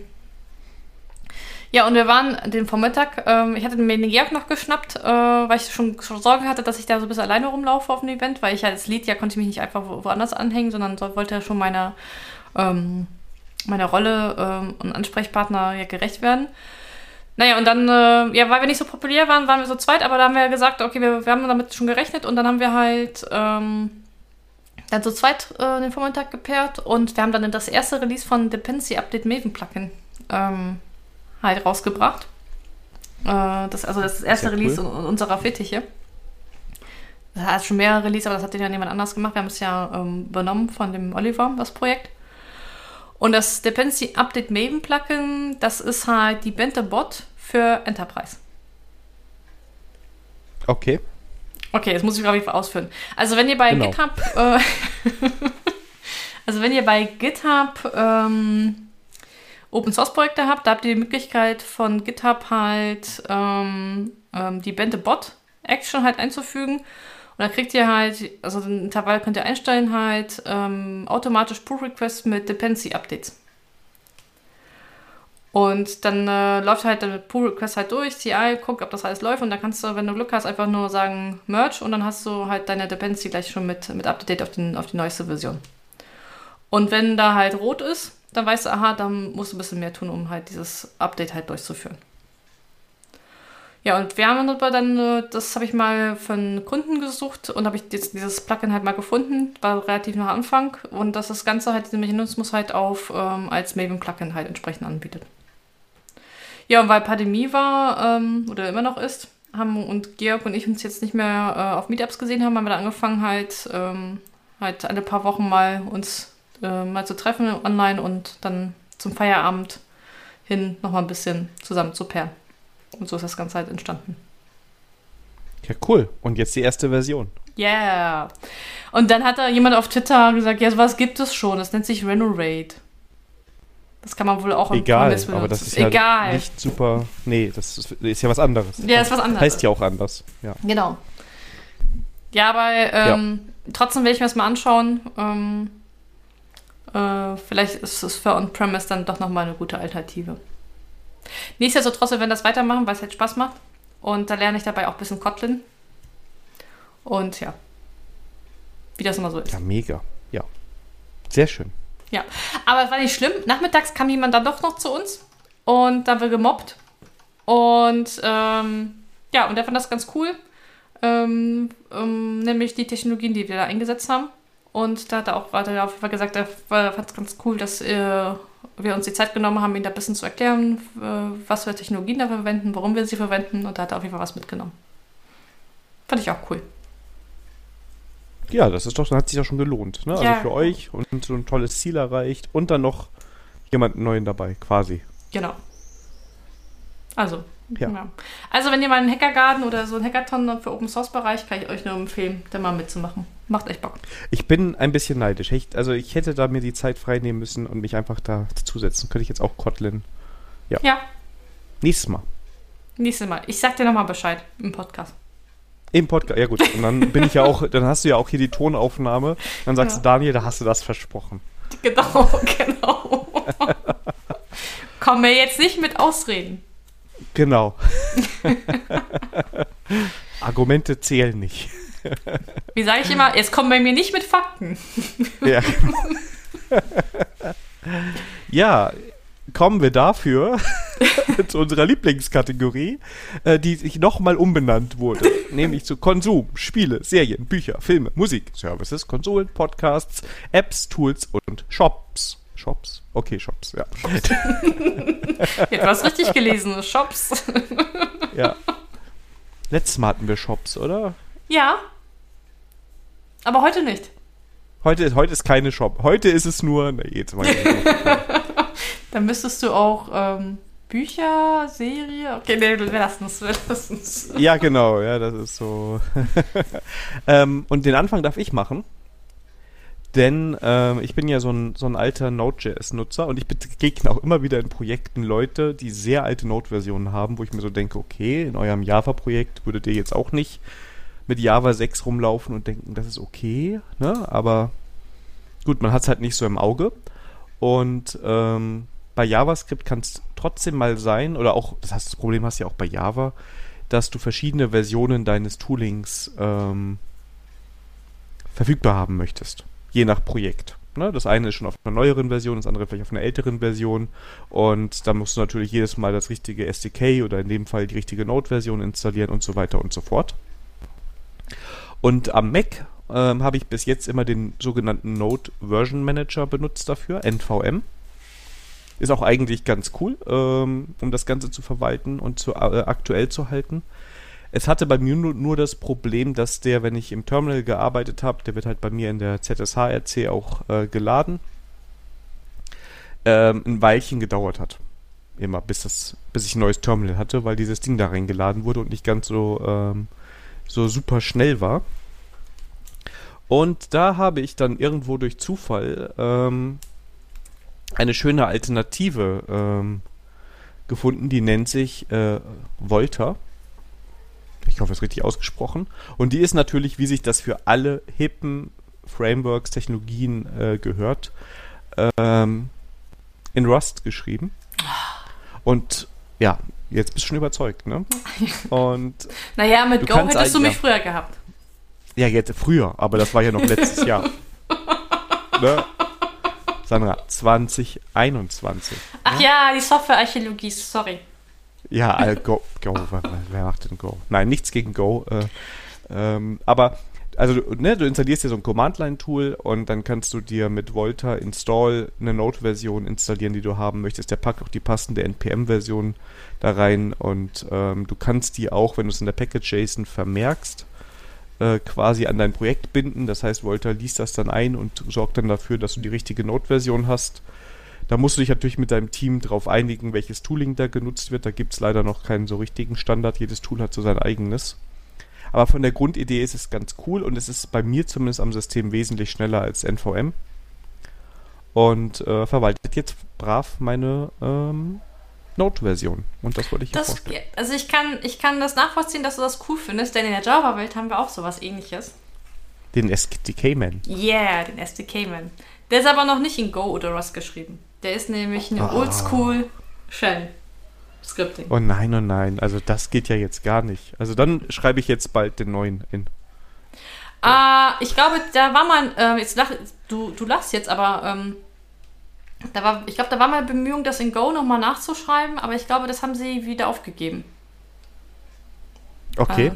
ja, und wir waren den Vormittag, ähm, ich hatte mir den Georg noch geschnappt, äh, weil ich schon, schon Sorge hatte, dass ich da so ein bisschen alleine rumlaufe auf dem Event, weil ich ja das Lied ja konnte ich mich nicht einfach wo, woanders anhängen, sondern so, wollte ja schon meiner, ähm, meiner Rolle ähm, und Ansprechpartner ja gerecht werden. Naja, und dann, äh, ja, weil wir nicht so populär waren, waren wir so zweit, aber da haben wir gesagt, okay, wir, wir haben damit schon gerechnet und dann haben wir halt ähm, dann so zweit äh, den Vormittag gepaart und wir haben dann das erste Release von Dependency Update Maven Plugin ähm, halt rausgebracht. Äh, das, also das erste Sehr Release un- unserer Fittiche. Das hat schon mehrere Release, aber das hat ja jemand anders gemacht. Wir haben es ja ähm, übernommen von dem Oliver, das Projekt. Und das Dependency Update Maven Plugin, das ist halt die Bente Bot für Enterprise. Okay. Okay, jetzt muss ich, glaube ich, ausführen. Also wenn ihr bei Genau. GitHub, äh, [LAUGHS] also wenn ihr bei GitHub ähm, Open Source Projekte habt, da habt ihr die Möglichkeit von GitHub halt ähm, ähm, die Bente Bot Action halt einzufügen. Und dann kriegt ihr halt, also den Intervall könnt ihr einstellen halt ähm, automatisch Pull Requests mit Dependency Updates. Und dann äh, läuft halt der Pull Request halt durch, CI, guckt, ob das alles läuft und dann kannst du, wenn du Glück hast, einfach nur sagen Merge und dann hast du halt deine Dependency gleich schon mit, mit Update auf, den, auf die neueste Version. Und wenn da halt rot ist, dann weißt du, aha, dann musst du ein bisschen mehr tun, um halt dieses Update halt durchzuführen. Ja, und wir haben aber dann, äh, das habe ich mal von Kunden gesucht und habe ich jetzt dieses Plugin halt mal gefunden, war relativ nach Anfang und dass das Ganze halt, diesen Mechanismus halt auf ähm, als Maven-Plugin halt entsprechend anbietet. Ja, und weil Pandemie war ähm, oder immer noch ist, haben und Georg und ich uns jetzt nicht mehr äh, auf Meetups gesehen haben, haben wir dann angefangen halt, ähm, halt alle paar Wochen mal uns äh, mal zu treffen online und dann zum Feierabend hin nochmal ein bisschen zusammen zu pairen. Und so ist das Ganze halt entstanden. Ja, cool. Und jetzt die erste Version. Yeah. Und dann hat da jemand auf Twitter gesagt, ja, sowas gibt es schon, das nennt sich Renovate. Das kann man wohl auch Egal, Promise aber das ist ja Egal. nicht super. Nee, das ist, ist ja was anderes. Ja, ist was anderes. Heißt ja auch anders. Ja. Genau. Ja, aber ähm, trotzdem will ich mir das mal anschauen. Ähm, äh, vielleicht ist es für On-Premise dann doch nochmal eine gute Alternative. Nichtsdestotrotz, wir werden das weitermachen, weil es halt Spaß macht. Und da lerne ich dabei auch ein bisschen Kotlin. Und ja, wie das immer so ist. Ja, mega. Ja. Sehr schön. Ja, aber es war nicht schlimm. Nachmittags kam jemand dann doch noch zu uns und da haben wir gemobbt. Und ähm, ja, und der fand das ganz cool. Ähm, ähm, nämlich die Technologien, die wir da eingesetzt haben. Und da hat er auch hat er auf jeden Fall gesagt, er fand es ganz cool, dass äh, wir uns die Zeit genommen haben, ihm da ein bisschen zu erklären, äh, was für Technologien da verwenden, warum wir sie verwenden. Und da hat er auf jeden Fall was mitgenommen. Fand ich auch cool. Ja, das ist doch, dann hat sich ja schon gelohnt. Ne? Also Ja. für euch und so ein tolles Ziel erreicht und dann noch jemanden neuen dabei, quasi. Genau. Also, Ja. ja. Also, wenn ihr mal einen Hackergarten oder so einen Hackathon für Open Source Bereich, kann ich euch nur empfehlen, da mal mitzumachen. Macht echt Bock. Ich bin ein bisschen neidisch. Ich, also ich hätte da mir die Zeit frei nehmen müssen und mich einfach da zusetzen. Könnte ich jetzt auch Kotlin. Ja, Nächstes Mal. nächstes Mal. Ich sag dir nochmal Bescheid im Podcast. Im Podcast. Ja gut. Und dann bin ich ja auch, dann hast du ja auch hier die Tonaufnahme. Dann sagst Ja. du, Daniel, da hast du das versprochen. Genau, [LAUGHS] genau. Komm mir jetzt nicht mit Ausreden. Genau. [LAUGHS] Argumente zählen nicht. [LAUGHS] Wie sage ich immer, jetzt kommen bei mir nicht mit Fakten. Ja, [LAUGHS] ja kommen wir dafür [LAUGHS] zu unserer Lieblingskategorie, äh, die sich nochmal umbenannt wurde. nämlich zu Konsum, Spiele, Serien, Bücher, Filme, Musik, Services, Konsolen, Podcasts, Apps, Tools und Shops. Shops? Okay, Shops, ja. Du hast richtig gelesen, Shops. ja. Letztes Mal hatten wir Shops, oder? Ja. Aber heute nicht. Heute ist, heute ist keine Shop. Heute ist es nur. Nee, jetzt mal. [LAUGHS] Dann müsstest du auch ähm, Bücher, Serie. Okay, nee, wir lassen es, wir lassen es. Ja, genau, ja, das ist so. [LAUGHS] ähm, und den Anfang darf ich machen. Denn ähm, ich bin ja so ein, so ein alter Node.js-Nutzer und ich begegne auch immer wieder in Projekten Leute, die sehr alte Node-Versionen haben, wo ich mir so denke, okay, in eurem Java-Projekt würdet ihr jetzt auch nicht mit Java 6 rumlaufen und denken, das ist okay, ne? Aber gut, man hat es halt nicht so im Auge. Und ähm, bei JavaScript kann es trotzdem mal sein, oder auch, das heißt, das Problem hast du ja auch bei Java, dass du verschiedene Versionen deines Toolings ähm, verfügbar haben möchtest. Je nach Projekt. Ne? Das eine ist schon auf einer neueren Version, das andere vielleicht auf einer älteren Version. Und da musst du natürlich jedes Mal das richtige SDK oder in dem Fall die richtige Node-Version installieren und so weiter und so fort. Und am Mac ähm, habe ich bis jetzt immer den sogenannten Node Version Manager benutzt dafür, NVM. Ist auch eigentlich ganz cool, ähm, um das Ganze zu verwalten und zu, äh, aktuell zu halten. Es hatte bei mir nur, nur das Problem, dass der, wenn ich im Terminal gearbeitet habe, der wird halt bei mir in der ZSHRC auch äh, geladen, ähm, ein Weilchen gedauert hat. Immer, bis, das, bis ich ein neues Terminal hatte, weil dieses Ding da reingeladen wurde und nicht ganz so, ähm, so super schnell war. Und da habe ich dann irgendwo durch Zufall ähm, eine schöne Alternative ähm, gefunden, die nennt sich äh, Volta. Ich hoffe, es ist richtig ausgesprochen. Und die ist natürlich, wie sich das für alle hippen Frameworks, Technologien äh, gehört, ähm, in Rust geschrieben. Und ja, jetzt bist du schon überzeugt, ne? [LAUGHS] Und Naja, mit Go hättest du mich ja. früher gehabt. ja, jetzt früher, aber das war ja noch letztes Jahr. [LAUGHS] Ne? Sandra, 2021. Ach ja, die Softwarearchäologie, sorry. Ja, Go, Go, wer, wer macht denn Go? Nein, nichts gegen Go. Äh, ähm, aber, also, ne, du installierst dir so ein Command-Line-Tool und dann kannst du dir mit Volta Install eine Node-Version installieren, die du haben möchtest. Der packt auch die passende NPM-Version da rein und ähm, du kannst die auch, wenn du es in der Package-JSON vermerkst, äh, quasi an dein Projekt binden. Das heißt, Volta liest das dann ein und sorgt dann dafür, dass du die richtige Node-Version hast. Da musst du dich natürlich mit deinem Team drauf einigen, welches Tooling da genutzt wird. Da gibt es leider noch keinen so richtigen Standard. Jedes Tool hat so sein eigenes. Aber von der Grundidee ist es ganz cool und es ist bei mir zumindest am System wesentlich schneller als NVM. Und äh, verwaltet jetzt brav meine ähm, Node-Version. Und das wollte ich hier Das, vorstellen. also ich kann, ich kann das nachvollziehen, dass du das cool findest, denn in der Java-Welt haben wir auch sowas ähnliches. Den SDK-Man. Yeah, den SDK-Man. Der ist aber noch nicht in Go oder Rust geschrieben. Der ist nämlich eine Ah. Oldschool Shell Scripting. Oh nein, oh nein. Also das geht ja jetzt gar nicht. Also dann schreibe ich jetzt bald den neuen in. Äh, ich glaube, da war mal, äh, jetzt lach, du, du lachst jetzt, aber ähm, da war, ich glaube, da war mal Bemühung, das in Go nochmal nachzuschreiben, aber ich glaube, das haben sie wieder aufgegeben. Okay. Äh,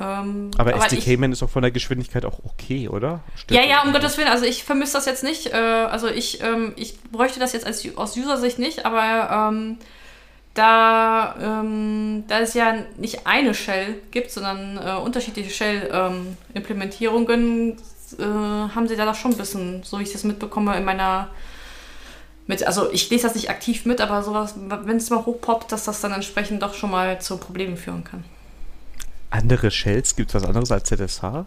ähm, aber, aber SDK-Man ist auch von der Geschwindigkeit auch okay, oder? Ja, ja, um Gottes Willen. Also ich vermisse das jetzt nicht. Äh, also ich, ähm, ich bräuchte das jetzt als, aus User-Sicht nicht, aber ähm, da, ähm, da es ja nicht eine Shell gibt, sondern äh, unterschiedliche Shell-Implementierungen, äh, haben sie da doch schon ein bisschen, so wie ich das mitbekomme, in meiner mit, also ich lese das nicht aktiv mit, aber sowas, wenn es mal hochpoppt, dass das dann entsprechend doch schon mal zu Problemen führen kann andere Shells? Gibt es was anderes als ZSH?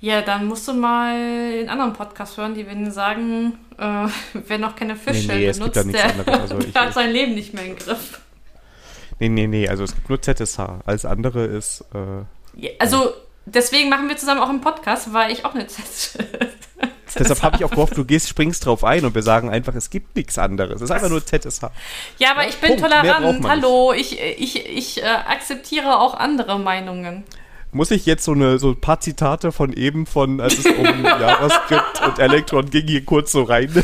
Ja, dann musst du mal den anderen Podcast hören, die werden sagen, äh, [LAUGHS] wer noch keine Fischshell nee, nee, benutzt, der, also [LAUGHS] der hat sein Leben nicht mehr im Griff. Nee, nee, nee, also es gibt nur ZSH. Alles andere ist. Äh, ja, also deswegen machen wir zusammen auch einen Podcast, weil ich auch eine [LAUGHS] ZSH. Deshalb habe ich auch gehofft, du gehst, springst drauf ein und wir sagen einfach, es gibt nichts anderes. Es ist einfach nur ZSH. Ja, aber ich bin Punkt. tolerant. Hallo, ich, ich, ich äh, akzeptiere auch andere Meinungen. Muss ich jetzt so, eine, so ein paar Zitate von eben, von als es um [LAUGHS] JavaScript und Electron ging, hier kurz so rein? [LAUGHS]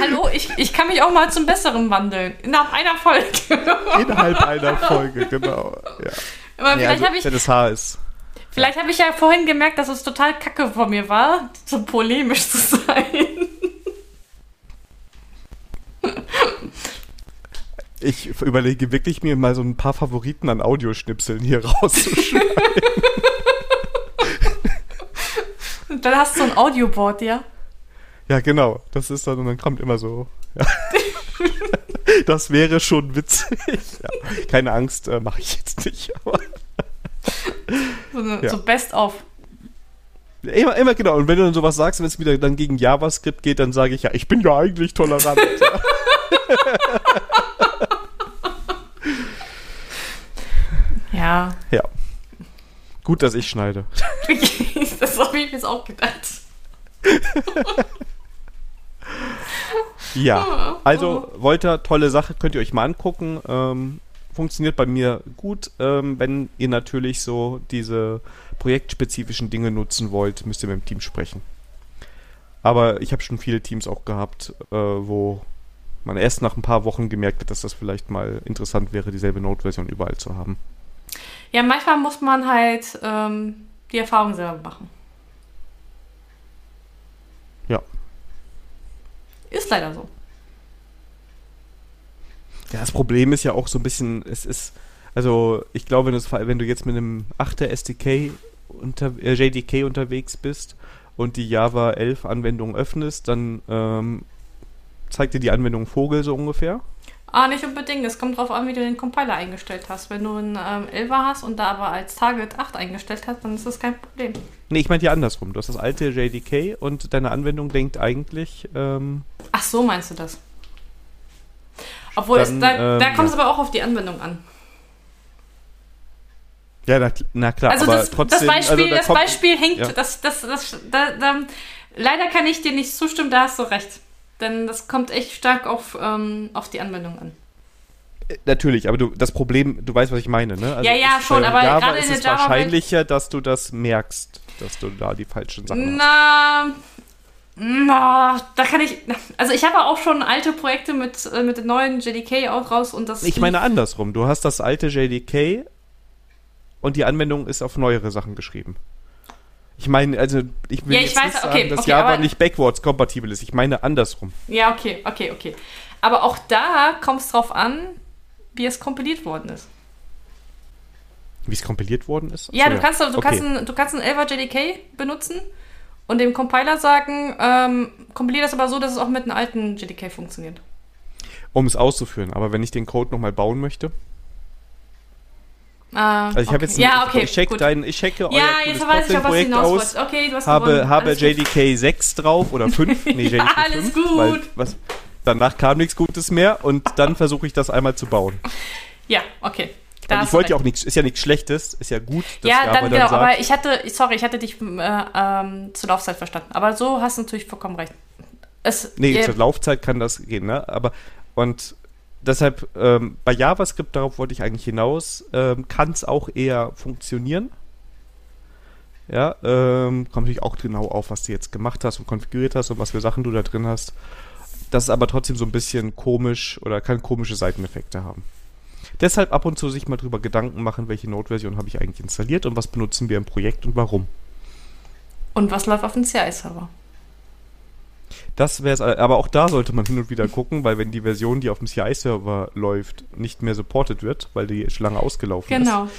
Hallo, ich, ich kann mich auch mal zum Besseren wandeln. Innerhalb einer Folge. [LAUGHS] Innerhalb einer Folge, genau. Ja. Aber nee, vielleicht also, habe ich. ZSH ist Vielleicht habe ich ja vorhin gemerkt, dass es total kacke von mir war, so polemisch zu sein. Ich überlege wirklich, mir mal so ein paar Favoriten an Audioschnipseln hier [LAUGHS] rauszuschneiden. Und dann hast du ein Audioboard, ja? Ja, genau. Das ist dann, und dann kommt immer so. Ja. [LAUGHS] das wäre schon witzig. Ja. Keine Angst, äh, mache ich jetzt nicht. So, eine, ja. so best of. Immer, immer genau. Und wenn du dann sowas sagst, wenn es wieder dann gegen JavaScript geht, dann sage ich ja, ich bin ja eigentlich tolerant. [LAUGHS] ja. Ja. Gut, dass ich schneide. [LAUGHS] das habe ich mir auch gedacht. ja, also Volta, tolle Sache, könnt ihr euch mal angucken. Ähm, funktioniert bei mir gut. Ähm, wenn ihr natürlich so diese projektspezifischen Dinge nutzen wollt, müsst ihr mit dem Team sprechen. Aber ich habe schon viele Teams auch gehabt, äh, wo man erst nach ein paar Wochen gemerkt hat, dass das vielleicht mal interessant wäre, dieselbe Node-Version überall zu haben. Ja, manchmal muss man halt ähm, die Erfahrung selber machen. Ja. Ist leider so. Ja, das Problem ist ja auch so ein bisschen, es ist, also ich glaube, wenn, wenn du jetzt mit einem 8er SDK unter, äh, JDK unterwegs bist und die Java 11 Anwendung öffnest, dann ähm, zeigt dir die Anwendung Vogel so ungefähr. Ah, nicht unbedingt. Es kommt darauf an, wie du den Compiler eingestellt hast. Wenn du einen ähm, 11er hast und da aber als Target 8 eingestellt hast, dann ist das kein Problem. Nee, ich meinte ja andersrum. Du hast das alte JDK und deine Anwendung denkt eigentlich. Ähm, Ach so, meinst du das? Obwohl, dann, es, da, ähm, da kommt es aber auch auf die Anwendung an. Ja, na, na klar, also aber das, trotzdem. Das Beispiel, also da das Beispiel hängt, ja. das, das, das, da, da, leider kann ich dir nicht zustimmen, da hast du recht. Denn das kommt echt stark auf, ähm, auf die Anwendung an. Natürlich, aber du, das Problem, du weißt, was ich meine, ne? Also ja, ja, schon, aber Java gerade in der Java. Es wahrscheinlicher, dass du das merkst, dass du da die falschen Sachen Na, hast. Na, da kann ich. Also ich habe auch schon alte Projekte mit, äh, mit dem neuen JDK auch raus und das. Ich meine andersrum. Du hast das alte JDK und die Anwendung ist auf neuere Sachen geschrieben. Ich meine, also ich will ja, ich jetzt weiß, nicht okay, sagen, dass okay, Java nicht backwards kompatibel ist. Ich meine andersrum. Ja, okay, okay, okay. Aber auch da kommt es drauf an, wie es kompiliert worden ist. Wie es kompiliert worden ist? Ja, du kannst, du, okay. kannst ein, du kannst ein 11er JDK benutzen und dem Compiler sagen, ähm, kompiliere das aber so, dass es auch mit einem alten JDK funktioniert. Um es auszuführen. Aber wenn ich den Code nochmal bauen möchte? Ah, also ich okay. habe jetzt ja, okay, ich check dein, ich checke euer ja, jetzt weiß ich, Projekt aus, okay, du hast habe, habe JDK 6 drauf oder 5, [LAUGHS] nee, JDK alles 5, gut. Weil, was, danach kam nichts Gutes mehr und dann versuche ich das einmal zu bauen. Ja, okay. Da ich wollte ja auch nichts, ist ja nichts Schlechtes, ist ja gut. ja, dann, dann genau, sagt, aber ich hatte, sorry, ich hatte dich äh, ähm, zur Laufzeit verstanden. Aber so hast du natürlich vollkommen recht. Es, nee, äh, zur Laufzeit kann das gehen, ne? Aber, und deshalb, ähm, bei JavaScript, darauf wollte ich eigentlich hinaus, ähm, kann es auch eher funktionieren. Ja, ähm, kommt natürlich auch genau auf, was du jetzt gemacht hast und konfiguriert hast und was für Sachen du da drin hast. Das ist aber trotzdem so ein bisschen komisch oder kann komische Seiteneffekte haben. Deshalb ab und zu sich mal drüber Gedanken machen, welche Node-Version habe ich eigentlich installiert und was benutzen wir im Projekt und warum. Und was läuft auf dem CI-Server? Das wäre es, aber auch da sollte man hin und wieder gucken, weil wenn die Version, die auf dem CI-Server läuft, nicht mehr supported wird, weil die schon lange ausgelaufen genau. ist,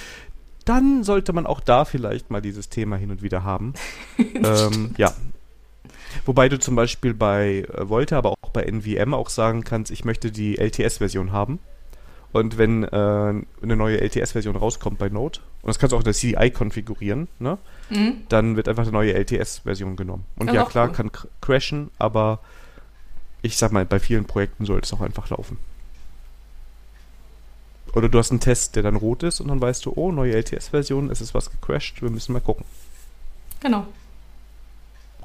dann sollte man auch da vielleicht mal dieses Thema hin und wieder haben. [LAUGHS] ähm, ja. Wobei du zum Beispiel bei äh, Volta, aber auch bei NVM auch sagen kannst, ich möchte die LTS-Version haben. Und wenn äh, eine neue LTS-Version rauskommt bei Node, und das kannst du auch in der CDI konfigurieren, ne? Mhm. dann wird einfach eine neue LTS-Version genommen. Und ja, klar, cool. kann crashen, aber ich sag mal, bei vielen Projekten sollte es auch einfach laufen. Oder du hast einen Test, der dann rot ist und dann weißt du, oh, neue LTS-Version, es ist was gecrashed, wir müssen mal gucken. Genau.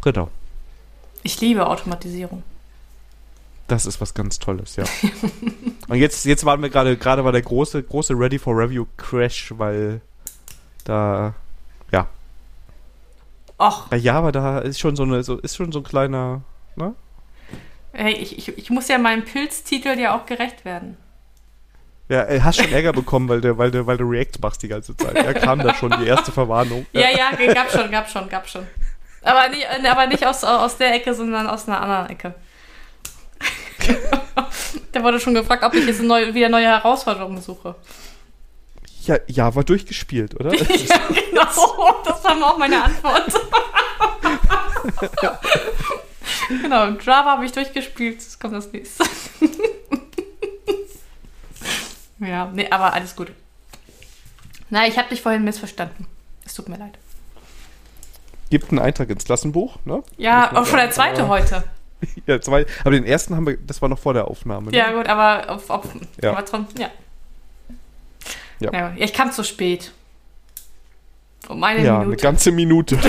Genau. Ich liebe Automatisierung. Das ist was ganz Tolles, ja. [LAUGHS] und jetzt, jetzt waren wir gerade, gerade war der große, große Ready for Review Crash, weil da, ja. Och. Bei Java, da ist schon so eine, so, ist schon so ein kleiner, ne? Hey, ich, ich, ich muss ja meinem Pilztitel ja auch gerecht werden. Ja, du hast schon Ärger bekommen, weil du, weil du, weil du React machst die ganze Zeit. Ja, kam da schon die erste Verwarnung. Ja, ja, gab schon, gab schon, gab schon. Aber nicht, aber nicht aus, aus der Ecke, sondern aus einer anderen Ecke. [LAUGHS] der wurde schon gefragt, ob ich jetzt neue, wieder neue Herausforderungen suche. Ja, ja, war durchgespielt, oder? [LAUGHS] ja, genau. Das war auch meine Antwort. [LAUGHS] genau, Java habe ich durchgespielt. Jetzt kommt das nächste. ja, nee, aber alles gut. Na, ich habe dich vorhin missverstanden. Es tut mir leid. Gibt einen Eintrag ins Klassenbuch, ne? Ja, auch schon der zweite heute. [LAUGHS] ja, zwei, aber den ersten haben wir, das war noch vor der Aufnahme. Ne? Ja, gut, aber auf, auf ja. Aber drum, ja. Ja. ja. Ich kam zu spät. Um eine ja, Minute. eine ganze Minute. [LAUGHS]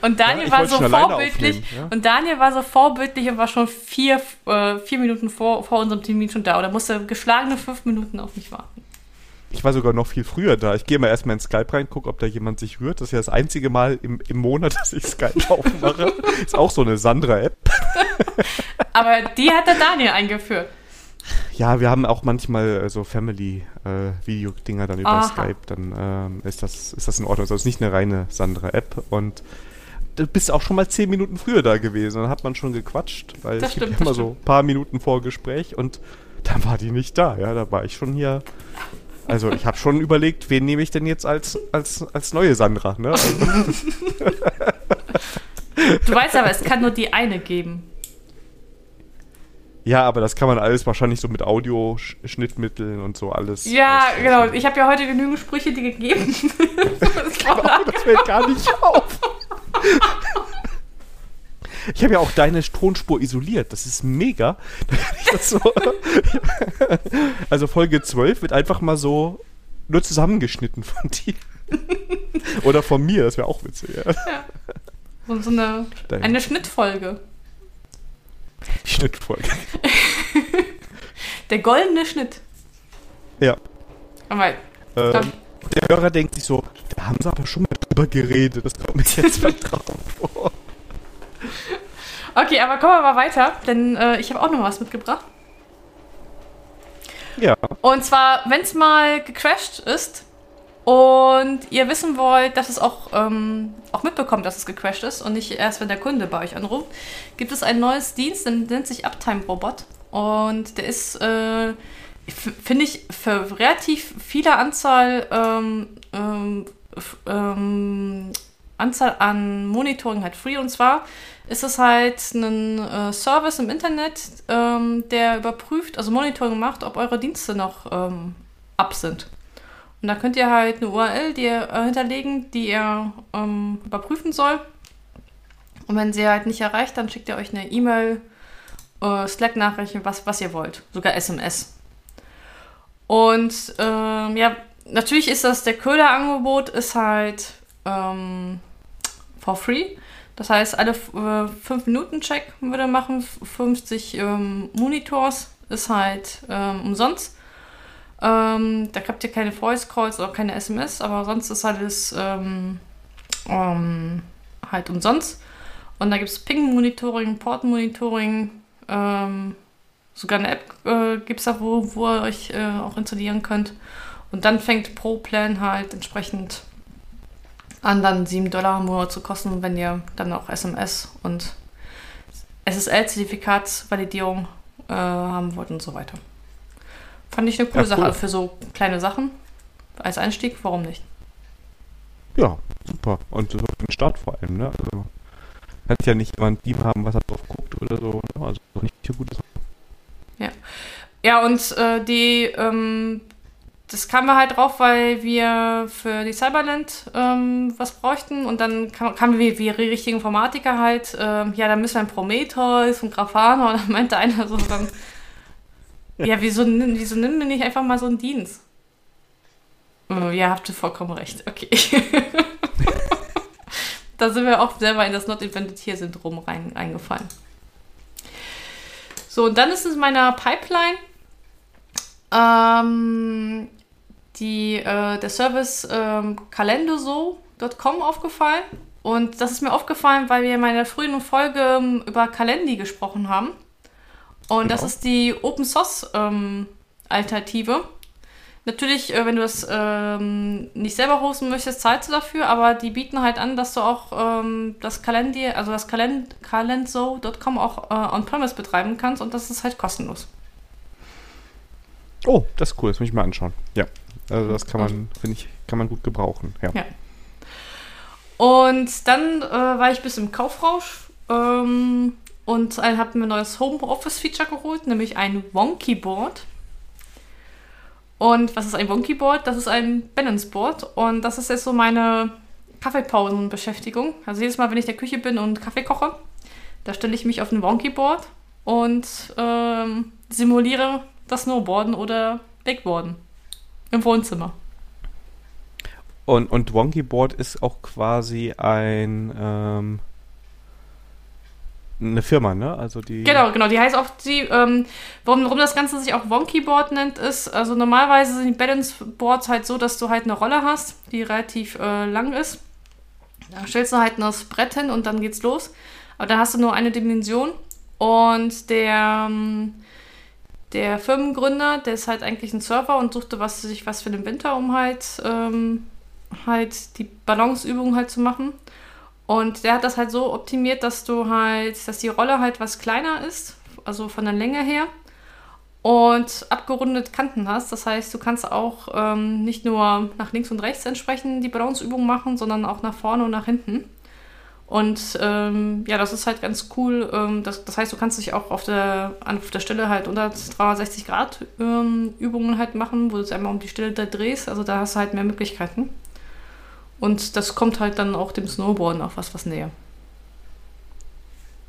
und Daniel ja, war so vorbildlich. Ja? Und Daniel war so vorbildlich und war schon vier, äh, vier Minuten vor, vor unserem Termin schon da. Oder musste geschlagene fünf Minuten auf mich warten. Ich war sogar noch viel früher da. Ich gehe mal erstmal in Skype rein, gucke, ob da jemand sich rührt. Das ist ja das einzige Mal im, im Monat, [LAUGHS] dass ich Skype aufmache. ist auch so eine Sandra-App. [LAUGHS] Aber die hat der Daniel eingeführt. Ja, wir haben auch manchmal äh, so Family-Video-Dinger äh, dann über Aha. Skype. Dann ähm, ist, das, ist das in Ordnung. Also es ist nicht eine reine Sandra-App. Und du bist auch schon mal zehn Minuten früher da gewesen. Dann hat man schon gequatscht, weil das es stimmt, gibt immer so ein paar Minuten vor Gespräch und dann war die nicht da. Ja, da war ich schon hier also ich habe schon überlegt, wen nehme ich denn jetzt als, als, als neue Sandra, ne? Also. [LAUGHS] du weißt aber, es kann nur die eine geben. Ja, aber das kann man alles wahrscheinlich so mit Audioschnittmitteln und so alles. Ja, genau. Ich habe ja heute genügend Sprüche die gegeben. [LAUGHS] das, [LAUGHS] genau, das fällt gar nicht auf. Ich habe ja auch deine Tonspur isoliert. Das ist mega. [LAUGHS] so, also Folge 12 wird einfach mal so nur zusammengeschnitten von dir. Oder von mir, das wäre auch witzig. Ja. ja. So, so eine, eine Schnittfolge. Schnittfolge. Der goldene Schnitt. Ja. Aber, ähm, der Hörer denkt sich so, da haben sie aber schon mal drüber geredet, das kommt mir jetzt [LAUGHS] vertraut vor. Okay, aber kommen wir mal weiter, denn äh, ich habe auch noch was mitgebracht. Ja. Und zwar, wenn es mal gecrashed ist und ihr wissen wollt, dass es auch, ähm, auch mitbekommt, dass es gecrashed ist und nicht erst, wenn der Kunde bei euch anruft, gibt es ein neues Dienst, der nennt sich Uptime Robot. Und der ist, äh, finde ich, für relativ viele Anzahl ähm, ähm, ähm Anzahl an Monitoring halt free. Und zwar ist es halt ein äh, Service im Internet, ähm, der überprüft, also Monitoring macht, ob eure Dienste noch ähm, ab sind. Und da könnt ihr halt eine URL die ihr, äh, hinterlegen, die ihr ähm, überprüfen soll. Und wenn sie halt nicht erreicht, dann schickt ihr euch eine E-Mail, äh, Slack-Nachrichten, was, was ihr wollt. Sogar SMS. Und ähm, ja, natürlich ist das der Köder-Angebot, ist halt ähm, for free. Das heißt, alle 5-Minuten-Check äh, würde machen, 50 ähm, Monitors ist halt ähm, umsonst. Ähm, da habt ihr keine Voice Calls oder keine SMS, aber sonst ist alles ähm, ähm, halt umsonst. Und da gibt es Ping-Monitoring, Port-Monitoring, ähm, sogar eine App äh, gibt es da, wo, wo ihr euch äh, auch installieren könnt. Und dann fängt pro Plan halt entsprechend an, dann 7 Dollar im Monat zu kosten, wenn ihr dann auch SMS und SSL-Zertifikatsvalidierung äh, haben wollt und so weiter. Fand ich eine coole ja, cool. Sache für so kleine Sachen. Als Einstieg, warum nicht? Ja, super. Und so für den Start vor allem, ne? Also, kann ja nicht immer ein Team haben, was da drauf guckt oder so. Ne? Also nicht so gut. Ja. Ja, und äh, die, ähm, das kamen wir halt drauf, weil wir für die Cyberland ähm, was bräuchten und dann kamen wir wie, wie richtige Informatiker halt, ähm, ja, da müssen wir ein Prometheus und Grafana [LAUGHS] und dann meinte einer so dann, ja, wieso, wieso nennen wir nicht einfach mal so einen Dienst? Oh, ja, habt ihr vollkommen recht. Okay. [LAUGHS] da sind wir auch selber in das Not Invented Here Syndrom rein, reingefallen. So, und dann ist es in meiner Pipeline ähm, die, äh, der Service ähm, calendoso.com aufgefallen. Und das ist mir aufgefallen, weil wir in meiner frühen Folge ähm, über Calendi gesprochen haben. Und genau. das ist die Open Source ähm, Alternative. Natürlich, äh, wenn du das ähm, nicht selber hosten möchtest, zahlst du dafür, aber die bieten halt an, dass du auch ähm, das Calendi, also das Calend calendso.com auch äh, on-premise betreiben kannst und das ist halt kostenlos. Oh, das ist cool, das muss ich mal anschauen. Ja. Also das kann man, finde ich, kann man gut gebrauchen. Ja. ja. Und dann äh, war ich bis im Kaufrausch ähm, und habe mir ein neues Homeoffice-Feature geholt, nämlich ein Wonky Board. Und was ist ein Wonky Board? Das ist ein Balance Board und das ist jetzt so meine Kaffeepausenbeschäftigung. Also jedes Mal, wenn ich in der Küche bin und Kaffee koche, da stelle ich mich auf ein Wonky Board und ähm, simuliere das Snowboarden oder Wakeboarden im Wohnzimmer. Und, und Wonky Board ist auch quasi ein ähm, eine Firma, ne? Also die. Genau, genau. Die heißt auch die, ähm, warum, warum das Ganze sich auch Wonky Board nennt, ist, also normalerweise sind die Balance Boards halt so, dass du halt eine Rolle hast, die relativ äh, lang ist. Da stellst du halt das Brett hin und dann geht's los. Aber da hast du nur eine Dimension. Und der, ähm, der Firmengründer, der ist halt eigentlich ein Surfer und suchte was, sich was für den Winter, um halt, ähm, halt die Balanceübung halt zu machen. Und der hat das halt so optimiert, dass du halt, dass die Rolle halt was kleiner ist, also von der Länge her, und abgerundet Kanten hast. Das heißt, du kannst auch ähm, nicht nur nach links und rechts entsprechend die Balanceübung machen, sondern auch nach vorne und nach hinten. Und ähm, ja, das ist halt ganz cool. Ähm, das, das, heißt, du kannst dich auch auf der, auf der Stelle halt unter 360 Grad ähm, Übungen halt machen, wo du es einmal um die Stelle da drehst. Also da hast du halt mehr Möglichkeiten. Und das kommt halt dann auch dem Snowboarden auch was, was näher.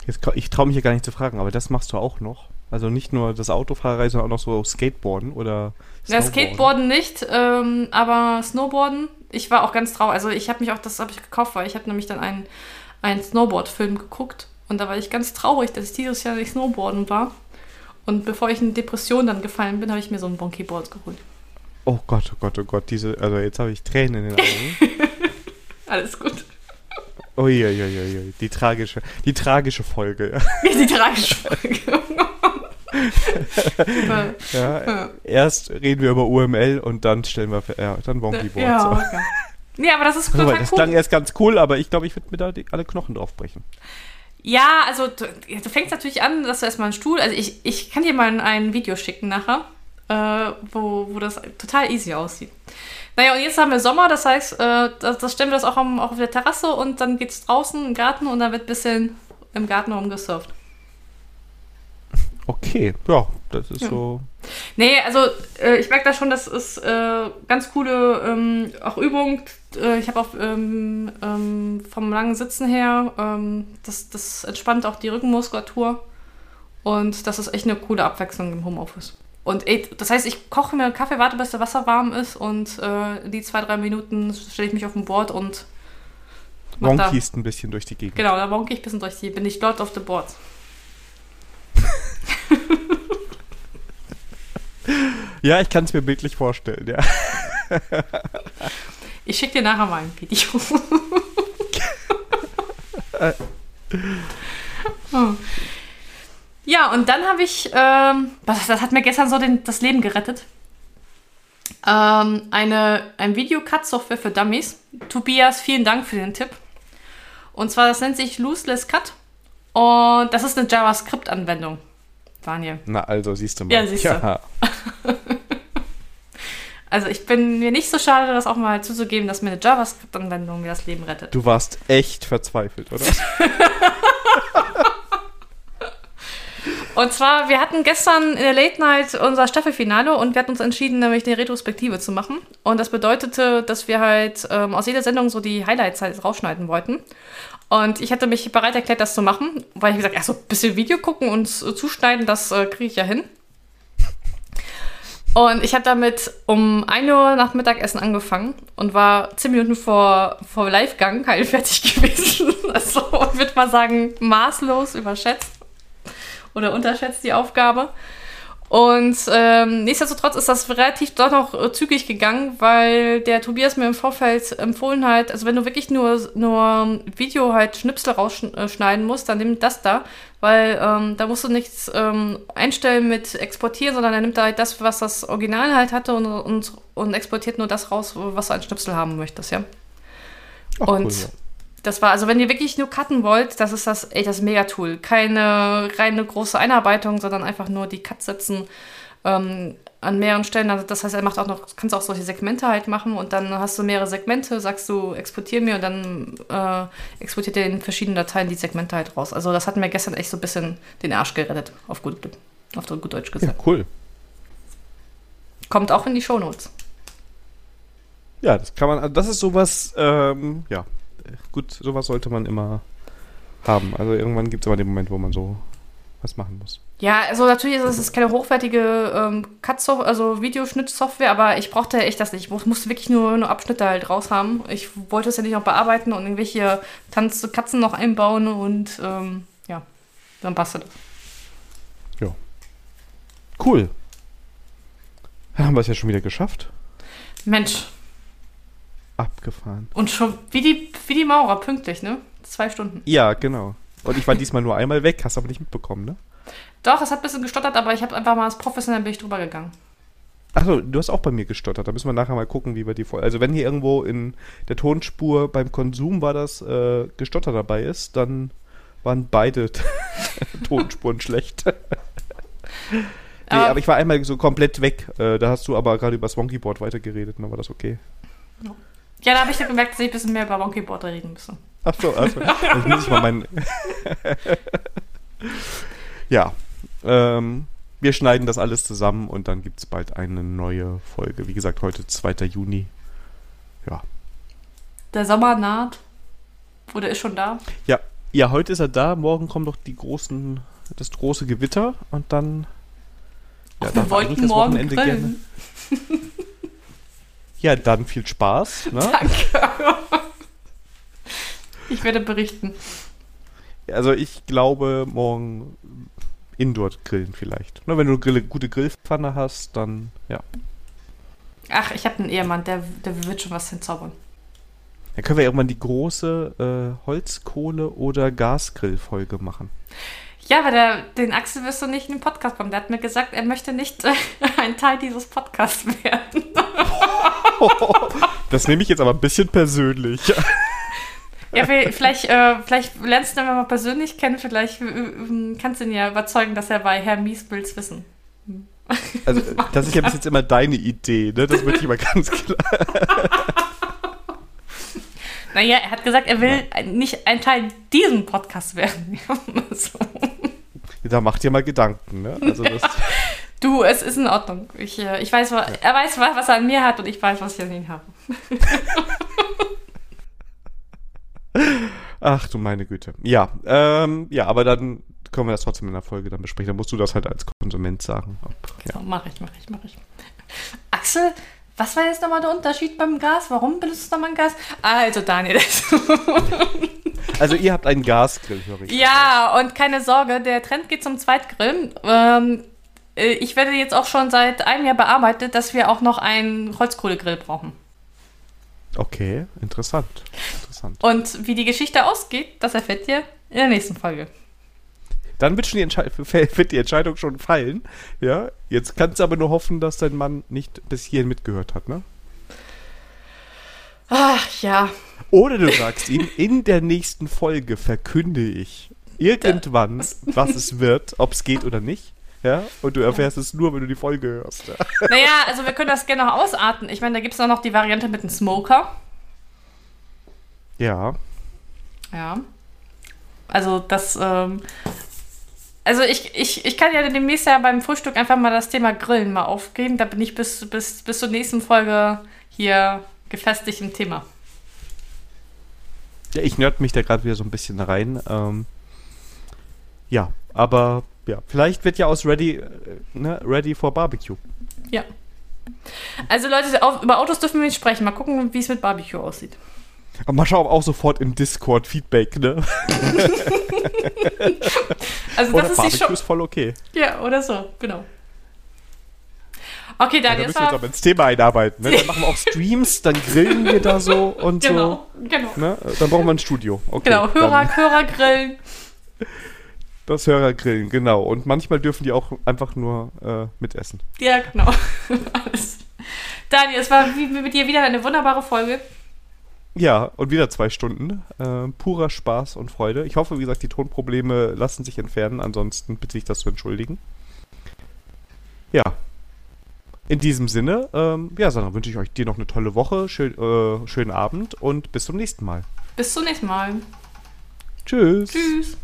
Jetzt, ich traue mich hier gar nicht zu fragen, aber das machst du auch noch? Also nicht nur das Autofahrerei, sondern auch noch so Skateboarden oder Snowboarden? Ja, Skateboarden nicht, ähm, aber Snowboarden. Ich war auch ganz traurig. Also ich habe mich auch, das habe ich gekauft, weil ich habe nämlich dann einen, einen Snowboard-Film geguckt und da war ich ganz traurig, dass ich dieses Jahr nicht Snowboarden war. Und bevor ich in Depression dann gefallen bin, habe ich mir so ein Bonky-Board geholt. Oh Gott, oh Gott, oh Gott, diese, also jetzt habe ich Tränen in den Augen. [LAUGHS] Alles gut. Uiuiuiui, die tragische, die tragische Folge. [LAUGHS] die tragische Folge. [LAUGHS] ja, ja. Erst reden wir über UML und dann stellen wir, ja, dann Wonky Boards. Ja, okay. Nee, aber das ist total also, Das cool. klang erst ganz cool, aber ich glaube, ich würde mir da die, alle Knochen drauf brechen. Ja, also du, du, fängst natürlich an, dass du erstmal einen Stuhl, also ich, ich kann dir mal ein Video schicken nachher, äh, wo, wo das total easy aussieht. Naja, und jetzt haben wir Sommer, das heißt, äh, das, das stellen wir das auch, am, auch auf der Terrasse und dann geht es draußen im Garten und dann wird ein bisschen im Garten rumgesurft. Okay, ja, das ist ja. so. Nee, also äh, ich merke da schon, das ist äh, ganz coole ähm, auch Übung. Äh, ich habe auch ähm, ähm, vom langen Sitzen her, ähm, das, das entspannt auch die Rückenmuskulatur. Und das ist echt eine coole Abwechslung im Homeoffice. Und ey, das heißt, ich koche mir einen Kaffee, warte, bis der Wasser warm ist und äh, die zwei, drei Minuten stelle ich mich auf ein Board und. Wonkist ein bisschen durch die Gegend. Genau, da wonk ich ein bisschen durch die bin ich Lord of the Boards. [LAUGHS] [LAUGHS] Ja, ich kann es mir bildlich vorstellen, ja. [LAUGHS] Ich schicke dir nachher mal ein Video. Hm. [LAUGHS] Ja, und dann habe ich, ähm, das, das hat mir gestern so den, das Leben gerettet. Ähm, eine, ein Video-Cut-Software für Dummies. Tobias, vielen Dank für den Tipp. Und zwar, das nennt sich Looseless Cut. Und das ist eine JavaScript-Anwendung. Daniel. Na, also siehst du mal. Ja, siehst du. Ja. [LAUGHS] Also ich bin mir nicht so schade, das auch mal zuzugeben, dass mir eine JavaScript-Anwendung mir das Leben rettet. Du warst echt verzweifelt, oder? [LAUGHS] Und zwar, wir hatten gestern in der Late Night unser Staffelfinale und wir hatten uns entschieden, nämlich eine Retrospektive zu machen. Und das bedeutete, dass wir halt ähm, aus jeder Sendung so die Highlights halt rausschneiden wollten. Und ich hatte mich bereit erklärt, das zu machen, weil ich gesagt, ja, so ein bisschen Video gucken und zuschneiden, das äh, kriege ich ja hin. Und ich habe damit um 1 Uhr nach Mittagessen angefangen und war 10 Minuten vor, vor Livegang halt fertig [LAUGHS] gewesen. Also, ich würde mal sagen, maßlos überschätzt oder unterschätzt die Aufgabe. Und ähm, nichtsdestotrotz ist das relativ doch noch äh, zügig gegangen, weil der Tobias mir im Vorfeld empfohlen hat, also wenn du wirklich nur, nur Video halt Schnipsel rausschneiden musst, dann nimm das da, weil ähm, da musst du nichts ähm, einstellen mit exportieren, sondern er nimmt da halt das, was das Original halt hatte und, und, und exportiert nur das raus, was du an Schnipsel haben möchtest, ja. Ach, und cool, ja. das war, also wenn ihr wirklich nur cutten wollt, das ist das, ey, das Mega-Tool. Keine reine große Einarbeitung, sondern einfach nur die Cut setzen ähm, an mehreren Stellen. Also das heißt, er macht auch noch, kannst auch solche Segmente halt machen und dann hast du mehrere Segmente, sagst du, exportier mir und dann äh, exportiert er in verschiedenen Dateien die Segmente halt raus. Also das hat mir gestern echt so ein bisschen den Arsch gerettet, auf gut, auf gut Deutsch Ja, gesagt. cool. Kommt auch in die Shownotes. Ja, das kann man, also das ist sowas, ähm, ja, gut, sowas sollte man immer haben. Also irgendwann gibt es immer den Moment, wo man so was machen muss. Ja, also natürlich ist es keine hochwertige ähm, also Videoschnittsoftware, aber ich brauchte echt das nicht. Ich mu- musste wirklich nur, nur Abschnitte halt raus haben. Ich wollte es ja nicht noch bearbeiten und irgendwelche Tanz Katzen noch einbauen und ähm, ja, dann passte das. Cool. Dann haben wir es ja schon wieder geschafft. Mensch, Abgefahren. und schon wie die, wie die Maurer, pünktlich, ne? Zwei Stunden. Ja, genau. Und ich war diesmal nur einmal weg, hast aber nicht mitbekommen, ne? Doch, es hat ein bisschen gestottert, aber ich habe einfach mal als professionell bin ich drüber gegangen. Achso, du hast auch bei mir gestottert. Da müssen wir nachher mal gucken, wie wir die voll. Also wenn hier irgendwo in der Tonspur beim Konsum war das äh, Gestotter dabei ist, dann waren beide [LAUGHS] Tonspuren schlecht. [LAUGHS] nee, Aber- aber ich war einmal so komplett weg. Äh, da hast du aber gerade über das Wonkyboard weitergeredet, dann war das okay. Ja, da habe ich dann gemerkt, dass ich ein bisschen mehr über Monkeyboard reden müsste. Achso, also, jetzt muss ich mal meinen. [LAUGHS] ja. Ähm, wir schneiden das alles zusammen und dann gibt es bald eine neue Folge. Wie gesagt, heute 2. Juni. Der Sommer naht. Oder ist schon da? Ja, heute ist er da, morgen kommt doch die großen, das große Gewitter und dann. Ja, wir darf wollten morgen Wochenende grillen. [LAUGHS] Ja, dann viel Spaß. Ne? Danke. Ich werde berichten. Also ich glaube, morgen Indoor grillen vielleicht. Ne, wenn du Grille, gute Grillpfanne hast, dann ja. Ach, ich habe einen Ehemann, der, der wird schon was hinzaubern. Dann können wir irgendwann die große äh, Holzkohle- oder Gasgrillfolge machen. Ja, aber der, den Axel wirst du nicht in den Podcast kommen. Der hat mir gesagt, er möchte nicht äh, [LAUGHS] ein Teil dieses Podcasts werden. [LAUGHS] Das nehme ich jetzt aber ein bisschen persönlich. [LAUGHS] Ja, vi- vielleicht, äh, vielleicht lernst du ihn mal persönlich kennen. Vielleicht äh, äh, kannst du ihn ja überzeugen, dass er bei Herr Miesbilds wissen. Also, das ist ja bis jetzt immer deine Idee, ne? Das möchte ich mal ganz klar. [LAUGHS] Naja, er hat gesagt, er will nicht ein Teil diesem Podcast werden. [LAUGHS] so. Da macht ihr mal Gedanken, ne? Also das, [LAUGHS] Du, es ist in Ordnung. Ich, äh, ich weiß, er weiß, wa- was er an mir hat und ich weiß, was ich an ihm habe. Ach du meine Güte. Ja, ähm, ja, aber dann können wir das trotzdem in der Folge dann besprechen. Dann musst du das halt als Konsument sagen. Ob, ja. So, mach ich, mach ich, mach ich. Axel, was war jetzt nochmal der Unterschied beim Gas? Warum benutzt du nochmal ein Gas? Also, Daniel. [LAUGHS] Also ihr habt einen Gasgrill, höre ich. ja, und keine Sorge, der Trend geht zum Zweitgrill. Ähm, äh, ich werde jetzt auch schon seit einem Jahr bearbeitet, dass wir auch noch einen Holzkohlegrill brauchen. Okay, interessant. Interessant. Und wie die Geschichte ausgeht, das erfährt ihr in der nächsten Folge. Dann wird, schon die, Entschei [LAUGHS] wird die Entscheidung schon fallen. Ja, jetzt kannst du aber nur hoffen, dass dein Mann nicht bis hierhin mitgehört hat, ne? Ach ja. Oder du sagst ihm, [LAUGHS] in der nächsten Folge verkünde ich irgendwann, was es wird, ob es geht oder nicht. Ja, und du erfährst es nur, wenn du die Folge hörst. Ja. Naja, also wir können das gerne noch ausarten. Ich meine, da gibt es noch die Variante mit dem Smoker. Ja. Ja. Also das, ähm, also ich, ich, ich kann ja demnächst ja beim Frühstück einfach mal das Thema Grillen mal aufgeben. Da bin ich bis, bis, bis zur nächsten Folge hier gefestigt im Thema. Ja, ich nerd mich da gerade wieder so ein bisschen rein. Ähm, ja, aber ja, vielleicht wird ja aus Ready, äh, ne, Ready for Barbecue. Ja. Also Leute, auf, über Autos dürfen wir nicht sprechen. Mal gucken, wie es mit Barbecue aussieht. Aber mal schauen, auch sofort im Discord Feedback, ne? [LAUGHS] also oder das ist Barbecue die Show. ist voll okay. Ja, oder so, genau. Okay, Ja, Daniel, da das müssen wir uns aber ins Thema einarbeiten. Ne? Dann machen wir auch [LAUGHS] Streams, dann grillen wir da so und Genau, genau. so. Ne? Dann brauchen wir ein Studio. Okay, Genau, dann Hörer, Hörer grillen. Das Hörergrillen, genau. Und manchmal dürfen die auch einfach nur äh, mitessen. Ja, genau. [LAUGHS] Alles. Daniel, es war mit dir wieder eine wunderbare Folge. Ja, und wieder zwei Stunden. Äh, purer Spaß und Freude. Ich hoffe, wie gesagt, die Tonprobleme lassen sich entfernen. Ansonsten bitte ich das zu entschuldigen. Ja. In diesem Sinne, ähm, ja, Sandra, wünsche ich euch dir noch eine tolle Woche, schön, äh, schönen Abend und bis zum nächsten Mal. Bis zum nächsten Mal. Tschüss. Tschüss.